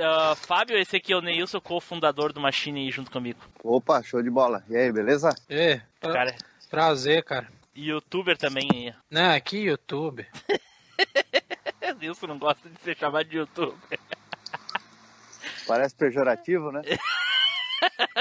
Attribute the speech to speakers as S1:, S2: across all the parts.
S1: Uh, Fábio, esse aqui é o Neilson, cofundador do Machine aí junto comigo.
S2: Opa, show de bola. E aí, beleza?
S3: É, pra... cara. Prazer, cara.
S1: Youtuber também aí.
S3: Não, aqui YouTube.
S1: Nilson não gosta de ser chamado de youtuber.
S2: Parece pejorativo, né?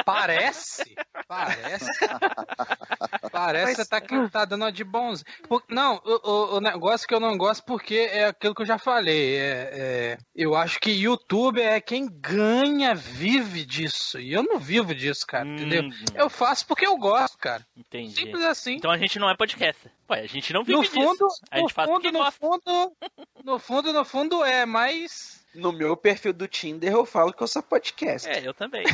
S3: Parece? Parece? Parece que tá, tá dando uma de bons. Não, o, o, negócio que eu não gosto porque é aquilo que eu já falei. É, é, eu acho que YouTube é quem ganha, vive disso. E eu não vivo disso, cara, hum, entendeu? Eu faço porque eu gosto, cara.
S1: Entendi.
S3: Simples assim.
S1: Então a gente não é podcast. Ué, a gente não vive
S3: no fundo,
S1: disso. A gente
S3: no faz fundo, no gosta. fundo, no fundo, no fundo é, mas
S4: no meu perfil do Tinder eu falo que eu sou podcast.
S1: É, eu também.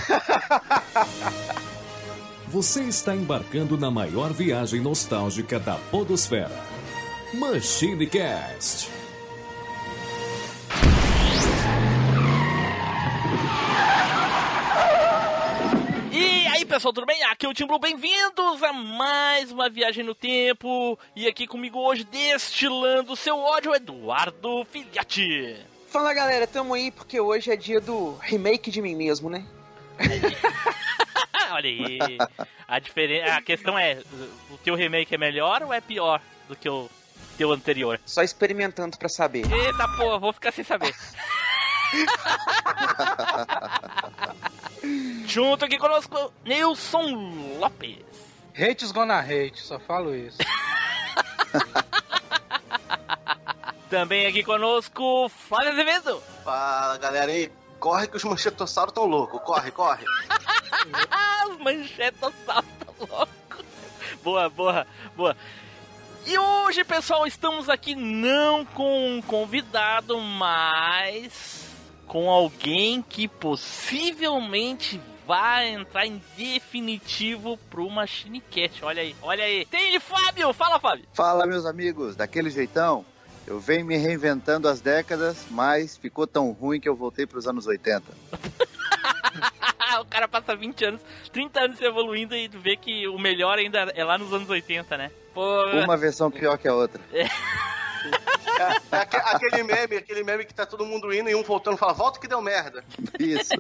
S5: Você está embarcando na maior viagem nostálgica da Podosfera. Machine Cast.
S1: E aí pessoal, tudo bem? Aqui é o Tim Blue, bem-vindos a mais uma viagem no tempo. E aqui comigo hoje, destilando seu ódio, Eduardo Filhote.
S4: Fala galera, tamo aí porque hoje é dia do remake de mim mesmo, né?
S1: Olha aí. A, diferença, a questão é: o teu remake é melhor ou é pior do que o teu anterior?
S4: Só experimentando para saber.
S1: Eita porra, vou ficar sem saber. Junto aqui conosco, Nilson Lopes.
S3: Hates gonna hate, só falo isso.
S1: Também aqui conosco, Flávio Azevedo.
S6: Fala, galera aí. Corre que os manchetossauros estão loucos. Corre, corre.
S1: os manchetossauros estão loucos. Boa, boa, boa. E hoje, pessoal, estamos aqui não com um convidado, mas com alguém que possivelmente vai entrar em definitivo pro Machine Cast. Olha aí, olha aí. Tem ele, Fábio! Fala, Fábio!
S2: Fala, meus amigos, daquele jeitão. Eu venho me reinventando as décadas, mas ficou tão ruim que eu voltei para os anos 80.
S1: o cara passa 20 anos, 30 anos evoluindo e vê que o melhor ainda é lá nos anos 80, né?
S2: Pô... Uma versão pior que a outra. É.
S6: É, é aquele meme, aquele meme que tá todo mundo indo e um voltando fala, volta que deu merda.
S2: Isso.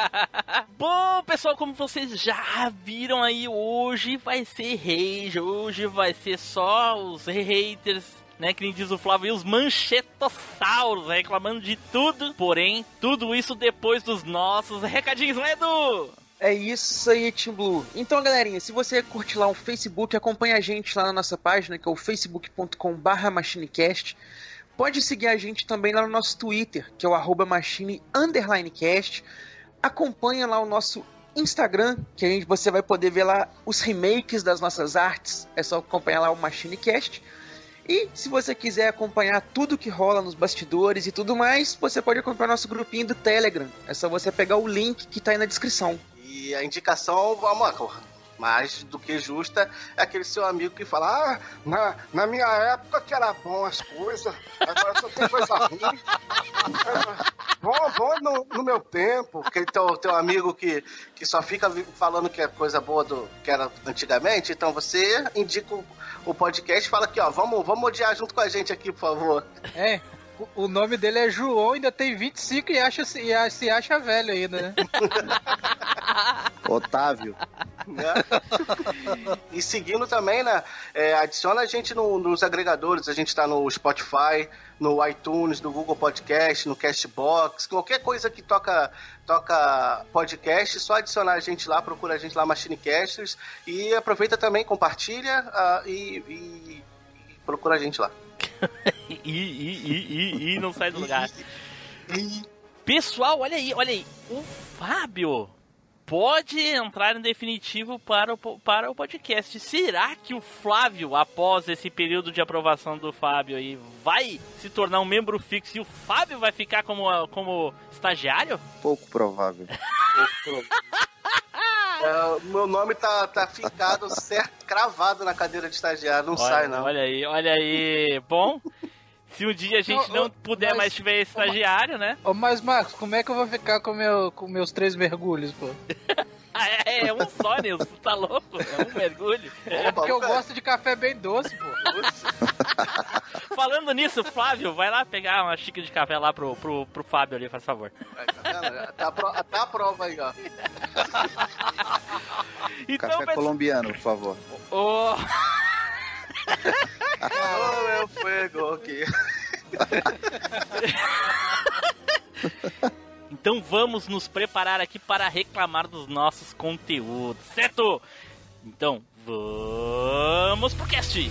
S1: Bom, pessoal, como vocês já viram aí, hoje vai ser rage, hoje vai ser só os haters né? Que nem diz o Flávio, e os manchetossauros reclamando de tudo. Porém, tudo isso depois dos nossos recadinhos, né, Edu?
S4: É isso aí, Team Blue. Então, galerinha, se você curte lá o Facebook, acompanha a gente lá na nossa página, que é o facebook.com.br machinecast. Pode seguir a gente também lá no nosso Twitter, que é o arroba machine cast. Acompanha lá o nosso Instagram, que a gente, você vai poder ver lá os remakes das nossas artes. É só acompanhar lá o MachineCast. E se você quiser acompanhar tudo que rola nos bastidores e tudo mais, você pode acompanhar nosso grupinho do Telegram. É só você pegar o link que tá aí na descrição.
S6: E a indicação, vamos mais do que justa é aquele seu amigo que fala: Ah, na, na minha época que era bom as coisas, agora só tem coisa ruim. Bom, bom no, no, meu tempo. Aquele teu, teu amigo que, que só fica falando que é coisa boa do que era antigamente, então você indica o o podcast fala aqui, ó, vamos, vamos odiar junto com a gente aqui, por favor.
S3: É, o nome dele é João, ainda tem 25 e, acha, e se acha velho ainda, né?
S2: Otávio.
S6: E seguindo também, né? É, adiciona a gente no, nos agregadores. A gente está no Spotify, no iTunes, no Google Podcast, no Castbox, qualquer coisa que toca, toca podcast, só adicionar a gente lá, procura a gente lá, Machinecasters. E aproveita também, compartilha uh, e, e, e procura a gente lá.
S1: e, e, e, e, não sai do lugar. Pessoal, olha aí, olha aí. O Fábio pode entrar em definitivo para o, para o podcast. Será que o Flávio, após esse período de aprovação do Fábio aí, vai se tornar um membro fixo e o Fábio vai ficar como, como estagiário?
S2: Pouco provável. Pouco provável.
S6: É, meu nome tá, tá ficado certo, cravado na cadeira de estagiário, não
S1: olha,
S6: sai não.
S1: Olha aí, olha aí. Bom, se um dia a gente não, não puder mas, mais tiver estagiário, né?
S3: Ô, mas Marcos, como é que eu vou ficar com, meu, com meus três mergulhos, pô?
S1: Ah, é, é um só, Nilson. Tá louco? É um mergulho.
S3: É porque eu gosto de café bem doce, pô.
S1: Falando nisso, Flávio, vai lá pegar uma xícara de café lá pro, pro, pro Fábio ali, faz favor.
S6: Até a, pro, até a prova aí, ó.
S2: então, café mas... colombiano, por favor.
S1: Oh.
S6: oh, meu fuego aqui.
S1: Então vamos nos preparar aqui para reclamar dos nossos conteúdos, certo? Então vamos pro cast!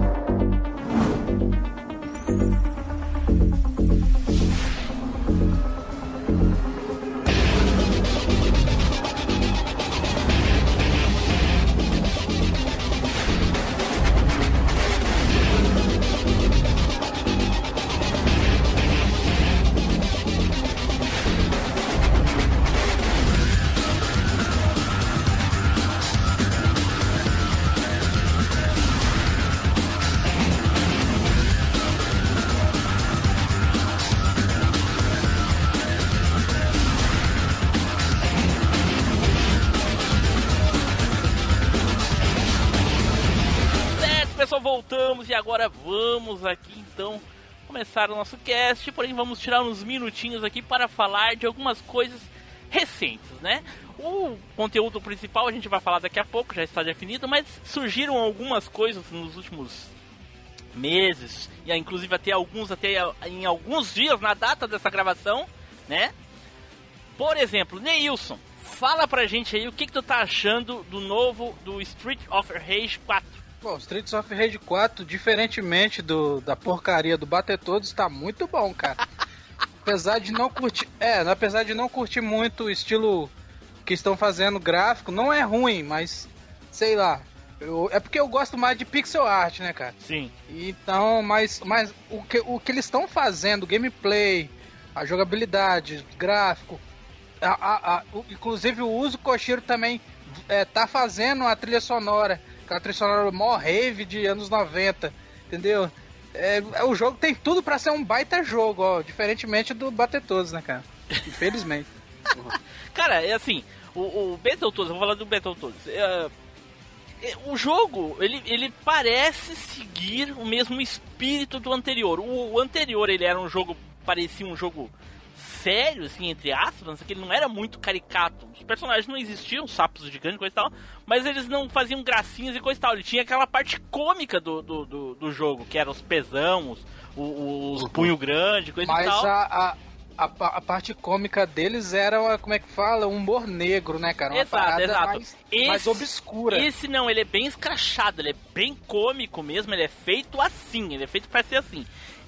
S1: Começar o nosso cast, porém vamos tirar uns minutinhos aqui para falar de algumas coisas recentes, né? O conteúdo principal a gente vai falar daqui a pouco, já está definido, mas surgiram algumas coisas nos últimos meses, e inclusive até alguns até em alguns dias na data dessa gravação, né? Por exemplo, Neilson, fala pra gente aí o que, que tu tá achando do novo do Street of Rage 4.
S3: Bom, Streets of Rage 4, diferentemente do, da porcaria do Bater Todos, está muito bom, cara. apesar de não curtir. É, apesar de não curtir muito o estilo que estão fazendo gráfico, não é ruim, mas sei lá. Eu, é porque eu gosto mais de pixel art, né, cara?
S1: Sim.
S3: Então, mas, mas o, que, o que eles estão fazendo, gameplay, a jogabilidade, gráfico, a, a, a, o, inclusive o uso Koshiro também é, tá fazendo a trilha sonora aquela trilha sonora mó rave de anos 90, entendeu? É, é, o jogo tem tudo para ser um baita jogo, ó, diferentemente do Bater Todos, né, cara? Infelizmente.
S1: cara, é assim, o, o Battletoads, vou falar do Battletoads. É, é, o jogo, ele, ele parece seguir o mesmo espírito do anterior. O, o anterior, ele era um jogo, parecia um jogo sério, assim, entre aspas, que ele não era muito caricato. Os personagens não existiam, sapos gigantes, coisa e tal, mas eles não faziam gracinhas e coisa e tal. Ele tinha aquela parte cômica do, do, do, do jogo, que eram os pesão, os, os, os punho grande, coisa
S3: mas
S1: e tal.
S3: A, a, a, a, parte cômica deles era, como é que fala? Um humor negro, né, cara? Uma
S1: exato, exato.
S3: Mais, esse, mais obscura.
S1: Esse não, ele é bem escrachado, ele é bem cômico mesmo, ele é feito assim, ele é feito para ser assim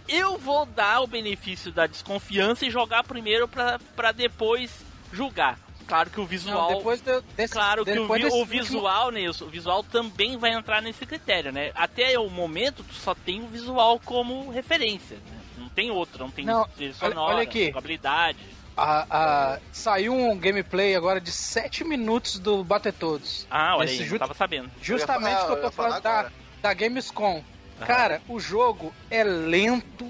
S1: eu vou dar o benefício da desconfiança e jogar primeiro para depois julgar. Claro que o visual.
S3: Não, depois de, desse,
S1: claro que o, o, visual, Nilson, o visual também vai entrar nesse critério, né? Até o momento, tu só tem o visual como referência. Né? Não tem outro, não tem
S3: não, sonora, olha aqui.
S1: jogabilidade.
S3: A, a, saiu um gameplay agora de 7 minutos do Bater Todos.
S1: Ah, olha aí, tava sabendo.
S3: Justamente o que eu tô falando da, da Gamescom. Cara, o jogo é lento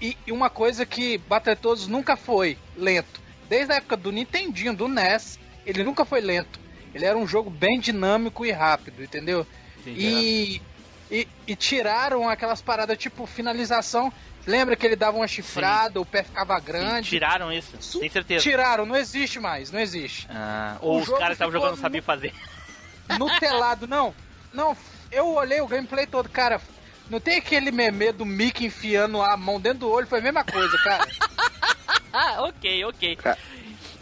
S3: e, e uma coisa que Battletoads nunca foi lento. Desde a época do Nintendinho, do NES, ele nunca foi lento. Ele era um jogo bem dinâmico e rápido, entendeu? e, e, e, tiraram aquelas paradas tipo finalização. Lembra que ele dava uma chifrada, Sim. o pé ficava grande?
S1: Sim, tiraram isso, tem certeza.
S3: Tiraram, não existe mais, não existe.
S1: Ah, ou os caras estavam jogando não sabiam fazer.
S3: No telado, não. Não, eu olhei o gameplay todo, cara. Não tem aquele meme do Mickey enfiando a mão dentro do olho, foi a mesma coisa, cara.
S1: ok, ok.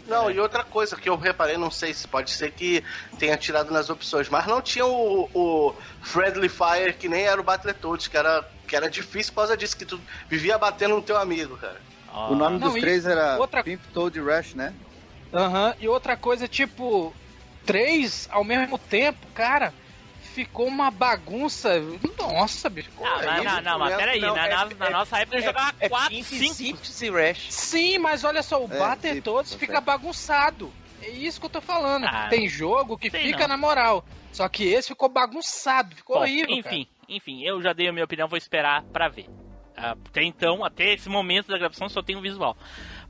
S6: Não, e outra coisa que eu reparei, não sei se pode ser que tenha tirado nas opções, mas não tinha o, o Friendly Fire que nem era o Battletoads, que era, que era difícil por causa disso, que tu vivia batendo no teu amigo, cara.
S2: Ah. O nome não, dos três era outra... Pimp Toad Rush, né?
S3: Aham, uhum. e outra coisa, tipo, três ao mesmo tempo, cara ficou uma bagunça. Nossa, bicho.
S1: Ah, mas, não, não, mas peraí,
S4: Não,
S1: na,
S4: é-
S1: na- na
S4: é-
S1: nossa época eu jogava
S4: é
S1: 4,
S4: Pink
S1: 5.
S4: Cities e Rash.
S3: Sim, mas olha só, o
S2: É,
S3: bater
S2: sim,
S3: todos fica bagunçado. É isso que eu tô falando.
S1: Ah,
S3: Tem jogo que fica
S1: não.
S3: na moral. Só que esse ficou bagunçado, ficou
S1: Bom,
S3: horrível.
S1: enfim, enfim, eu já dei a minha opinião, vou esperar pra ver. Ah, Até então, até esse momento da gravação, só tem um visual.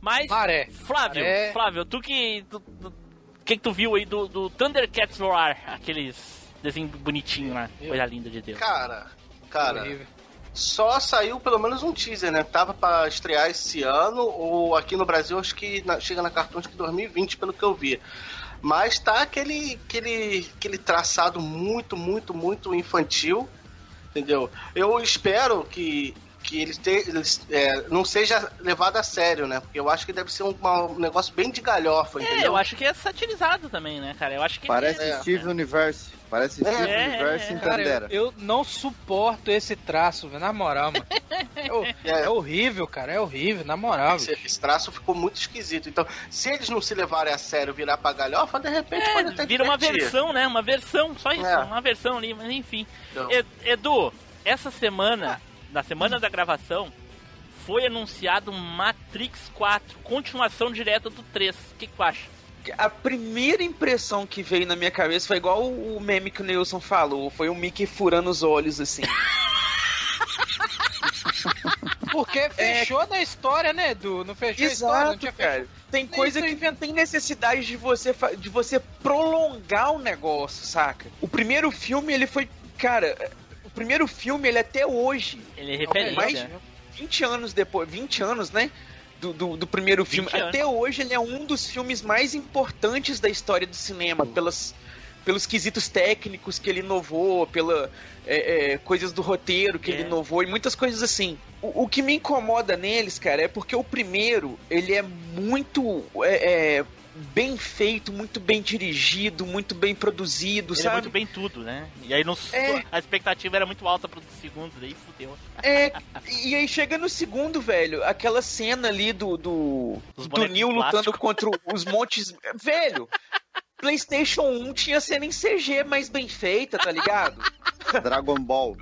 S1: Mas,
S3: Cara. Maré.
S1: Flávio,
S3: Maré.
S1: Flávio, tu que. O que, que tu viu aí do, do Thundercats Roar? Aqueles desenho bonitinho lá,
S3: Eu-
S1: coisa linda de Deus.
S6: Cara, cara,
S3: Horrível.
S6: só saiu pelo menos um teaser, né? Tava pra estrear esse ano, ou aqui no Brasil, acho que na- chega na Cartoons que 2020, pelo que eu vi. Mas tá aquele, aquele, aquele traçado muito, muito, muito infantil, entendeu? Eu espero que, que eles, te, eles é, não seja levado a sério, né? Porque eu acho que deve ser um, um negócio bem de galhofa,
S1: É,
S6: entendeu?
S1: eu acho que é satirizado também, né, cara? Eu acho que
S2: Parece
S1: é,
S2: Steve Universe. Parece
S6: É,
S2: Steve
S1: é,
S2: Universe
S1: é.
S2: em
S3: Cara, eu, eu não suporto esse traço, velho, na moral, mano. É,
S6: É.
S3: é horrível, cara, é horrível, na moral.
S6: Esse, esse traço ficou muito esquisito. Então, se eles não se levarem a sério virar pra galhofa, de repente pode até
S1: É, vira uma versão, né? Uma versão, só isso,
S6: É.
S1: uma versão ali, mas enfim.
S6: Então,
S1: Ed- Edu, essa semana, na semana da gravação, foi anunciado Matrix 4, continuação direta do 3. O que, que tu acha?
S4: A primeira impressão que veio na minha cabeça foi igual o meme que o Nilson falou. Foi o Mickey furando os olhos, assim.
S3: Porque fechou na história, né, Edu? Não fechou a história, não
S4: Exato,
S3: tinha
S4: cara. Tem coisa que tem necessidade de você, de você prolongar o negócio, saca? O primeiro filme, ele foi... Cara, o primeiro filme, ele até hoje,
S1: Ele é referência.
S4: mais 20 anos depois... 20 anos, né? Do, do, do primeiro
S1: 20
S4: filme.
S1: anos.
S4: Até hoje, ele é um dos filmes mais importantes da história do cinema, pelas... Pelos quesitos técnicos que ele inovou, pela é, é, coisas do roteiro que
S1: É.
S4: ele inovou e muitas coisas assim. O, o que me incomoda neles, cara, é porque o primeiro, ele é muito é, é, bem feito, muito bem dirigido, muito bem produzido,
S1: Ele é
S4: sabe?
S1: muito bem tudo, né? E aí no,
S4: É.
S1: a expectativa era muito alta pro segundo, daí fudeu.
S4: É, e aí chega no segundo, velho, aquela cena ali do do, do Neil lutando contra os montes, velho. PlayStation 1 tinha cena em CG mais bem feita, tá ligado?
S2: Dragon Ball.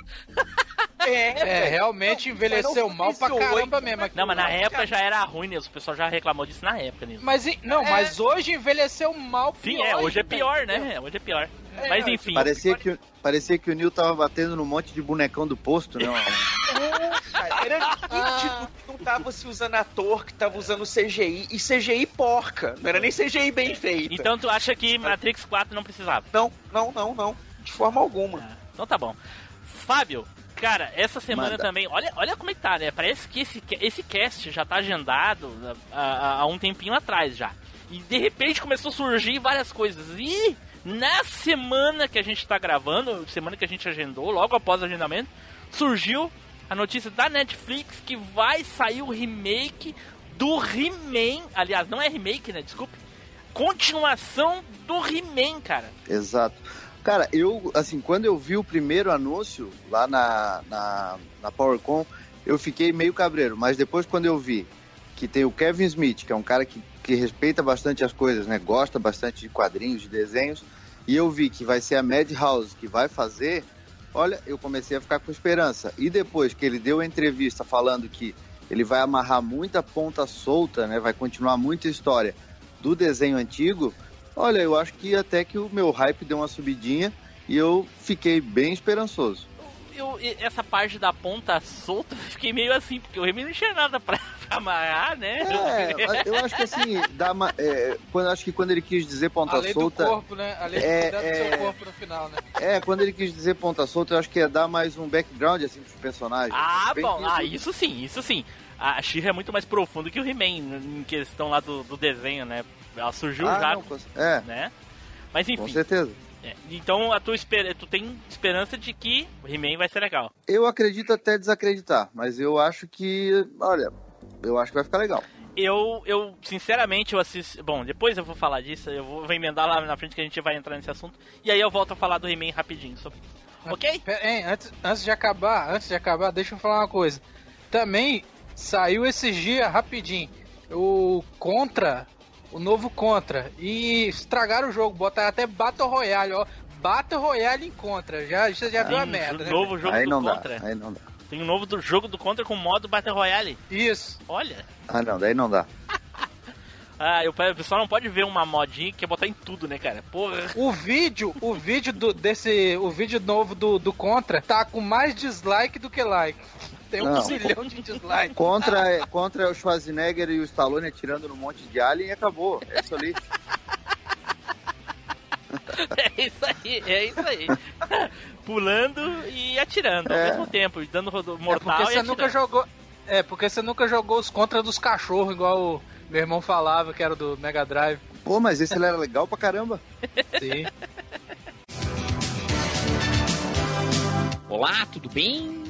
S4: É,
S3: É, realmente
S4: Não,
S3: envelheceu mal pra caramba
S4: VIII,
S3: mesmo.
S1: Não, mas na
S4: Cara,
S1: época já era ruim, né? O pessoal já reclamou disso na época, né?
S3: Mas, e- não,
S4: É.
S3: mas hoje envelheceu mal
S1: Sim,
S3: pior
S1: é, hoje é pior, né? Hoje é pior.
S4: É,
S1: Mas enfim,
S2: Parecia que, o- parecia que o Neil tava batendo num monte de bonecão do posto, né?
S4: Cara, era nítido que não tava se usando ator, que tava usando CGI, e CGI porca, não era nem CGI bem feita.
S1: então tu acha que Matrix 4 não precisava?
S4: Não, não, não, não, de forma alguma.
S1: Ah, Então tá bom. Fábio, cara, essa semana
S2: Manda.
S1: também, olha, olha como é que tá, né? Parece que esse, esse cast já tá agendado há, há- há um tempinho atrás já. E de repente começou a surgir várias coisas. E na semana que a gente tá gravando, semana que a gente agendou, logo após o agendamento, surgiu a notícia da Netflix que vai sair o remake do He-Man. Aliás, não é remake, né? Desculpe. Continuação do He-Man, cara.
S2: Exato. Cara, eu, assim, quando eu vi o primeiro anúncio lá na, na, na PowerCon, eu fiquei meio cabreiro. Mas depois, quando eu vi que tem o Kevin Smith, que é um cara que, que respeita bastante as coisas, né? Gosta bastante de quadrinhos, de desenhos, e eu vi que vai ser a Madhouse que vai fazer, olha, eu comecei a ficar com esperança. E depois que ele deu a entrevista falando que ele vai amarrar muita ponta solta, né? Vai continuar muita história do desenho antigo, Olha, eu acho que até que o meu hype deu uma subidinha e eu fiquei bem esperançoso.
S1: Eu, essa parte da ponta solta, eu fiquei meio assim, porque o Remy não tinha nada pra, pra amarrar, né?
S2: É, eu acho que assim, dá uma, é, quando, acho que quando ele quis dizer ponta
S3: A lei do
S2: solta,
S3: corpo, né? A lei de
S2: É,
S3: do
S2: é.
S3: seu corpo no final, né?
S2: é, quando ele quis dizer ponta solta, eu acho que ia dar mais um background assim pros personagens.
S1: Ah,
S2: Bem
S1: bom, ah, isso sim, isso sim. A She é muito mais profundo que o He-Man em questão lá do, do desenho, né? Ela surgiu
S2: Ah,
S1: já,
S2: não, com- é,
S1: né? Mas
S2: com
S1: enfim,
S2: certeza.
S1: É, então a tua esper tu tem esperança de que o He-Man vai ser legal.
S2: Eu acredito até desacreditar, mas eu acho que, olha, eu acho que vai ficar legal.
S1: Eu, eu, sinceramente, eu assisto. Bom, depois eu vou falar disso, eu vou, vou emendar lá na frente que a gente vai entrar nesse assunto. E aí eu volto a falar do He-Man rapidinho sobre isso. Ok?
S3: Pera, hein, antes, antes de acabar, antes de acabar, deixa eu falar uma coisa. Também saiu esses dias rapidinho o Contra, o novo Contra, e estragaram o jogo, botaram até Battle Royale, ó. Battle Royale em Contra. Já, você já viu a merda, né?
S1: novo jogo
S2: aí
S1: do
S2: não
S1: Contra.
S2: dá, aí não dá.
S1: Tem um novo do jogo do Contra com modo Battle Royale.
S3: Isso.
S1: Olha.
S2: Ah, não, daí não dá.
S1: Ah, e o pessoal não pode ver uma modinha que quer botar em tudo, né, cara? Porra.
S3: O vídeo, o vídeo do, desse, o vídeo novo do, do Contra tá com mais dislike do que like. Tem um
S2: Não.
S3: zilhão de dislike.
S2: Contra, contra o Schwarzenegger e o Stallone atirando no monte de alien e acabou. É isso ali.
S1: É isso aí, é isso aí. Pulando e atirando ao
S2: É.
S1: mesmo tempo, e dando rodo-
S3: É
S1: mortal
S3: porque
S1: e
S3: você nunca jogou. É, porque você nunca jogou os Contra dos cachorros, igual o meu irmão falava, que era do Mega Drive.
S2: Pô, mas esse ele era legal pra caramba.
S3: Sim.
S7: Olá, tudo bem?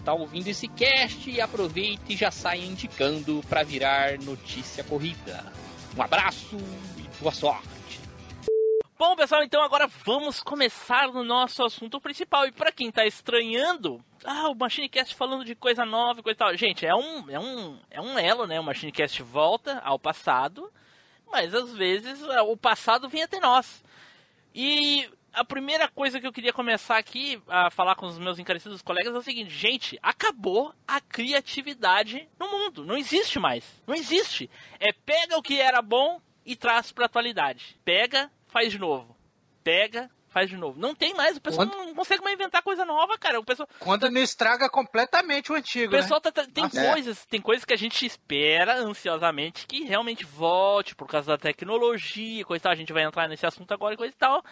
S7: Está ouvindo esse cast, aproveite e já saia indicando para virar notícia corrida. Um abraço e boa sorte.
S1: Bom, pessoal, então agora vamos começar no nosso assunto principal. E pra quem tá estranhando, ah, o Machinecast falando de coisa nova e coisa e tal. Gente, é um, é um, é um elo, né? O Machinecast volta ao passado, mas às vezes é, o passado vem até nós. E a primeira coisa que eu queria começar aqui a falar com os meus encarecidos colegas é o seguinte, gente, acabou a criatividade no mundo. Não existe mais. Não existe. É pega o que era bom e traz pra atualidade. Pega, faz de novo. Pega, faz de novo. Não tem mais, o pessoal
S3: Quando-
S1: não consegue mais inventar coisa nova, cara. O pessoal,
S3: Quando não estraga completamente o
S1: o
S3: antigo, né?
S1: pessoal tá- tá- tem
S2: É.
S1: coisas, tem coisas que a gente espera ansiosamente que realmente volte por causa da tecnologia, coisa e tal. A gente vai entrar nesse assunto agora e coisa e tal.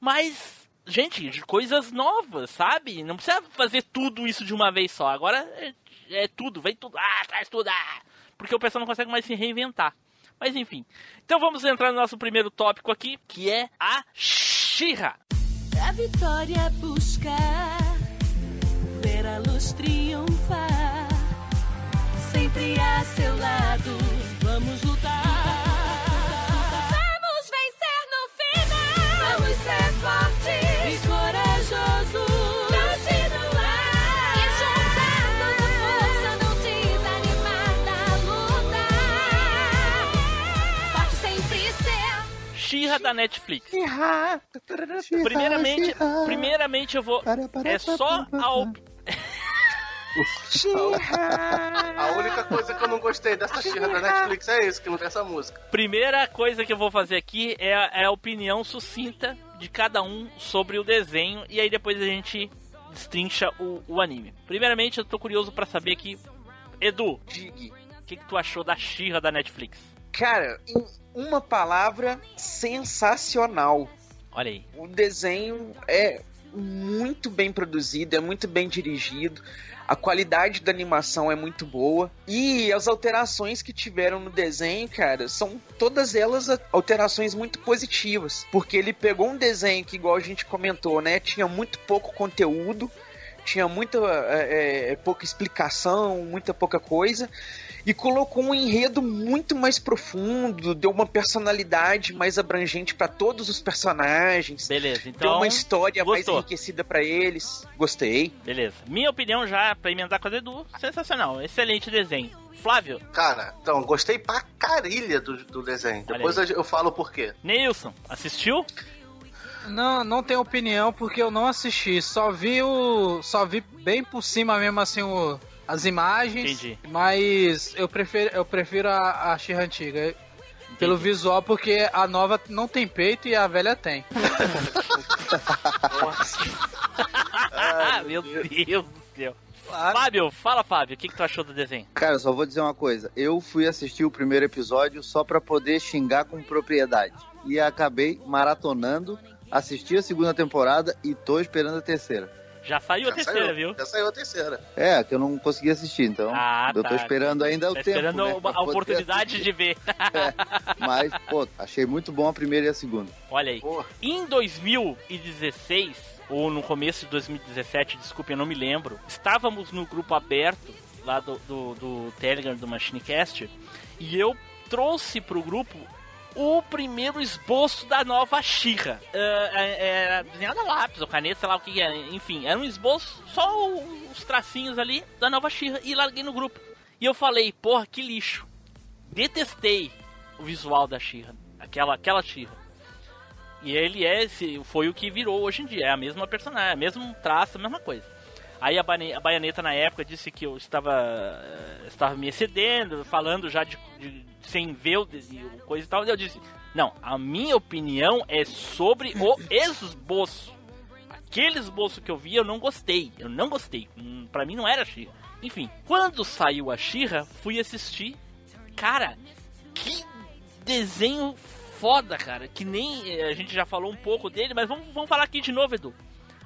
S1: Mas, gente, de coisas novas, sabe? Não precisa fazer tudo isso de uma vez só. Agora é, é tudo, vem tudo, ah, traz tudo, ah. Porque o pessoal não consegue mais se reinventar. Mas enfim. Então vamos entrar no nosso primeiro tópico aqui, que é a Shira.
S8: A vitória buscar, ver a luz triunfar. Sempre a seu lado, vamos lutar.
S1: Shira da Netflix. Primeiramente, primeiramente eu vou. É só a op-
S6: A única coisa que eu não gostei dessa xirra da Netflix é isso, que não tem essa música.
S1: primeira coisa que eu vou fazer aqui é a, é a opinião sucinta de cada um sobre o desenho e aí depois a gente destrincha o, o anime. Primeiramente, eu tô curioso pra saber aqui, Edu, o que, que tu achou da Shira da Netflix?
S4: Cara, em uma palavra, sensacional.
S1: Olha aí.
S4: O desenho é muito bem produzido, é muito bem dirigido. A qualidade da animação é muito boa. E as alterações que tiveram no desenho, cara, são todas elas alterações muito positivas. Porque ele pegou um desenho que, igual a gente comentou, né? Tinha muito pouco conteúdo, tinha muita é, é, pouca explicação, muita pouca coisa. E colocou um enredo muito mais profundo, deu uma personalidade mais abrangente para todos os personagens.
S1: Beleza,
S4: Deu
S1: então.
S4: uma história mais
S1: gostou.
S4: enriquecida pra eles. Gostei.
S1: Beleza. Minha opinião já, pra emendar com a do Edu, sensacional. Excelente desenho. Flávio,
S6: Cara, então, gostei pra carilha do, do desenho.
S1: Olha
S6: Depois
S1: aí.
S6: eu, eu falo por quê.
S1: Neilson, assistiu?
S3: Não, não tenho opinião porque eu não assisti. Só vi o. Só vi bem por cima mesmo assim o, as imagens.
S1: Entendi.
S3: Mas eu prefiro, eu prefiro a, a Xirra antiga. Pelo visual, porque a nova não tem peito e a velha tem.
S1: Ah, meu Deus do céu. Fábio, fala Fábio, o que, que tu achou do desenho?
S2: Cara, eu só vou dizer uma coisa. Eu fui assistir o primeiro episódio só pra poder xingar com propriedade. E acabei maratonando, assisti a segunda temporada e tô esperando a terceira.
S1: Já saiu a
S6: Já
S1: terceira,
S6: saiu,
S1: viu?
S6: Já saiu a terceira.
S2: É, que eu não consegui assistir, então
S1: Ah,
S2: eu
S1: tá.
S2: tô esperando ainda o
S1: Tá
S2: tempo.
S1: esperando
S2: né,
S1: a oportunidade de ver.
S2: Mas, pô, achei muito bom a primeira e a segunda.
S1: Olha aí.
S6: Porra.
S1: Em 2016, ou no começo de 2017, desculpe, eu não me lembro, estávamos no grupo aberto lá do, do, do Telegram do Machinecast e eu trouxe pro grupo o primeiro esboço da nova Xirra. era desenhada a lápis ou caneta, sei lá o que era. Enfim, era um esboço, só os tracinhos ali da nova Xirra e larguei no grupo. E eu falei, porra, que lixo. Detestei o visual da Xirra. Aquela, aquela Xirra. E ele é foi o que virou hoje em dia, é a mesma personagem, é o mesmo traço, a mesma coisa. Aí a, a Baianeta na época disse que eu estava, eh, estava me excedendo, falando já de, de- sem ver o, coisa e tal. E eu disse, não, a minha opinião é sobre o esboço. Aquele esboço que eu vi eu não gostei, eu não gostei. Hum, Pra mim não era Xirra. Enfim, quando saiu a Xirra, fui assistir. Cara, que desenho foda, cara. Que nem eh, a gente já falou um pouco dele, mas vamos, vamos falar aqui de novo, Edu.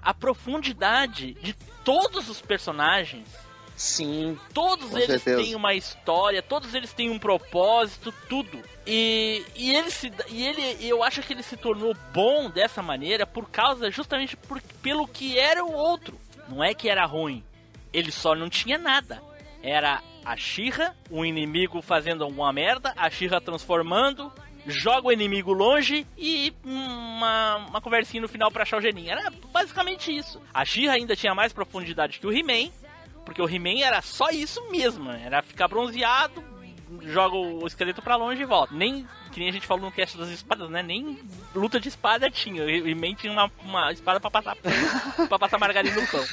S1: A profundidade de todos os personagens.
S4: Sim.
S1: Todos eles
S2: certeza.
S1: têm uma história, todos eles têm um propósito, tudo. E, e ele se e ele eu acho que ele se tornou bom dessa maneira por causa justamente por, pelo que era o outro. Não é que era ruim. Ele só não tinha nada. Era a Shira, o inimigo fazendo alguma merda, a Shira transformando, joga o inimigo longe e uma, uma conversinha no final pra achar o geninho. Era basicamente isso. A Shira ainda tinha mais profundidade que o He-Man, porque o He-Man era só isso mesmo, era ficar bronzeado, joga o esqueleto pra longe e volta. Nem, que nem a gente falou no cast das espadas, né? Nem luta de espada tinha. O He-Man tinha uma, uma espada pra passar, pra passar margarina no pão.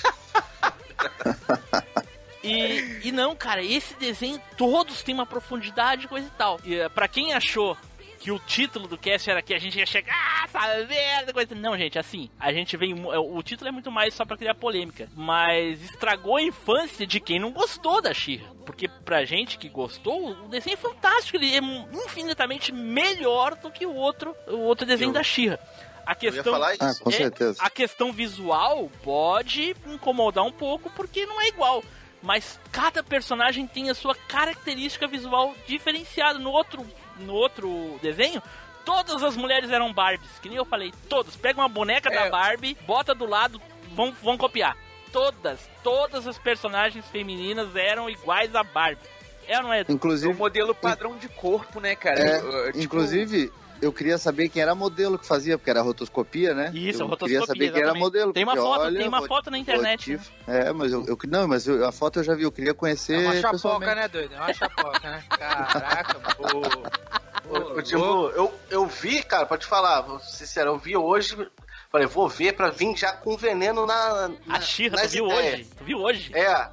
S1: E, e não, cara, esse desenho todos têm uma profundidade coisa e tal. E eh, pra quem achou que o título do cast era que a gente ia chegar, ah, essa merda, coisa. Não, gente, assim, a gente vem. eh, O título é muito mais só pra criar polêmica. Mas estragou a infância de quem não gostou da Xirra. Porque pra gente que gostou, o desenho é fantástico. Ele é infinitamente melhor do que o outro, o outro desenho
S6: Eu-
S1: da Xirra. A
S6: Eu ia
S1: questão.
S6: falar
S2: Ah, com
S1: É,
S2: certeza.
S1: A questão visual pode incomodar um pouco porque não é igual. Mas cada personagem tem a sua característica visual diferenciada. No outro, no outro desenho, todas as mulheres eram Barbies. Que nem eu falei, todas. Pega uma boneca da
S4: É.
S1: Barbie, bota do lado, vão, vão copiar. Todas, todas as personagens femininas eram iguais a Barbie. É ou não é?
S4: É o
S2: Inclusive,
S4: modelo padrão de corpo, né, cara?
S2: É,
S4: tipo,
S2: inclusive, eu queria saber quem era modelo que fazia, porque era rotoscopia, né?
S1: Isso,
S2: eu
S1: rotoscopia,
S2: queria saber quem era
S1: exatamente.
S2: modelo.
S1: Tem uma foto,
S2: olha,
S1: tem uma foto na internet.
S2: te-
S1: né?
S2: É, mas eu, eu- não, mas eu- a foto eu já vi, eu queria conhecer
S3: É uma chapoca, né, doido? É uma chapoca, né? Caraca, mano.
S6: Ô, ô, Timbu, eu, eu vi, cara, pode falar, vou ser sincero, eu vi hoje, falei, vou ver pra vir já com veneno na. na
S1: A Xirra, tu viu
S6: ideias.
S1: hoje? Tu viu hoje?
S6: É,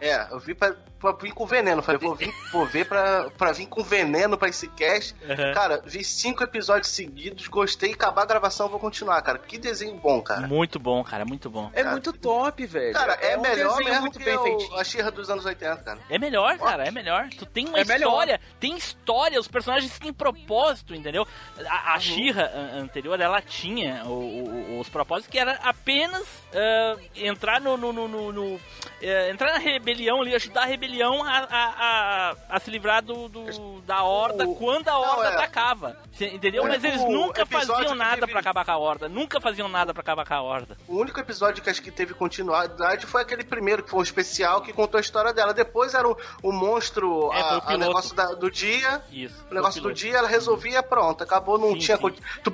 S6: é, eu vi pra, pra vir com veneno. Falei, vou, vir, vou ver pra, pra vir com veneno pra esse cast.
S1: Aham.
S6: Cara, vi cinco episódios seguidos, gostei, acabar a gravação, vou continuar, cara. Que desenho bom, cara.
S1: Muito bom, cara, muito bom.
S4: É muito top, velho.
S6: Cara, é,
S4: um
S6: melhor mesmo
S4: muito
S6: que
S4: bem
S6: o-
S4: feitinho.
S6: a Xirra dos anos 80, cara.
S1: É melhor, cara, é melhor. Tu tem uma
S4: É melhor.
S1: história, tem história, os personagens têm propósito, entendeu? A, a an- anterior, ela tinha o- o- os propósitos que era apenas ah, entrar no. no- no- no- eh, entrar na rebelião ali, ajudar a rebelião a, a- a- a se livrar do, do- da horda
S6: O-
S1: quando a
S6: Não,
S1: horda
S6: é.
S1: atacava. Entendeu?
S6: O
S1: Mas eles
S6: único
S1: nunca faziam nada
S6: teve-
S1: pra acabar com a horda. Nunca faziam nada pra acabar com a horda.
S6: O único episódio que acho que teve continuidade foi aquele primeiro, que foi um especial que contou a história dela. Depois era o, o monstro,
S1: É, o
S6: a-
S1: piloto.
S6: negócio da- do dia.
S1: Isso.
S6: O negócio do
S1: piloto.
S6: dia, ela resolvia, pronto, acabou, não
S1: Sim,
S6: tinha.
S1: sim.
S6: Tu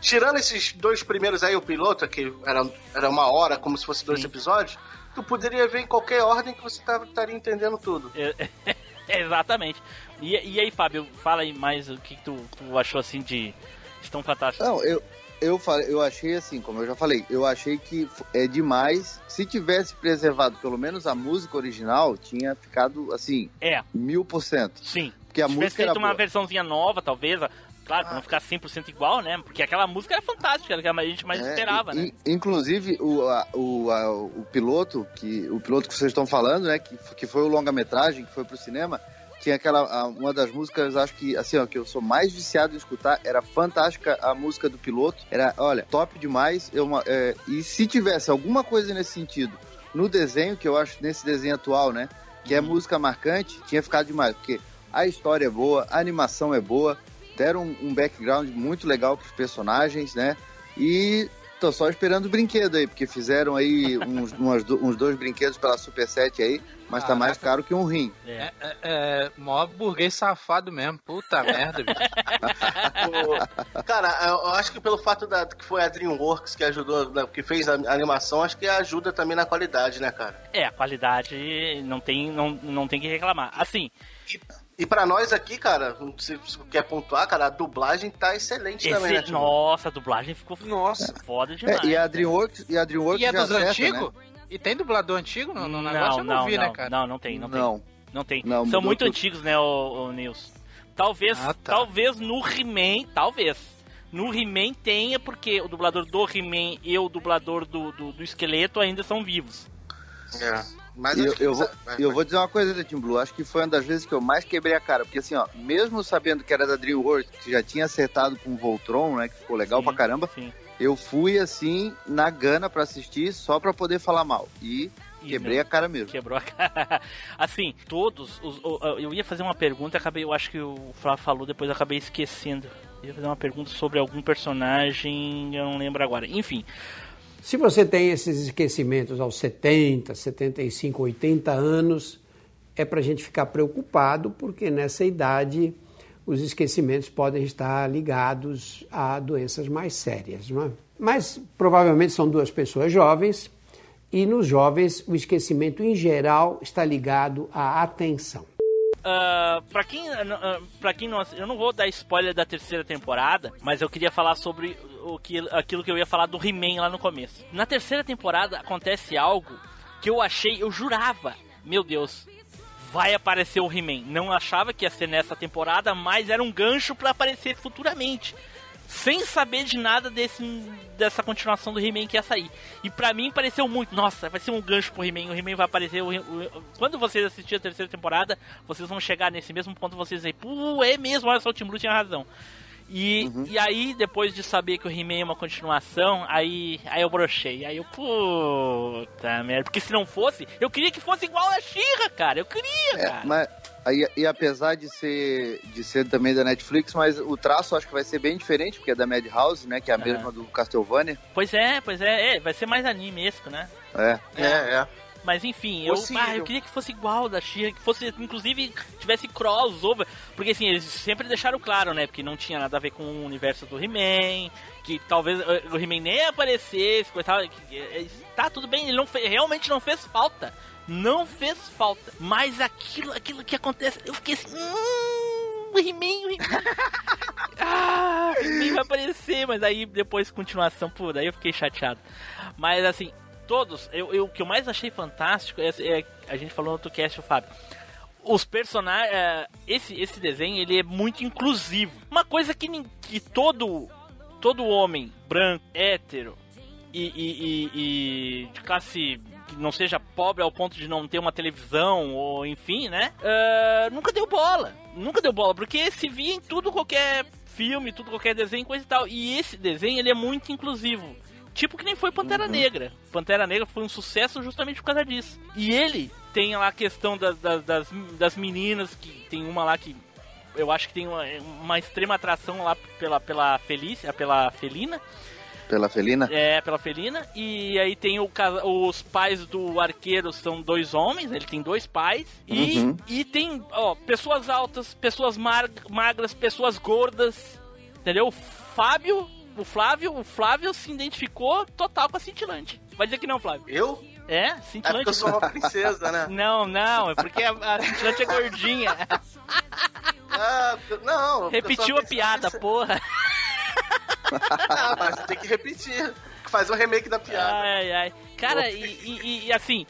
S6: Tirando esses dois primeiros aí, o piloto, que era, era uma hora, como se fosse dois
S1: Sim.
S6: episódios, tu poderia ver em qualquer ordem que você tava- estaria entendendo tudo.
S1: É, Exatamente. E, e aí, Fábio, fala aí mais o que, tu, tu achou assim de. Estão fantásticos.
S2: Não, eu, eu, falei, eu achei assim, como eu já falei, eu achei que é demais. Se tivesse preservado pelo menos a música original, tinha ficado assim,
S1: É,
S2: mil por cento.
S1: sim.
S2: Porque a
S1: Se tivesse
S2: música era
S1: feito uma
S2: boa.
S1: versãozinha nova, talvez. Claro, pra não ficar 100% igual, né? Porque aquela música era fantástica, era que a gente mais
S2: É,
S1: esperava, né?
S2: inclusive o, a- o, a- o piloto que o piloto que vocês estão falando, né, que, que foi o longa-metragem que foi pro cinema, tinha aquela uma das músicas, acho que assim, ó, que eu sou mais viciado em escutar, era fantástica a música do piloto. Era, olha, top demais. Eu, é, e se tivesse alguma coisa nesse sentido no desenho que eu acho nesse desenho atual, né, que é
S1: Uhum.
S2: música marcante, tinha ficado demais, porque a história é boa, a animação é boa, deram um, um background muito legal pros personagens, né? E tô só esperando o brinquedo aí, porque fizeram aí uns, umas uns dois brinquedos pela Super 7 aí, mas tá mais caro que um rim.
S1: É.
S3: É, é, mó burguês safado mesmo. Puta merda, bicho.
S6: O- cara, eu acho que pelo fato da, que foi a DreamWorks que ajudou, né, que fez a animação, acho que ajuda também na qualidade, né, cara?
S1: É, a qualidade não tem, não, não tem que reclamar. Assim,
S6: E pra nós aqui, cara, se você quer pontuar, cara, a dublagem tá excelente
S1: Esse-
S6: também, né? Timbu?
S1: nossa, a dublagem ficou
S4: Nossa.
S1: foda demais.
S2: É, e a DreamWorks, e a DreamWorks
S3: E é dos antigos?
S2: Né?
S3: E tem dublador antigo no, no negócio? Eu não, vi,
S1: não,
S3: né, cara?
S1: Não, não tem, não, tem.
S2: Não.
S1: Não tem.
S2: Não,
S1: São muito
S2: tudo.
S1: antigos, né, o, o Nils? Talvez,
S3: Ah, tá.
S1: talvez no He-Man, talvez. No He-Man tenha, porque o dublador do He-Man e o dublador do, do, do esqueleto ainda são vivos.
S6: É. Mas
S2: eu, eu vou,
S6: vai,
S2: eu
S6: vai.
S2: vou dizer uma coisa, Tim Blue. Acho que foi uma das vezes que eu mais quebrei a cara. Porque assim, ó, mesmo sabendo que era da DreamWorks, que já tinha acertado com o Voltron, né? Que ficou legal
S1: Sim,
S2: pra caramba.
S1: Sim.
S2: Eu fui assim, na gana pra assistir, só pra poder falar mal. E quebrei a cara mesmo.
S1: Quebrou a cara. Assim, todos. Os, eu ia fazer uma pergunta, acabei, eu acho que o Flávio falou, depois acabei esquecendo. Eu ia fazer uma pergunta sobre algum personagem, eu não lembro agora. Enfim,
S9: Se você tem esses esquecimentos aos 70, 75, 80 anos, é para a gente ficar preocupado, porque nessa idade os esquecimentos podem estar ligados a doenças mais sérias. Não é? Mas provavelmente são duas pessoas jovens, e nos jovens o esquecimento em geral está ligado à atenção.
S1: Ah, pra quem, ah, pra quem não eu não vou dar spoiler da terceira temporada, mas eu queria falar sobre o que, aquilo que eu ia falar do He-Man lá no começo. Na terceira temporada acontece algo que eu achei, eu jurava, meu Deus, vai aparecer o He-Man. Não achava que ia ser nessa temporada, mas era um gancho pra aparecer futuramente. Sem saber de nada desse, dessa continuação do He-Man que ia sair. E pra mim pareceu muito. Nossa, vai ser um gancho pro He-Man. O He-Man vai aparecer. o o- quando vocês assistirem a terceira temporada, vocês vão chegar nesse mesmo ponto. Vocês dizem, pô, é mesmo, olha só, o Tim Blue tinha razão. E, e aí, depois de saber que o He-Man é uma continuação, aí, aí eu brochei. Aí eu, puta merda. Porque se não fosse, eu queria que fosse igual a She-Ra, cara. Eu queria,
S2: É,
S1: cara.
S2: mas, aí, e apesar de ser, de ser também da Netflix, mas o traço acho que vai ser bem diferente, porque é da Madhouse, né? Que é a
S1: Ah.
S2: mesma do Castlevania.
S1: Pois é, pois é, é, vai ser mais animesco, né?
S2: É.
S6: É, é.
S1: Mas enfim, eu, ah, eu queria que fosse igual da She-Ra, que fosse, inclusive, tivesse crossover. Porque assim, eles sempre deixaram claro, né? Porque não tinha nada a ver com o universo do He-Man, que talvez eh, o He-Man nem aparecesse, coisa e tal. que, Tá tudo bem, ele não realmente não fez falta. Não fez falta. Mas aquilo, aquilo que acontece, eu fiquei assim. Hum, o He-Man, o He-Man. ah, o He-Man vai aparecer, mas aí depois continuação, pô, daí eu fiquei chateado. Mas assim, todos, eu, eu- o que eu mais achei fantástico é, é- a gente falou no outro cast, o Fábio. Os personagens, é, esse esse desenho ele é muito inclusivo. Uma coisa que, que todo todo homem branco, hétero e, e- e- e de classe que não seja pobre ao ponto de não ter uma televisão ou enfim, né? é, nunca deu bola, nunca deu bola porque se via em tudo qualquer filme, tudo qualquer desenho, coisa e tal. E esse desenho ele é muito inclusivo. Tipo que nem foi Pantera Negra. Pantera Negra foi um sucesso justamente por causa disso. E ele tem lá a questão das, das, das, das meninas, que tem uma lá que eu acho que tem uma, uma extrema atração lá pela, pela Felícia, pela Felina.
S2: Pela Felina.
S1: É, pela Felina. E aí tem o, os pais do arqueiro são dois homens, ele tem dois pais. E,
S2: Uhum.
S1: e tem, ó, pessoas altas, pessoas mar- magras, pessoas gordas. Entendeu? O Fábio, o Flávio, o Flávio se identificou total com a cintilante. Vai dizer que não, Flávio.
S6: Eu?
S1: É,
S6: É
S1: cintilante.
S6: porque eu sou uma princesa, né?
S1: Não, não, é porque a, a cintilante é gordinha.
S6: Ah, não.
S1: Repetiu a piada, porra.
S6: Ah, mas tem que repetir. Faz o remake da piada.
S1: Ai, ai. Cara, e, e- e, assim,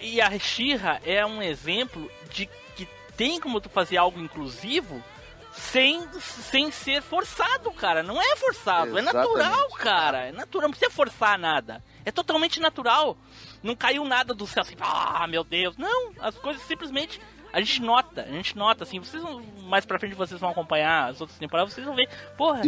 S1: e a Shira é um exemplo de que tem como tu fazer algo inclusivo sem, sem ser forçado, cara. Não é forçado, é
S2: Exatamente.
S1: natural, cara. É natural, não precisa forçar nada. É totalmente natural. Não caiu nada do céu assim, ah, meu Deus. Não, as coisas simplesmente a gente nota, a gente nota, assim, vocês mais pra frente vocês vão acompanhar as outras temporadas, vocês vão ver, porra,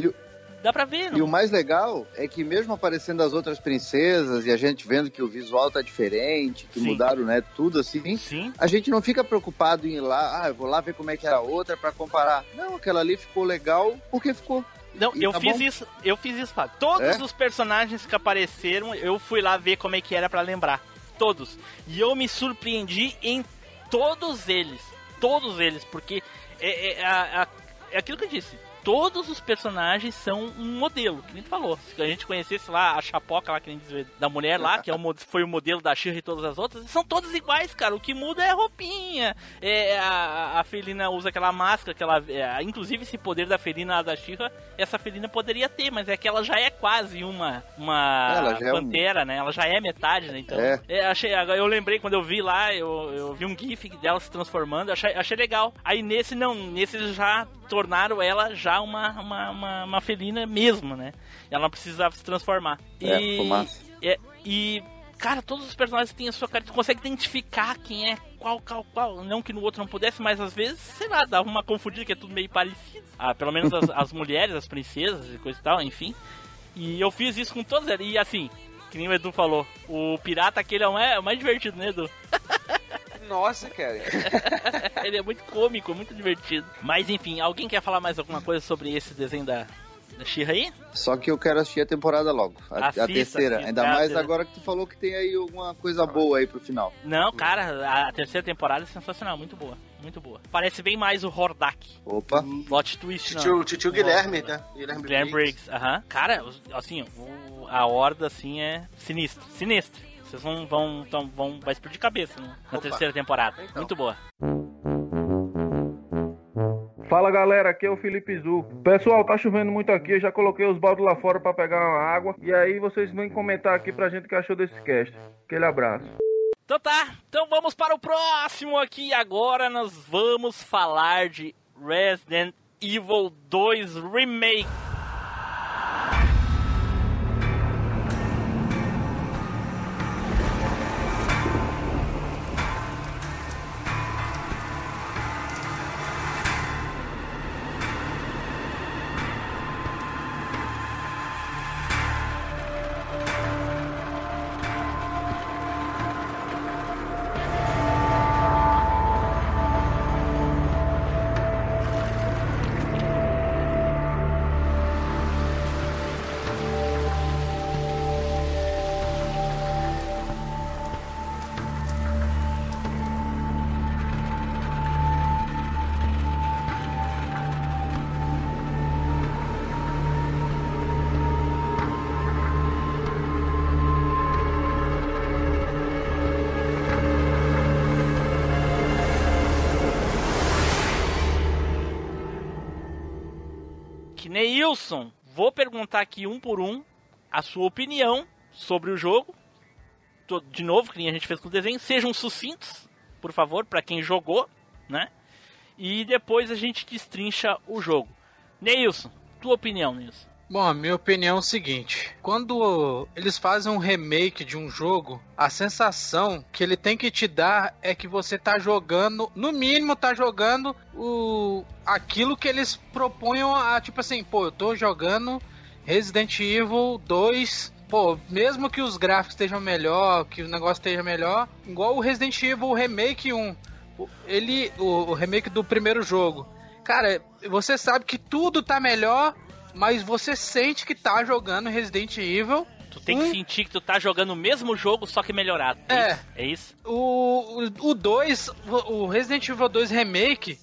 S1: dá pra ver,
S2: E o
S1: não?
S2: mais legal é que mesmo aparecendo as outras princesas e a gente vendo que o visual tá diferente, que
S1: Sim.
S2: mudaram, né, tudo assim,
S1: Sim.
S2: a gente não fica preocupado em ir lá, ah, eu vou lá ver como é que era a outra pra comparar. Não, aquela ali ficou legal porque ficou.
S1: Não,
S2: E
S1: eu
S2: tá
S1: fiz
S2: bom?
S1: isso, eu fiz isso, Fábio. Todos
S2: É?
S1: os personagens que apareceram, eu fui lá ver como é que era pra lembrar. Todos. E eu me surpreendi em todos eles. Todos eles, porque é, é, a- a- é aquilo que eu disse. Todos os personagens são um modelo, que nem tu falou. Se a gente conhecesse lá a chapoca lá, que nem diz, da mulher lá, que é o, foi o modelo da Shira e todas as outras, são todas iguais, cara. O que muda é a roupinha. É, a, a Felina usa aquela máscara, que ela, é, inclusive esse poder da Felina da Shira, essa Felina poderia ter, mas é que ela já é quase uma, uma
S2: já é um-
S1: pantera, né? Ela já é metade, né? Então,
S2: É.
S1: é, achei, eu lembrei quando eu vi lá, eu, eu vi um gif dela se transformando, achei, achei legal. Aí nesse não, nesse já tornaram ela já uma, uma, uma, uma felina mesmo, né? Ela não precisava se transformar.
S2: É,
S1: e,
S2: fumaça.
S1: é, e, cara, todos os personagens têm a sua cara, tu consegue identificar quem é qual, qual, qual. Não que no outro não pudesse, mas às vezes, sei lá, dava uma confundida que é tudo meio parecido. Ah, pelo menos as, as mulheres, as princesas e coisa e tal, enfim. E eu fiz isso com todos eles. E assim, que nem o Edu falou, o pirata aquele é o mais, é o mais divertido, né, Edu?
S4: Nossa, cara.
S1: Ele é muito cômico, muito divertido. Mas enfim, alguém quer falar mais alguma coisa sobre esse desenho da, da She-Ra aí?
S2: Só que eu quero assistir a temporada logo. A, a
S1: Assista,
S2: terceira.
S1: assista.
S2: Ainda
S1: É, a
S2: mais
S1: ter-
S2: agora que tu falou que tem aí alguma coisa boa aí pro final.
S1: Não, cara, a, a terceira temporada é sensacional, muito boa. Muito boa. Parece bem mais o Hordak.
S2: Opa.
S1: Plot twist, não.
S6: Titio, titio Guilherme, né? Guilherme,
S1: Guilherme
S6: Briggs.
S1: Briggs, aham. Cara, assim, o- a horda, assim, é sinistra. Sinistra. Vocês vão, vão, tão, vão, vai explodir cabeça né, na
S6: Opa.
S1: terceira temporada.
S6: Então.
S1: Muito boa.
S10: Fala galera, aqui é o Felipe Zu. Pessoal, tá chovendo muito aqui, eu já coloquei os baldes lá fora pra pegar uma água. E aí vocês vêm comentar aqui pra gente o que achou desse cast. Aquele abraço.
S1: Então tá, então vamos para o próximo aqui. Agora nós vamos falar de Resident Evil 2 Remake. Neilson, vou perguntar aqui um por um a sua opinião sobre o jogo. De novo, que a gente fez com o desenho, sejam sucintos, por favor, para quem jogou, né? E depois a gente destrincha o jogo. Neilson, tua opinião, Neilson.
S3: Bom, a minha opinião é o seguinte: quando eles fazem um remake de um jogo, a sensação que ele tem que te dar é que você tá jogando, no mínimo tá jogando o aquilo que eles propunham a tipo assim, pô, eu tô jogando Resident Evil 2, pô, mesmo que os gráficos estejam melhor, que o negócio esteja melhor, igual o Resident Evil Remake 1, ele o, o remake do primeiro jogo. Cara, você sabe que tudo tá melhor, mas você sente que tá jogando Resident Evil.
S1: Tu tem que sentir que tu tá jogando o mesmo jogo, só que melhorado.
S3: É.
S1: É isso?
S3: O 2, o Resident Evil 2 Remake,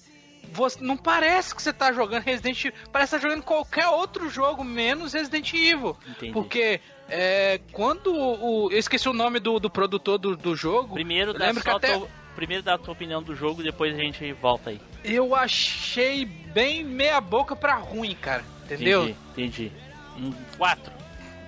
S3: você, não parece que você tá jogando Resident Evil. Parece que tá jogando qualquer outro jogo, menos Resident Evil.
S1: Entendi.
S3: Porque é, quando o. Eu esqueci o nome do, do produtor do, do jogo.
S1: Primeiro dá
S3: lembro que até.
S1: tua, primeiro dá a tua opinião do jogo, depois a gente volta aí.
S3: Eu achei bem meia boca pra ruim, cara. Entendeu?
S1: Entendi, entendi. Um, quatro.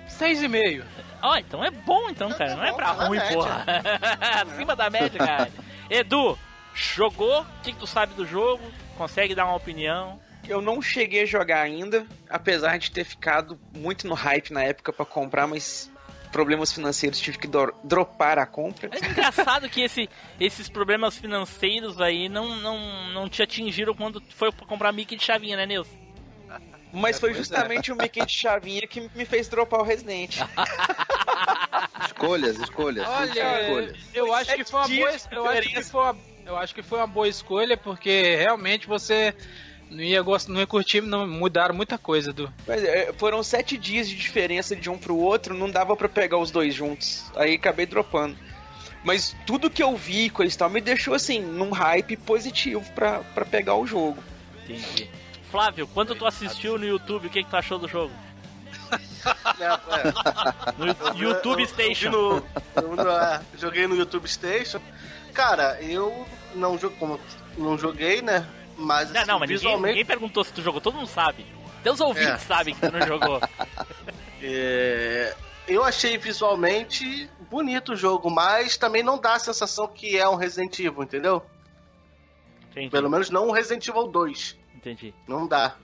S3: Seis e meio.
S1: Ó, então é bom então, cara.
S6: tá
S1: Não é
S6: bom,
S1: pra
S6: tá
S1: ruim, porra. Acima da média, cara. Edu, jogou? O que, que tu sabe do jogo? Consegue dar uma opinião?
S4: Eu não cheguei a jogar ainda, apesar de ter ficado muito no hype na época pra comprar, mas problemas financeiros tive que dro- dropar a compra.
S1: É engraçado que esse, esses problemas financeiros aí não, não, não te atingiram quando tu foi pra comprar Mickey de chavinha, né, Nilson?
S4: Mas foi justamente o Mickey de chavinha que me fez dropar o Resident.
S2: Escolhas, escolhas.
S3: Olha,
S2: escolhas.
S3: eu acho que foi uma boa, eu acho que foi uma, eu acho que foi uma boa escolha porque realmente você não ia gostar, não ia curtir, não mudaram muita coisa do.
S4: Mas, é, foram sete dias de diferença de um pro outro, não dava pra pegar os dois juntos. Aí acabei dropando. Mas tudo que eu vi com esse tal me deixou assim, num hype positivo pra pegar o jogo.
S1: Entendi. Flávio, quando tu assistiu no YouTube, o que, que tu achou do jogo? No YouTube
S6: Eu- eu-
S1: Station.
S6: eu vi no- eu- é, joguei no YouTube Station. Cara, eu não como não joguei, né? Mas
S1: Não,
S6: assim,
S1: não, mas ninguém,
S6: visualmente
S1: ninguém perguntou se tu jogou, todo mundo sabe. Até os ouvintes
S6: É.
S1: sabem que tu não jogou.
S6: é, eu achei visualmente bonito o jogo, mas também não dá a sensação que é um Resident Evil, entendeu?
S1: Entendi.
S6: Pelo menos não um Resident Evil 2.
S1: Entendi.
S6: Não dá.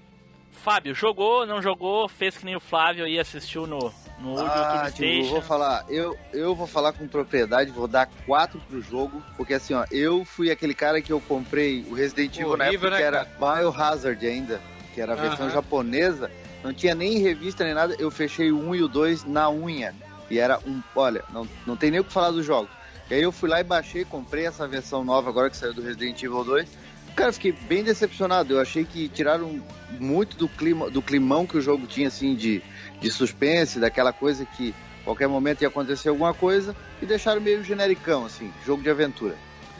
S1: Fábio, jogou, não jogou, fez que nem o Flávio aí, assistiu no, no
S2: Ah,
S1: YouTube
S2: vou falar, eu, eu vou falar com propriedade, vou dar 4 pro jogo, porque assim, ó, eu fui aquele cara que eu comprei o Resident Evil na época
S3: né,
S2: que era Biohazard ainda, que era a versão japonesa, não tinha nem revista nem nada, eu fechei o 1 e o 2 na unha. E era um, olha, não, não tem nem o que falar dos jogos. E aí eu fui lá e baixei, comprei essa versão nova agora que saiu do Resident Evil 2. Cara, eu fiquei bem decepcionado. Eu achei que tiraram muito do clima, do climão que o jogo tinha, assim, de, de suspense, daquela coisa que qualquer momento ia acontecer alguma coisa, e deixaram meio genericão, assim, jogo de aventura.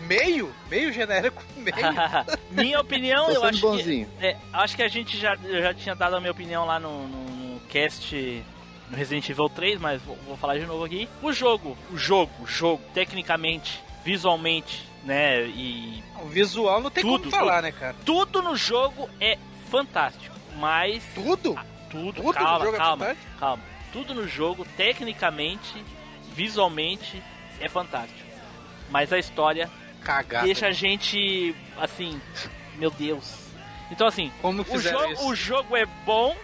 S3: Meio? Meio genérico? Meio?
S1: minha opinião, eu acho
S2: bonzinho.
S1: que. É, acho que a gente já, já tinha dado a minha opinião lá no, no, no cast no Resident Evil 3, mas vou, vou falar de novo aqui. O jogo, o jogo, o jogo, tecnicamente, visualmente, né? E
S3: O visual não tem
S1: Tudo,
S3: como falar,
S1: tudo.
S3: né, cara?
S1: tudo no jogo é fantástico. Mas.
S3: Tudo?
S1: Tudo,
S3: Tudo no
S1: calma,
S3: jogo é
S1: calma,
S3: fantástico?
S1: calma. Tudo no jogo, tecnicamente, visualmente, é fantástico. Mas a história
S3: Cagada.
S1: deixa a gente assim, meu Deus. Então assim,
S3: Como
S1: o jogo,
S3: isso?
S1: o jogo é bom,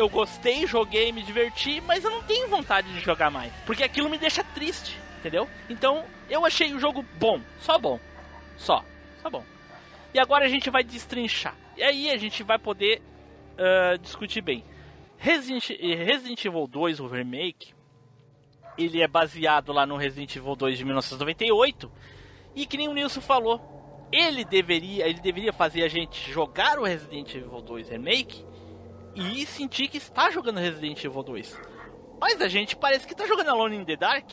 S1: eu gostei, joguei, me diverti, mas eu não tenho vontade de jogar mais, porque aquilo me deixa triste, entendeu? Então, eu achei o jogo bom, só bom. Só, só bom. E agora a gente vai destrinchar. E aí a gente vai poder ah, discutir bem. Resident, Resident Evil 2, o remake, ele é baseado lá no Resident Evil 2 de 1998. E que nem o Nilson falou, ele deveria, ele deveria fazer a gente jogar o Resident Evil 2 Remake e sentir que está jogando Resident Evil 2. Mas a gente parece que está jogando Alone in the Dark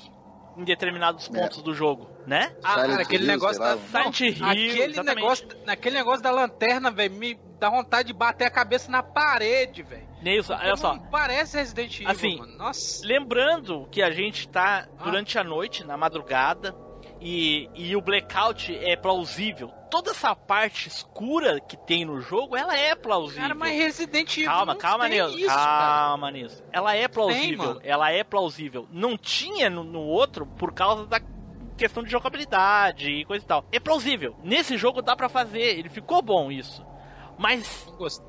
S1: em determinados pontos do jogo, né?
S3: Ah, cara, aquele
S2: Hill,
S3: negócio da.
S1: Silent Hill,
S3: aquele negócio, naquele negócio da lanterna, velho, me dá vontade de bater a cabeça na parede, velho.
S1: Nilson, olha só.
S3: Não Parece Resident Evil,
S1: Assim,
S3: mano. Nossa.
S1: Lembrando que a gente tá durante a noite, na madrugada, e, e o blackout é plausível. Toda essa parte escura que tem no jogo, ela é plausível.
S3: Cara, mas Resident Evil.
S1: Calma, calma,
S3: tem
S1: Nilson. Calma, Nilson. Ela é plausível.
S3: mano.
S1: ela é plausível. Não tinha no, no outro por causa da questão de jogabilidade e coisa e tal. É plausível. Nesse jogo dá pra fazer. Ele ficou bom isso. Mas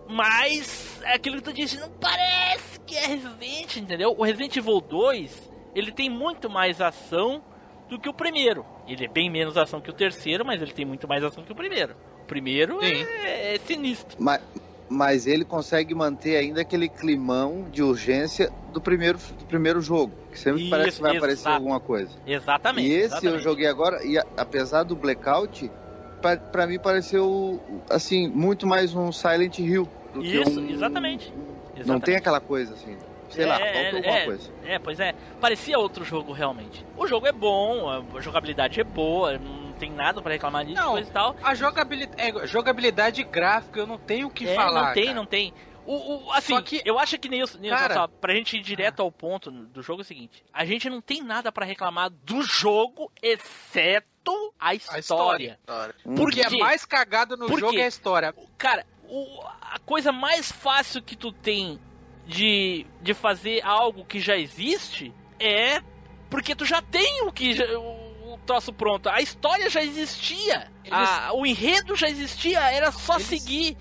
S1: mas é aquilo que tu disse, não parece que é Resident, entendeu? O Resident Evil 2, ele tem muito mais ação do que o primeiro. Ele é bem menos ação que o terceiro, mas ele tem muito mais ação que o primeiro. O primeiro é, é sinistro.
S2: Mas, mas ele consegue manter ainda aquele climão de urgência do primeiro, do primeiro jogo, que sempre
S1: Isso,
S2: parece que vai aparecer
S1: exato.
S2: alguma coisa.
S1: Exatamente.
S2: E esse
S1: exatamente.
S2: eu joguei agora, e a- apesar do Blackout, pra, pra mim pareceu, assim, muito mais um Silent Hill do
S1: Isso,
S2: que um...
S1: exatamente.
S2: Não
S1: Exatamente.
S2: tem aquela coisa, assim, sei lá,
S1: É,
S2: falta
S1: é,
S2: alguma
S1: é.
S2: coisa.
S1: É, pois é. Parecia outro jogo realmente. O jogo é bom, a jogabilidade é boa, não tem nada pra reclamar disso,
S3: Não,
S1: coisa e tal.
S3: A jogabilidade, é, jogabilidade gráfica, eu não tenho o que
S1: É,
S3: falar.
S1: não tem,
S3: cara.
S1: não tem. O, o- assim,
S3: Só que-
S1: eu acho que Nilson, Nilson
S3: Cara-
S1: só, pra gente ir direto ao ponto do jogo é o seguinte: a gente não tem nada pra reclamar do jogo, exceto a história.
S3: história.
S1: Por
S3: Porque é mais cagado no
S1: Por
S3: jogo
S1: quê?
S3: é a história.
S1: Cara, o- a coisa mais fácil que tu tem de, de fazer algo que já existe é porque tu já tem o que já- o, o troço pronto. A história já existia. A- o enredo já existia, era só
S3: Eles-
S1: seguir.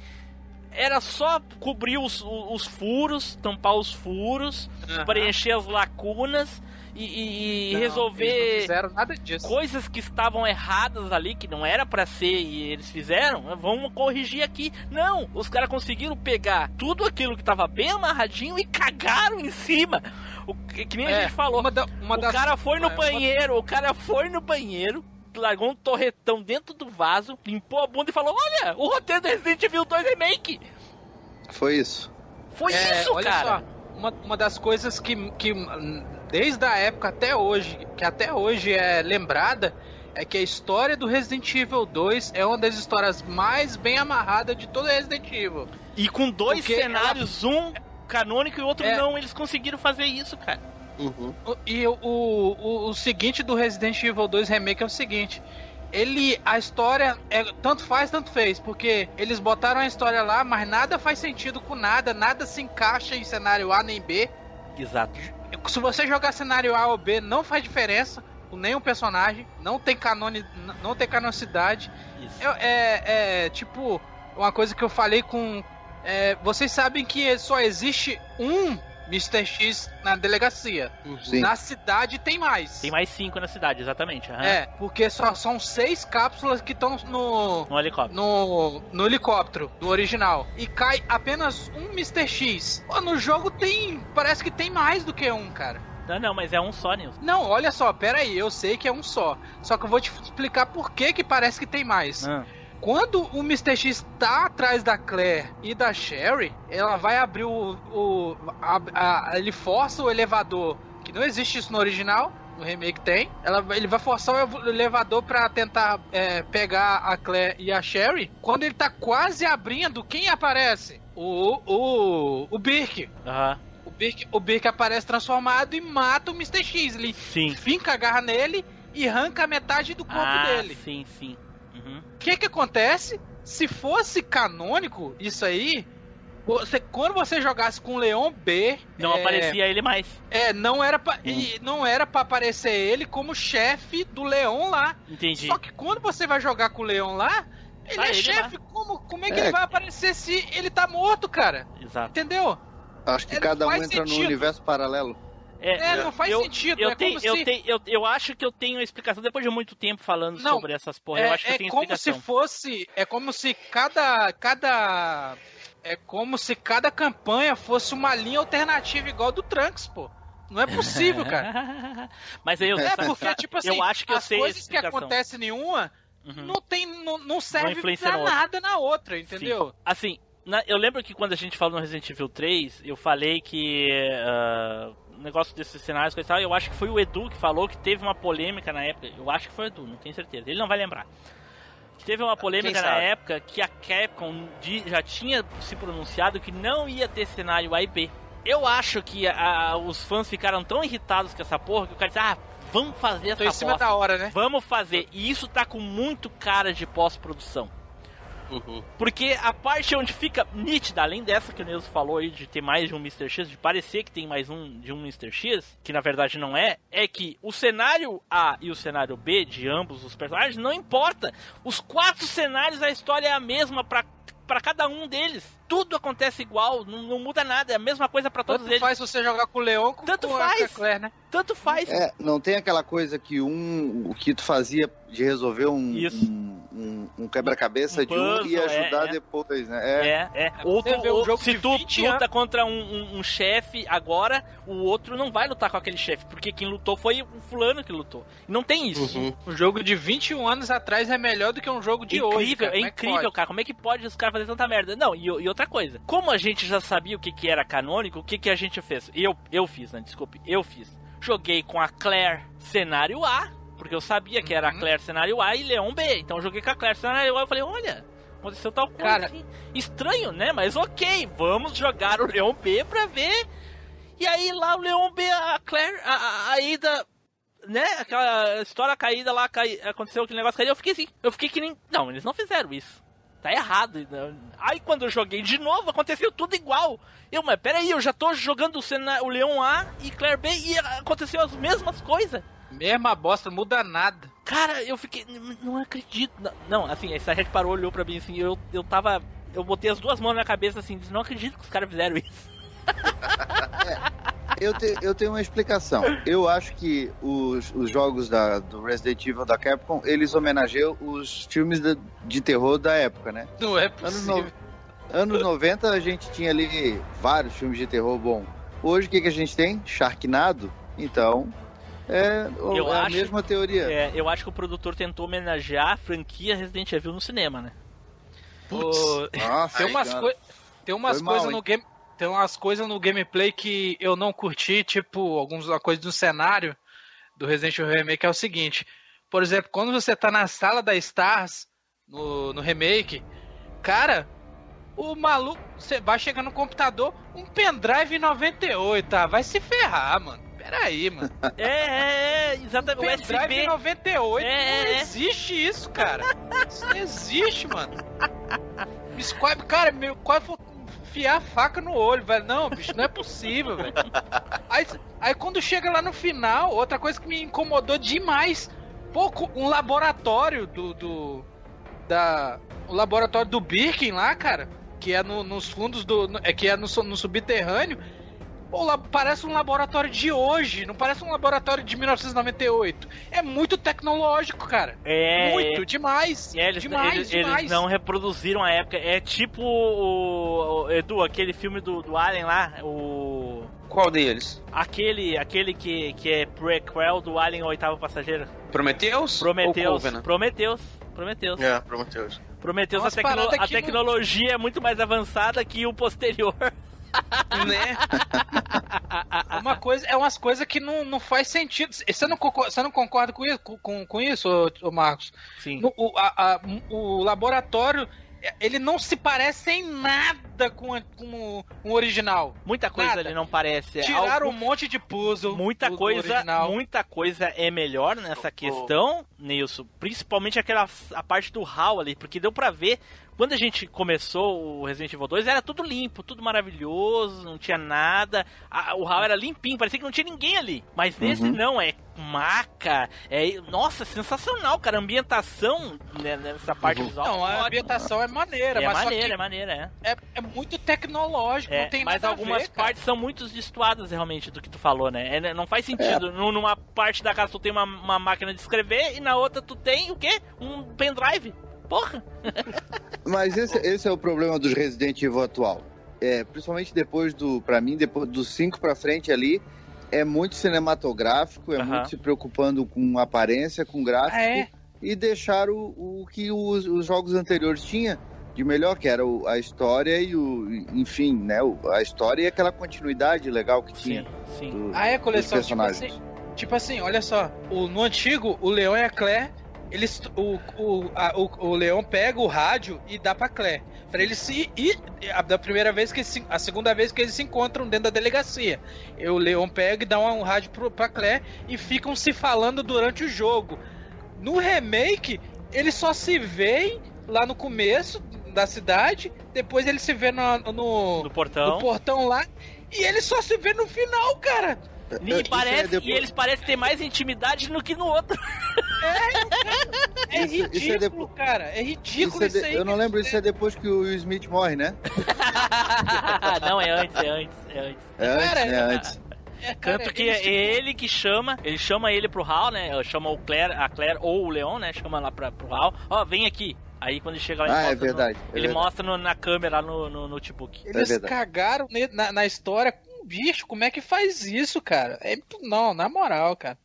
S1: Era só cobrir os, os- os furos, tampar os furos,
S3: Aham.
S1: preencher as lacunas e, e-
S3: Não,
S1: resolver
S3: eles não fizeram nada disso.
S1: coisas que estavam erradas ali, que não era pra ser e eles fizeram, né, vamos corrigir aqui. Não, os caras conseguiram pegar tudo aquilo que tava bem amarradinho e cagaram em cima. O, que, que nem a
S3: É,
S1: gente falou.
S3: uma da- uma
S1: o
S3: das-
S1: cara foi no
S3: é, uma-
S1: banheiro, o cara foi no banheiro. Largou um torretão dentro do vaso, limpou a bunda e falou: Olha, o roteiro do Resident Evil 2 Remake.
S2: Foi isso.
S1: Foi
S3: É,
S1: isso,
S3: olha
S1: cara.
S3: só, uma, uma das coisas que, que desde a época até hoje, que até hoje é lembrada, é que a história do Resident Evil 2 é uma das histórias mais bem amarradas de todo Resident Evil.
S1: E com dois
S3: Porque
S1: cenários, um canônico e outro
S3: É.
S1: não, eles conseguiram fazer isso, cara.
S6: Uhum.
S3: E o, o, o seguinte do Resident Evil 2 Remake é o seguinte. Ele, a história, é, tanto faz, tanto fez, porque eles botaram a história lá, mas nada faz sentido com nada, nada se encaixa em cenário A nem B.
S1: Exato.
S3: Se você jogar cenário A ou B, não faz diferença com nenhum personagem, não tem canone, não tem canonicidade. É, é- é, tipo uma coisa que eu falei com. é, vocês sabem que só existe um Mr. X na delegacia.
S2: Sim.
S3: Na cidade tem mais.
S1: Tem mais cinco na cidade, exatamente. aham.
S3: É, porque só são seis cápsulas que estão no,
S1: No helicóptero.
S3: no, no helicóptero do original. E cai apenas um Mr. X. Pô, no jogo tem. Parece que tem mais do que um, cara.
S1: Não, não, mas é um só, Nilson.
S3: Não, olha só, pera aí, eu sei que é um só. Só que eu vou te explicar por que que parece que tem mais.
S1: Ah,
S3: Quando o Mr. X tá atrás da Claire e da Sherry, ela vai abrir o. o a- a- ele força o elevador, que não existe isso no original. No remake tem. Ela, ele vai forçar o ev- elevador pra tentar é, pegar a Claire e a Sherry. Quando ele tá quase abrindo, quem aparece? O. O. O Birk.
S1: Aham.
S3: O Birk, o Birk aparece transformado e mata o Mr. X. Ele
S1: Sim.
S3: finca a garra nele e arranca metade do corpo
S1: ah,
S3: dele.
S1: sim, sim. Uhum.
S3: O que que acontece? Se fosse canônico isso aí, você, quando você jogasse com o Leon B,
S1: Não
S3: é,
S1: aparecia ele mais.
S3: É, não era pra, e não era para aparecer ele como chefe do Leon lá.
S1: Entendi.
S3: Só que quando você vai jogar com o Leon lá, ele
S1: Tá
S3: é
S1: ele
S3: chefe. Como, como é que
S2: É.
S3: ele vai aparecer se ele tá morto, cara?
S1: Exato.
S3: Entendeu?
S2: Acho que
S3: É,
S2: cada um entra num
S3: sentido.
S2: universo paralelo.
S3: É, não faz
S1: eu,
S3: sentido.
S1: Eu,
S3: é
S1: tenho, eu,
S3: se...
S1: tenho, eu, eu acho que eu tenho explicação depois de muito tempo falando
S3: Não,
S1: sobre essas porra. eu
S3: é,
S1: acho que eu
S3: é
S1: tenho
S3: como
S1: explicação.
S3: se fosse. É como se cada. cada. É como se cada campanha fosse uma linha alternativa igual do Trunks, pô. Não é possível, cara.
S1: Mas aí eu,
S3: É, porque, tipo assim,
S1: eu acho que eu
S3: as
S1: sei a
S3: coisas que acontecem em uma
S1: Uhum.
S3: não, tem, não, não serve
S1: influencia
S3: pra
S1: outra.
S3: nada na outra, entendeu?
S1: Sim. Assim, na- eu lembro que quando a gente falou no Resident Evil 3, eu falei que o negócio desses cenários e tal, eu acho que foi o Edu que falou que teve uma polêmica na época. Eu acho que foi o Edu, não tenho certeza. Ele não vai lembrar. Que teve uma polêmica na época que a Capcom já tinha se pronunciado que não ia ter cenário A e B. Eu acho que a- os fãs ficaram tão irritados com essa porra que o cara disse, ah, vamos fazer essa
S3: Tô em cima
S1: bosta.
S3: da hora, né?
S1: Vamos fazer. E isso tá com muito cara de pós-produção.
S6: Uhum.
S1: Porque a parte onde fica nítida, além dessa que o Neuso falou aí de ter mais de um Mr. X, de parecer que tem mais um de um Mr. X, que na verdade não é, é que o cenário A e o cenário B de ambos os personagens não importa. Os quatro cenários a história é a mesma para cada um deles. Tudo acontece igual, não, não muda nada, é a mesma coisa pra todos
S3: Tanto
S1: eles.
S3: faz você jogar com o Leon com,
S1: Tanto
S3: com
S1: faz.
S3: a Claire, né?
S1: Tanto faz.
S2: É, não tem aquela coisa que um. O que tu fazia de resolver um, um, um- um quebra-cabeça
S1: Um
S2: de um e
S1: puzzle,
S2: ajudar
S1: é, é.
S2: depois, né? É.
S1: É, é. Outro,
S3: um
S1: ou-
S3: jogo
S1: se tu
S3: 20
S1: luta contra um, um- um chefe agora, o outro não vai lutar com aquele chefe, porque quem lutou foi o fulano que lutou. Não tem isso.
S6: Uhum.
S3: Um jogo de 21 anos atrás é melhor do que um jogo de
S1: incrível,
S3: hoje. cara.
S1: é
S3: que
S1: incrível, cara. Como é que pode os caras fazerem tanta merda? Não, e, e outra coisa. Como a gente já sabia o que, que era canônico, o que, que a gente fez? Eu, eu fiz, né? Desculpe, eu fiz. Joguei com a Claire cenário A, porque eu sabia que era a
S3: Uhum.
S1: Claire cenário A e Leon B. Então eu joguei com a Claire cenário A e eu falei, olha, aconteceu tal coisa.
S3: Cara-
S1: assim. Estranho, né? Mas ok, vamos jogar o Leon B pra ver. E aí lá o Leon B, a Claire, a, a, a Ida né, aquela história caída lá, cai, aconteceu aquele negócio caído, eu fiquei assim, eu fiquei que nem, não, eles não fizeram isso. Tá errado. Aí quando eu joguei de novo, aconteceu tudo igual. Eu, mas peraí, eu já tô jogando o, Sena, o Leon A e Claire B e aconteceu as mesmas coisas.
S3: Mesma bosta, não muda nada.
S1: Cara, eu fiquei, "N- não acredito. Não, assim, essa Red parou, olhou pra mim assim, eu, eu tava, eu botei as duas mãos na cabeça assim, disse, não acredito que os caras fizeram isso.
S2: Eu, te- eu tenho uma explicação. Eu acho que os, os jogos da, do Resident Evil da Capcom, eles homenageiam os filmes de, de terror da época, né?
S3: Não é
S2: Anos,
S3: possível.
S2: no- anos 90 a gente tinha ali vários filmes de terror bom. Hoje o que, que a gente tem? Sharknado. Então, é, o-
S1: Eu
S2: é a
S1: acho-
S2: mesma teoria.
S1: É, eu acho que o produtor tentou homenagear a franquia Resident Evil no cinema, né?
S3: Ô,
S2: Nossa,
S3: Tem umas, coi- tem umas coisas no game. Tem umas coisas no gameplay que eu não curti, tipo, algumas coisas do cenário do Resident Evil Remake é o seguinte. Por exemplo, quando você tá na sala da Stars, no, no remake, cara, o maluco, você vai chegar no computador, um pendrive 98, tá? Vai se ferrar, mano. Peraí, mano.
S1: É, é, é, exatamente. O
S3: Pendrive
S1: USB.
S3: 98
S1: É,
S3: não
S1: é.
S3: existe isso, cara. Isso não existe, mano. Quase, cara, meu, quase vou enfiar a faca no olho, velho. Não, bicho, não é possível, velho. Aí, aí quando chega lá no final, outra coisa que me incomodou demais, pouco um laboratório do, do da o laboratório do Birkin lá, cara, que é no- nos fundos do é que é no, no subterrâneo. Pô, parece um laboratório de hoje, não parece um laboratório de 1998. É muito tecnológico, cara.
S1: É,
S3: muito,
S1: é.
S3: demais.
S1: É, eles,
S3: demais,
S1: eles,
S3: demais.
S1: eles não reproduziram a época. É tipo o, o- Edu, aquele filme do, do Alien lá, o.
S4: Qual deles?
S1: Aquele, aquele que, que é prequel do Alien Oitavo Passageiro.
S4: Prometheus. Covenant?
S1: Prometheus. Prometheus.
S6: É, Prometheus.
S1: Prometheus, a, tecno- a
S3: que não-
S1: tecnologia é muito mais avançada que o posterior.
S4: Né?
S3: É uma coisa, é umas coisas que não, não faz sentido. Você não concorda, você não concorda com isso, com, com, isso ô Marcos?
S1: Sim.
S3: No- o, a- a- o laboratório, ele não se parece em nada com, a- com o original.
S1: Muita coisa
S3: Nada.
S1: ali não parece.
S3: Tiraram
S1: Algum-
S3: um monte de puzzle.
S1: Muita coisa,
S3: original.
S1: muita coisa é melhor nessa questão, Nilson. Principalmente aquela a parte do HAL ali, porque deu pra ver quando a gente começou o Resident Evil 2 era tudo limpo, tudo maravilhoso, não tinha nada. A- o HAL era limpinho, parecia que não tinha ninguém ali. Mas nesse
S2: Uhum.
S1: não, é maca, é nossa, sensacional, cara, a ambientação né, nessa parte visual.
S3: Não, a ambientação é maneira,
S1: é
S3: mas
S1: maneira,
S3: só
S1: é maneira, é.
S3: é, é muito tecnológico,
S1: É,
S3: não tem
S1: mas
S3: nada
S1: algumas
S3: a ver, cara.
S1: partes são muito destoadas realmente do que tu falou, né? É, não faz sentido. Num- Numa parte da casa tu tem uma, uma máquina de escrever e na outra tu tem o quê? Um pendrive. Porra!
S2: Mas esse, esse é o problema dos Resident Evil atual. É, principalmente depois do, pra mim, depois dos 5 pra frente ali, é muito cinematográfico, é
S1: Aham.
S2: muito se preocupando com aparência, com gráfico,
S3: Ah, é?
S2: e deixar o, o que os, os jogos anteriores tinham de melhor, que era o- a história e o, enfim, né, o- a história e aquela continuidade legal que tinha.
S1: Sim, sim.
S2: do-
S3: Ah, é, coleção,
S2: dos
S3: tipo
S2: personagens.
S3: assim, tipo assim, olha só, o, no antigo, o Leão e a Claire, eles, o, o, a- o, o Leão pega o rádio e dá pra Claire, pra eles se ir, a, da primeira vez que se- a segunda vez que eles se encontram dentro da delegacia, E o Leão pega e dá um, um rádio pro, pra Claire e ficam se falando durante o jogo. No remake, eles só se veem lá no começo da cidade, depois eles se vê no, no,
S1: No portão.
S3: no portão lá, e eles só se vê no final, cara.
S1: E,
S2: Isso é
S1: parece,
S2: depois-
S1: e eles parecem ter mais intimidade no que no outro.
S3: É
S2: Isso- isso é
S3: ridículo,
S2: depo-
S3: cara. É ridículo
S2: Isso
S3: isso,
S2: é de-
S3: aí.
S2: eu não lembro, isso é depois que o Will Smith morre, né?
S1: não, é antes, é antes, é antes.
S2: É antes,
S3: Cara,
S2: é antes.
S3: É, cara,
S1: Tanto que é
S3: tipo,
S1: ele que chama, ele chama ele pro Hal, né? Chama o Claire, a Claire ou o Leon, né? Chama lá pra, pro Hal. Ó, vem aqui. Aí quando ele chega lá, ele
S2: Ah, é
S1: mostra, no-
S2: verdade. é
S1: ele
S2: verdade.
S1: mostra no- na câmera no, no notebook.
S3: Eles
S2: é
S3: cagaram na, na história com bicho. Como é que faz isso, cara? É, não, na moral, cara.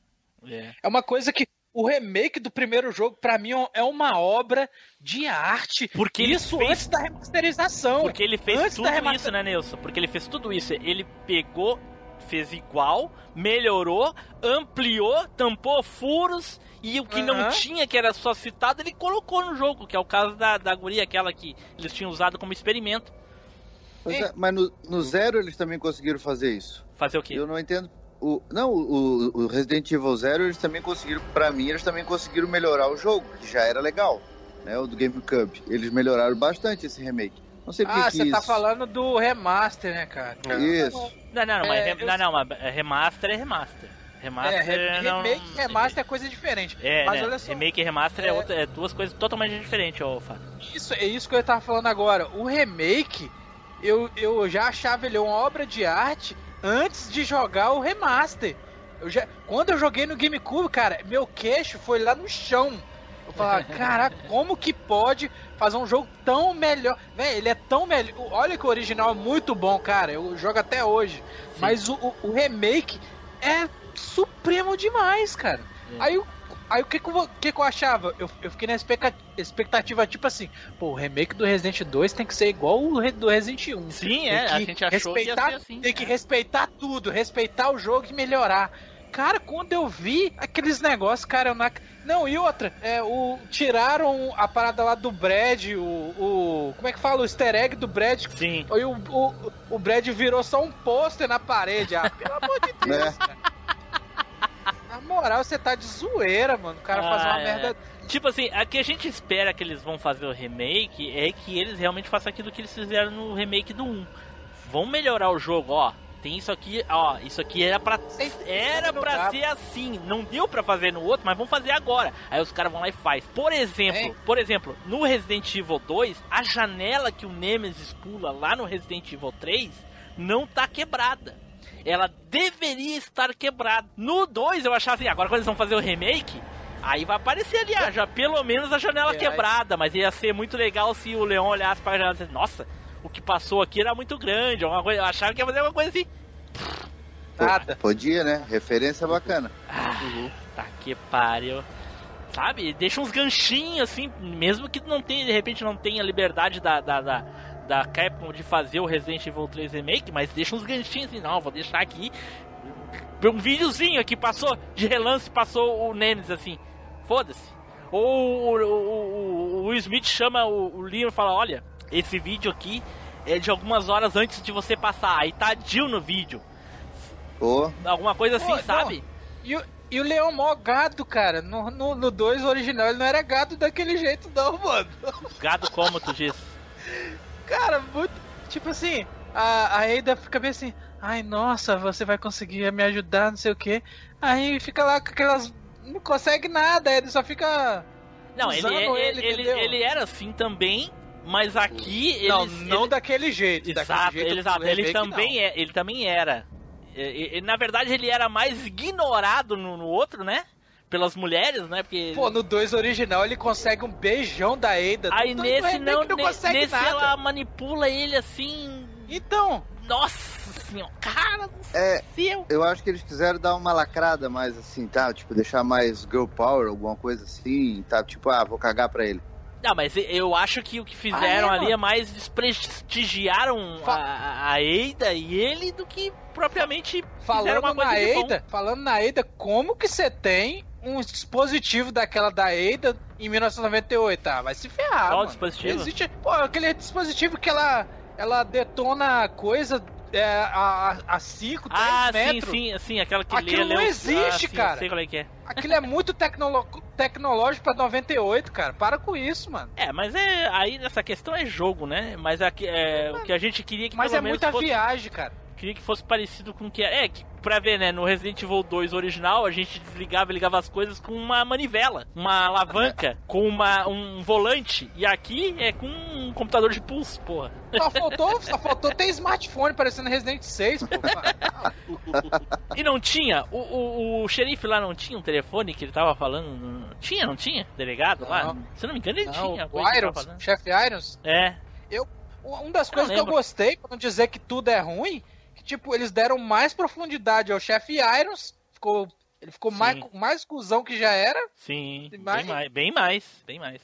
S1: É.
S3: É uma coisa que o remake do primeiro jogo, pra mim, é uma obra de arte.
S1: Porque ele
S3: isso
S1: fez-
S3: antes da remasterização.
S1: Porque ele fez
S3: Antes
S1: tudo isso, né, Nilson? Porque ele fez tudo isso. Ele pegou, fez igual, melhorou, ampliou, tampou furos e o que não
S3: Aham.
S1: tinha, que era só citado, ele colocou no jogo, que é o caso da, da guria, aquela que eles tinham usado como experimento.
S2: Pois é, mas no, no Zero eles também conseguiram fazer isso.
S1: Fazer o quê?
S2: Eu não entendo. O, não, o, o Resident Evil Zero eles também conseguiram, pra mim, eles também conseguiram melhorar o jogo, que já era legal, né? O do GameCube. Eles melhoraram bastante esse remake. Não sei porque
S3: Ah, você tá falando do remaster, né, cara?
S2: Isso.
S1: Não, não, não, mas,
S3: É,
S1: rem-
S3: eu-
S1: não, não, mas remaster é remaster.
S3: É,
S1: Remaster
S3: re-
S1: não...
S3: remake e remaster é coisa diferente.
S1: É,
S3: Mas
S1: né?
S3: olha só,
S1: remake e remaster é,
S3: É.
S1: outra- é duas coisas totalmente diferentes, ô Fábio.
S3: Isso, é isso que eu tava falando agora. O remake, eu, eu já achava ele uma obra de arte antes de jogar o remaster. Eu já, quando eu joguei no GameCube, cara, meu queixo foi lá no chão. Eu falava, caraca, como que pode fazer um jogo tão melhor? Véi, ele é tão melhor. Olha que o original é muito bom, cara. Eu jogo até hoje. Mas o, o- o remake é supremo demais, cara. Aí, o- aí o que que, eu, que que eu achava? Eu, eu fiquei na expecta- expectativa, tipo assim, pô, o remake do Resident 2 tem que ser igual o do Resident 1.
S1: Sim,
S3: Tem
S1: é, a
S3: que
S1: gente achou que ia ser assim.
S3: Tem que
S1: é.
S3: respeitar tudo, respeitar o jogo e melhorar. Cara, quando eu vi aqueles negócios, cara, eu não. Não, e outra, é, o, tiraram a parada lá do Brad, o, o. Como é que fala? O easter egg do Brad.
S1: Sim.
S3: E o, o, o Brad virou só um pôster na parede. Ah, pelo amor de Deus,
S2: É.
S3: cara. Na moral, você tá de zoeira, mano. O cara faz
S1: Ah,
S3: uma
S1: é.
S3: merda.
S1: Tipo assim, a que a gente espera que eles vão fazer o remake é que eles realmente façam aquilo que eles fizeram no remake do 1. Vão melhorar o jogo, ó. Tem isso aqui, ó. Isso aqui era pra. Era pra ser assim. Não deu pra fazer no outro, mas vamos fazer agora. Aí os caras vão lá e faz. Por exemplo,
S3: Hein?
S1: por exemplo, no Resident Evil 2, a janela que o Nemesis pula lá no Resident Evil 3 não tá quebrada. Ela deveria estar quebrada. No 2 eu achava assim, agora quando eles vão fazer o remake, aí vai aparecer ali, ah, já pelo menos a janela
S3: É,
S1: quebrada, mas ia ser muito legal se o Leon olhasse pra janela e dissesse, nossa, o que passou aqui era muito grande, alguma coisa, eu achava que ia fazer uma coisa assim.
S3: Nada.
S2: Podia, né? Referência bacana.
S1: Tá que pariu. Sabe? Deixa uns ganchinhos assim, mesmo que não tenha, de repente não tenha liberdade da, da, da, da Capcom de fazer o Resident Evil 3 Remake, mas deixa uns ganchinhos assim, não, vou deixar aqui. Um videozinho aqui passou, de relance passou o Nemesis assim. Foda-se. Ou o, o, o, o Will Smith chama o, o Leon e fala: Olha, esse vídeo aqui é de algumas horas antes de você passar. Aí tá Jill no vídeo.
S2: Ô,
S1: Alguma coisa assim,
S3: não.
S1: sabe?
S3: E o, e o Leão mó gado, cara. No 2 no, dois original ele não era gado daquele jeito, não, mano.
S1: Gado como tu diz.
S3: Cara, muito. Tipo assim, a, a Ada fica bem assim. Ai, nossa, você vai conseguir me ajudar, não sei o que. Aí fica lá com aquelas. Não consegue nada, ele só fica.
S1: Não, ele,
S3: usando
S1: ele, ele,
S3: entendeu?
S1: ele era assim também, mas aqui ele.
S3: não, não daquele jeito.
S1: Exato,
S3: daquele jeito
S1: ele, exato, ele
S3: remake,
S1: também
S3: não.
S1: é, ele também era. E- e- na verdade, ele era mais ignorado no, no outro, né? Pelas mulheres, né? Porque.
S3: Pô, no 2 original ele consegue um beijão da Ada.
S1: aí nesse não,
S3: não consegue
S1: nesse
S3: nada.
S1: ela manipula ele assim.
S3: Então,
S1: Nossa senhora, cara do
S2: É,
S1: céu.
S2: eu acho que eles quiseram dar uma lacrada mais assim, tá? Tipo, deixar mais girl power, alguma coisa assim, tá? Tipo, ah, vou cagar pra ele.
S1: Não, mas eu acho que o que fizeram
S3: Ah, é,
S1: ali é mais desprestigiaram
S3: Fa-
S1: a, a Ada e ele do que propriamente
S3: falando
S1: uma coisa
S3: na. Ada, falando na Ada, como que você tem um dispositivo daquela da Ada em 1998? Ah, vai se ferrar,
S1: Qual
S3: mano.
S1: dispositivo?
S3: Existe, pô, aquele dispositivo que ela ela detona coisa é, a, a 5, 10
S1: Ah, sim,
S3: metros.
S1: sim, sim, aquela que
S3: Aquilo
S1: lê,
S3: não
S1: lê
S3: existe,
S1: ah, sim, eu
S3: cara.
S1: sei qual é que é.
S3: Aquilo é muito tecnolo- tecnológico pra 98, cara. Para com isso, mano.
S1: É, mas é aí nessa questão é jogo, né? Mas aqui, é, o que a gente queria que
S3: Mas é muita
S1: fosse,
S3: viagem, cara.
S1: queria que fosse parecido com o que é. É, que, pra ver, né, no Resident Evil 2 original, a gente desligava e ligava as coisas com uma manivela, uma alavanca, com uma, um volante. E aqui é com um computador de pulso, porra.
S3: Só faltou, só faltou ter smartphone parecendo Resident 6, pô.
S1: E não tinha, o, o, o xerife lá não tinha um telefone que ele tava falando? Não- Tinha, não tinha? Delegado lá?
S3: Não.
S1: Se eu não me engano, ele
S3: Não,
S1: tinha.
S3: o Irons, chefe Irons,
S1: É,
S3: uma das
S1: Eu
S3: coisas que eu gostei, pra não dizer que tudo é ruim, tipo, eles deram mais profundidade ao chefe Irons, ficou, ele ficou
S1: Sim.
S3: mais, mais cuzão que já era.
S1: Sim,
S3: E
S1: bem
S3: mais-
S1: mais, bem mais, bem mais.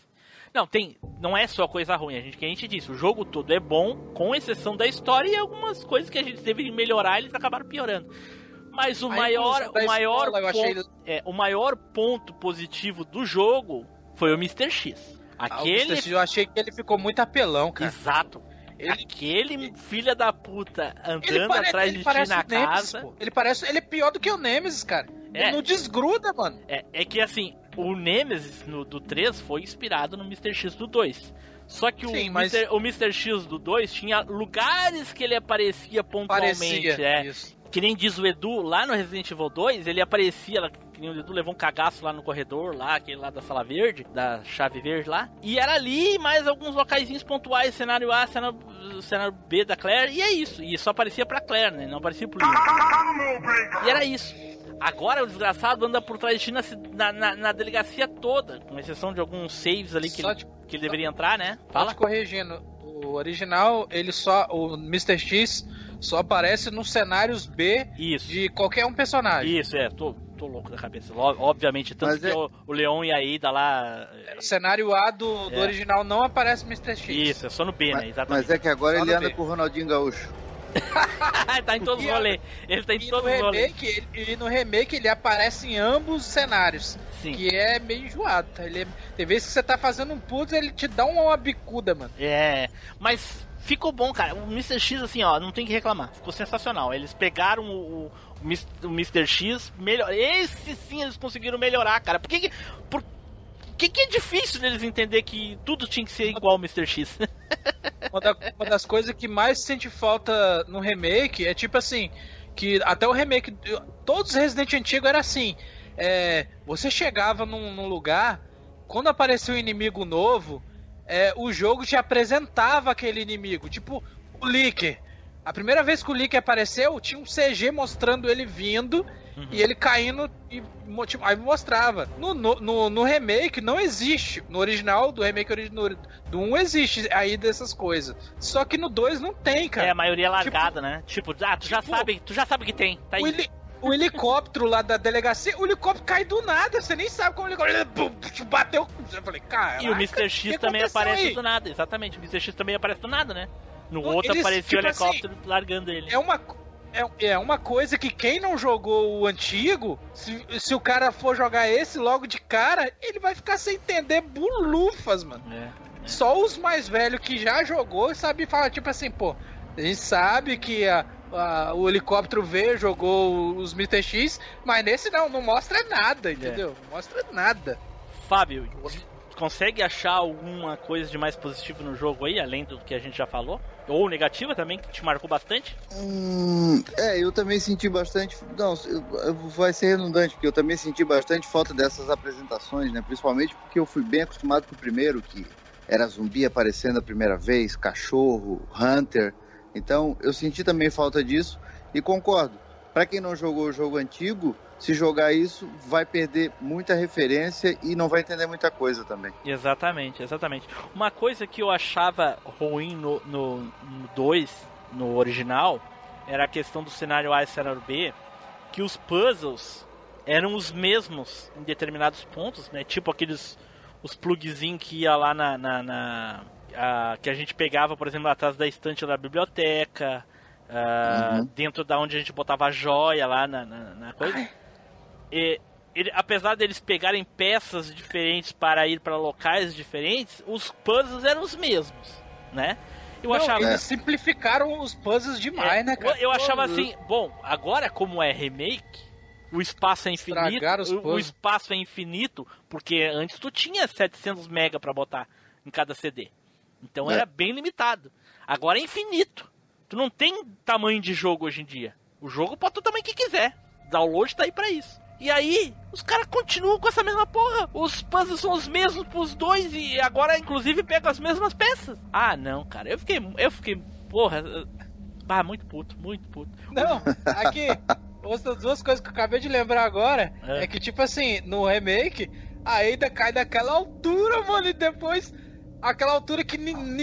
S1: Não, tem, não é só coisa ruim, a gente que a gente disse, o jogo todo é bom, com exceção da história e algumas coisas que a gente deveria melhorar, eles acabaram piorando. Mas o
S3: A
S1: maior,
S3: da
S1: o maior
S3: escola, eu achei-
S1: ponto, é, o maior ponto positivo do jogo foi o Mr. X.
S3: Ah, o
S1: Aquele
S3: Mr. X, Eu achei que ele ficou muito apelão, cara.
S1: exato.
S3: Ele-
S1: Aquele filha da puta andando
S3: pare-
S1: atrás de ti na
S3: Nemesis,
S1: casa.
S3: pô. Ele parece, ele é pior do que o Nemesis, cara.
S1: É.
S3: Ele não desgruda, mano.
S1: É, é que assim, o Nemesis no, do 3 foi inspirado no Mr. X do 2. Só que
S3: Sim,
S1: o,
S3: mas-
S1: Mr., o Mr. X do 2 tinha lugares que ele aparecia pontualmente.
S3: Parecia.
S1: é.
S3: Isso.
S1: Que nem diz o Edu, lá no Resident Evil 2, ele aparecia, lá, que nem o Edu levou um cagaço lá no corredor, lá, aquele lá da sala verde, da chave verde lá. E era ali mais alguns locaizinhos pontuais, cenário A, cenário, cenário B da Claire, e é isso. E só aparecia pra Claire, né? Não aparecia pro Leon. E era isso. Agora o desgraçado anda por trás de ti na, na, na- delegacia toda, com exceção de alguns saves ali que,
S3: Só
S1: ele,
S3: te-
S1: que ele deveria entrar, né?
S3: Só
S1: Fala.
S3: te corrigindo, o original, ele só. O Mr. X só aparece nos cenários B
S1: Isso.
S3: de qualquer um personagem.
S1: Isso, é, tô, tô louco da cabeça. Obviamente, tanto
S2: Mas
S1: que
S2: é-
S1: o, o Leon e a Ida lá.
S3: O cenário A do, do
S1: É.
S3: original não aparece Mr. X.
S1: Isso, é só no B, né?
S2: Mas,
S1: Exatamente.
S2: mas é que agora
S3: Só
S2: ele anda
S3: B.
S2: com o Ronaldinho Gaúcho.
S1: tá em todos os rolês. Ele tá em
S3: E
S1: todos os rolês.
S3: ele, e no remake ele aparece em ambos os cenários.
S1: Sim.
S3: Que é meio enjoado. Tá? Ele é- tem vezes que você tá fazendo um puzzle ele te dá uma bicuda, mano.
S1: É, mas ficou bom, cara. O Mr. X, assim, ó, não tem que reclamar. Ficou sensacional. Eles pegaram o, o, o Mr. X, melhor. Esse sim eles conseguiram melhorar, cara. Por que que, por que, que é difícil deles entender que tudo tinha que ser igual ao Mr. X?
S3: Uma, da- uma das coisas que mais sente falta no remake é tipo assim, que até o remake, todos os Resident antigos era assim. é, você chegava num, num lugar, quando aparecia um inimigo novo, é, o jogo te apresentava aquele inimigo, tipo o Licker. A primeira vez que o Licker apareceu, tinha um CG mostrando ele vindo e ele caindo e tipo, aí mostrava. No, no, no, remake não existe. No original, do remake original do 1 existe aí dessas coisas. Só que no 2 não tem, cara.
S1: É, a maioria largada, né? Tipo, ah, tu já
S3: tipo-
S1: sabe, tu já sabe que tem. Tá aí.
S3: O, heli- o helicóptero lá da delegacia, o helicóptero cai do nada, você nem sabe como o helicóptero. Bateu. Eu falei, cara.
S1: E o Mr. X também aparece
S3: aí?
S1: do nada, exatamente. O Mr. X também aparece do nada, né? No outro
S3: eles,
S1: aparecia
S3: tipo
S1: o helicóptero largando ele.
S3: É uma, é, é uma coisa que quem não jogou o antigo, se, se o cara for jogar esse logo de cara, ele vai ficar sem entender bulufas, mano.
S1: É.
S3: Só os mais velhos que já jogou sabe falar, tipo assim, pô, a gente sabe que a- a- o helicóptero veio, jogou os Mr. X, mas nesse não, não mostra nada, entendeu? Não mostra nada.
S1: Fábio, consegue achar alguma coisa de mais positivo no jogo aí, além do que a gente já falou? Ou negativa também, que te marcou bastante?
S2: Hum, é, eu também senti bastante. Não, eu- eu- vai ser redundante, porque eu também senti bastante falta dessas apresentações, né? Principalmente porque eu fui bem acostumado com o primeiro, que era zumbi aparecendo a primeira vez, cachorro, hunter. Então eu senti também falta disso e concordo. Pra quem não jogou o jogo antigo, se jogar isso, vai perder muita referência e não vai entender muita coisa também.
S1: Exatamente, exatamente. Uma coisa que eu achava ruim no 2, no, 2, no original, era a questão do cenário A e cenário B, que os puzzles eram os mesmos em determinados pontos, né? Tipo aqueles os plugzinhos que ia lá na, na, na- a- que a gente pegava, por exemplo, atrás da estante da biblioteca,
S2: Uhum.
S1: dentro da onde a gente botava a joia lá na, na, na coisa. E, ele- apesar deles pegarem peças diferentes para ir para locais diferentes, os puzzles eram os mesmos, né? Eu
S3: Não,
S1: achava
S3: Eles simplificaram os puzzles demais,
S1: é,
S3: né, cara?
S1: Eu achava
S3: Pô,
S1: assim, bom, agora como é remake, o espaço é infinito, o, espaço é infinito, porque antes tu tinha 700 mega pra botar em cada CD. Então
S2: É.
S1: era bem limitado. Agora é infinito. Tu não tem tamanho de jogo hoje em dia. O jogo pode ter o tamanho que quiser. Download tá aí pra isso. E aí, os caras continuam com essa mesma porra. Os puzzles são os mesmos pros dois e agora, inclusive, pegam as mesmas peças. Ah, não, cara. Eu fiquei, eu fiquei, porra, ah, muito puto, muito puto.
S3: Não, aqui, outras duas coisas que eu acabei de lembrar agora
S1: É.
S3: é, que, tipo assim, no remake, a Ada cai daquela altura, mano, e depois aquela altura que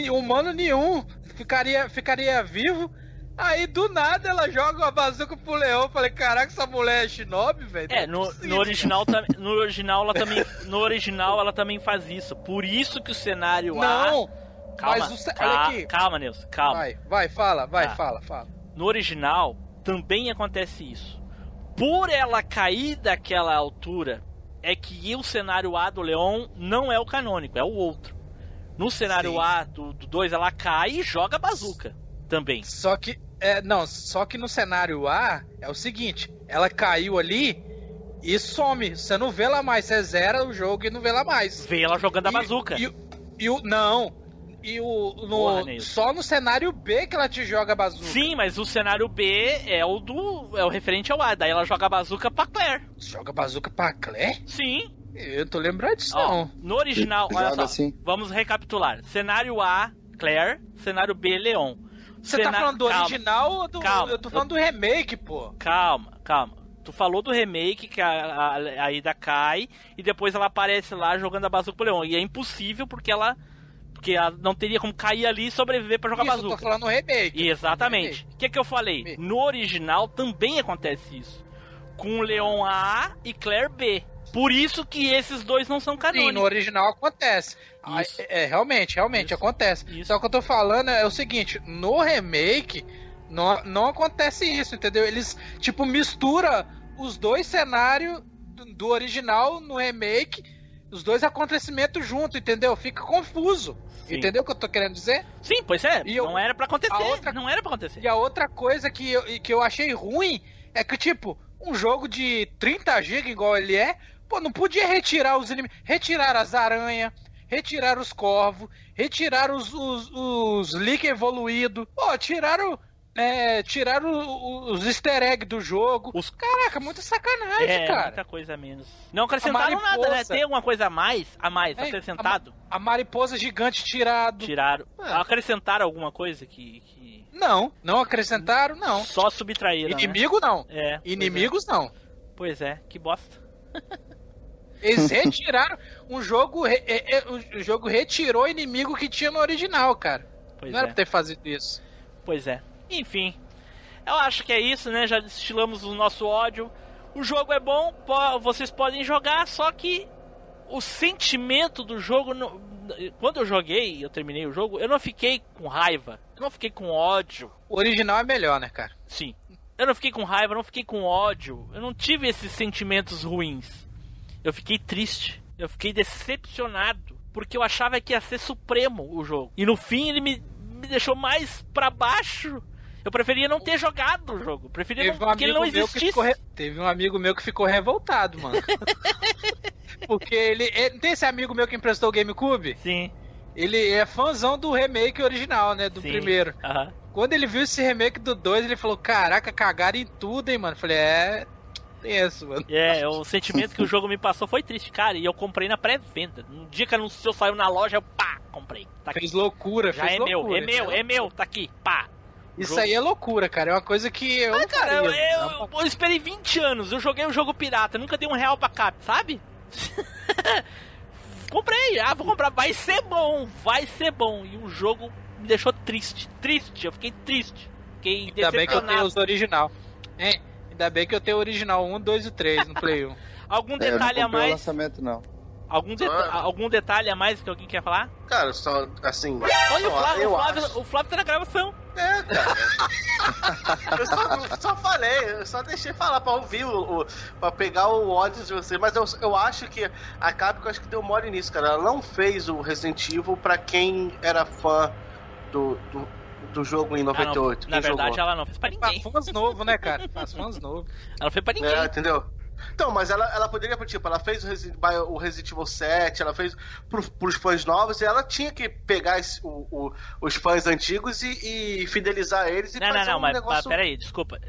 S3: humano nenhum ficaria, ficaria vivo. Aí do nada ela joga uma bazuca pro leão. Eu Falei, caraca, essa mulher é shinobi, velho.
S1: É, no, no original no original ela também no original ela também faz isso. Por isso que o cenário A
S3: Não,
S1: Calma,
S3: mas o
S1: ca- calma, Nilson, calma.
S3: vai, vai, fala, vai,
S1: Tá.
S3: fala, fala.
S1: No original também acontece isso. Por ela cair daquela altura, é que o cenário A do Leon não é o canônico, é o outro. No cenário
S3: Sim.
S1: A do 2 ela cai e joga a bazuca também.
S3: Só que, é, não, só que no cenário A é o seguinte: ela caiu ali e some. Você não vê ela mais. Você zera o jogo e não vê ela mais.
S1: Vê ela jogando a
S3: E-
S1: bazuca.
S3: E, e o. Não. E o. No,
S1: Porra,
S3: só no cenário B que ela te joga a bazuca.
S1: Sim, mas o cenário B é o do é o referente ao A, daí ela joga a bazuca pra Claire.
S3: Joga a bazuca pra Claire?
S1: Sim.
S3: Eu tô lembrado disso,
S1: Ó,
S3: não.
S1: no original, olha só.
S2: assim.
S1: Vamos recapitular. Cenário A, Claire. Cenário B, Leon.
S3: Você tá
S1: Cena-
S3: falando do
S1: calma,
S3: original ou do.
S1: calma.
S3: Eu tô falando do remake, pô.
S1: Calma, calma. Tu falou do remake que a, a, a Ida cai e depois ela aparece lá jogando a bazuca pro Leon. E é impossível porque ela. Porque ela não teria como cair ali e sobreviver pra jogar
S3: Isso, eu tô
S1: bazuca.
S3: falando do remake.
S1: Exatamente. O que, que eu falei?
S3: Remake.
S1: No original também acontece isso. Com Leon A e Claire B. Por isso que esses dois não são
S3: Sim,
S1: canônicos.
S3: no original acontece. Ah,
S1: Isso.
S3: É, realmente, realmente
S1: Isso.
S3: acontece.
S1: Isso.
S3: Só que eu tô falando é o seguinte, no remake, Não, não acontece isso, entendeu? Eles, tipo, mistura os dois cenários do, do original no remake, os dois acontecimentos juntos, entendeu? Fica confuso.
S1: Sim.
S3: Entendeu o que eu tô querendo dizer?
S1: Sim, pois é.
S3: E eu-
S1: não era pra acontecer.
S3: outra-
S1: Não era pra acontecer.
S3: E a outra coisa que eu, que eu achei ruim é que, tipo, um jogo de 30 GB igual ele é, pô, não podia retirar os inimigos. Retirar as aranhas, retirar os corvos, retirar os, os, os leak evoluídos. Pô, tiraram. É, tiraram os easter eggs do jogo.
S1: Os-
S3: Caraca, muita sacanagem,
S1: É,
S3: cara.
S1: muita coisa a menos. Não acrescentaram
S3: A
S1: nada, né? Tem alguma coisa a mais? A mais,
S3: É,
S1: acrescentado?
S3: A mariposa gigante tirado.
S1: Tiraram.
S3: É.
S1: Acrescentaram alguma coisa que. que
S3: Não, não acrescentaram, não.
S1: Só subtraíram. né?
S3: Inimigo não.
S1: É. pois
S3: Inimigos não.
S1: é. Pois é, que bosta.
S3: Eles retiraram um jogo. re- é- é- o jogo retirou o inimigo que tinha no original, cara.
S1: Pois
S3: não era
S1: é.
S3: pra ter fazido isso.
S1: Pois é. Enfim. Eu acho que é isso, né? Já destilamos o nosso ódio. O jogo é bom, po- vocês podem jogar, só que o sentimento do jogo. não- Quando eu joguei, eu terminei o jogo, eu não fiquei com raiva. Eu não fiquei com ódio.
S3: O original é melhor, né, cara?
S1: Sim. Eu não fiquei com raiva, eu não fiquei com ódio. Eu não tive esses sentimentos ruins. Eu fiquei triste. Eu fiquei decepcionado. Porque eu achava que ia ser supremo o jogo. E no fim ele me, me deixou mais pra baixo. Eu preferia não ter jogado o jogo. Preferia
S3: Teve
S1: não,
S3: um
S1: que ele não existisse.
S3: ficou Teve um amigo meu que ficou revoltado, mano. Porque ele, ele- Não tem esse amigo meu que emprestou o GameCube?
S1: Sim.
S3: Ele é fãzão do remake original, né? Do
S1: Sim.
S3: primeiro.
S1: Aham.
S3: Quando ele viu esse remake do 2, ele falou: Caraca, cagaram em tudo, hein, mano? Eu falei: É. Mano.
S1: É, o sentimento que o jogo me passou foi triste, cara. E eu comprei na pré-venda. No dia que anunciou, saiu na loja, eu pá, comprei. Tá aqui.
S3: Fez loucura,
S1: Já
S3: fez
S1: é meu,
S3: loucura.
S1: é meu, é meu, tá aqui, pá.
S3: Isso aí é loucura, cara. É uma coisa que eu. não
S1: Cara, eu.
S3: É
S1: eu, eu esperei 20 anos, eu joguei o jogo pirata, nunca dei um real pra cap, sabe? Comprei, ah, vou comprar, vai ser bom, vai ser bom. E o jogo me deixou triste, triste, eu fiquei triste. Fiquei
S3: Ainda bem que eu tenho os original. Hein? Ainda bem que eu tenho o original 1, 2 e 3 no Play 1.
S1: Algum
S2: É, eu não
S1: detalhe a
S2: comprei o
S1: mais?
S2: lançamento, não.
S1: Algum, deta-
S6: Ah.
S1: algum detalhe a mais que alguém quer falar?
S6: Cara, só assim.
S1: Olha o
S6: só-
S1: Flávio,
S6: eu
S1: o Flávio,
S6: acho-
S1: o Flávio tá na gravação.
S6: É, cara. eu só, só falei, eu só deixei falar pra ouvir, o, o, pra pegar o ódio de você. Mas eu, eu acho que a Capcom acho que deu mole nisso, cara. Ela não fez o Resident Evil pra quem era fã do, do, do jogo em
S1: Ah, não,
S6: 98.
S1: na verdade,
S6: jogou.
S1: ela não fez pra ninguém.
S3: Faz fãs novo, né, cara? Faz fãs novo.
S1: Ela não fez pra ninguém.
S6: É, entendeu? Então, mas ela, ela poderia, tipo, ela fez o Resident, o Resident Evil 7, ela fez pro, pros fãs novos e ela tinha que pegar esse- o- o- os fãs antigos e, e fidelizar eles e
S1: Não, não,
S6: fazer
S1: não,
S6: um
S1: mas,
S6: negócio...
S1: mas peraí, desculpa.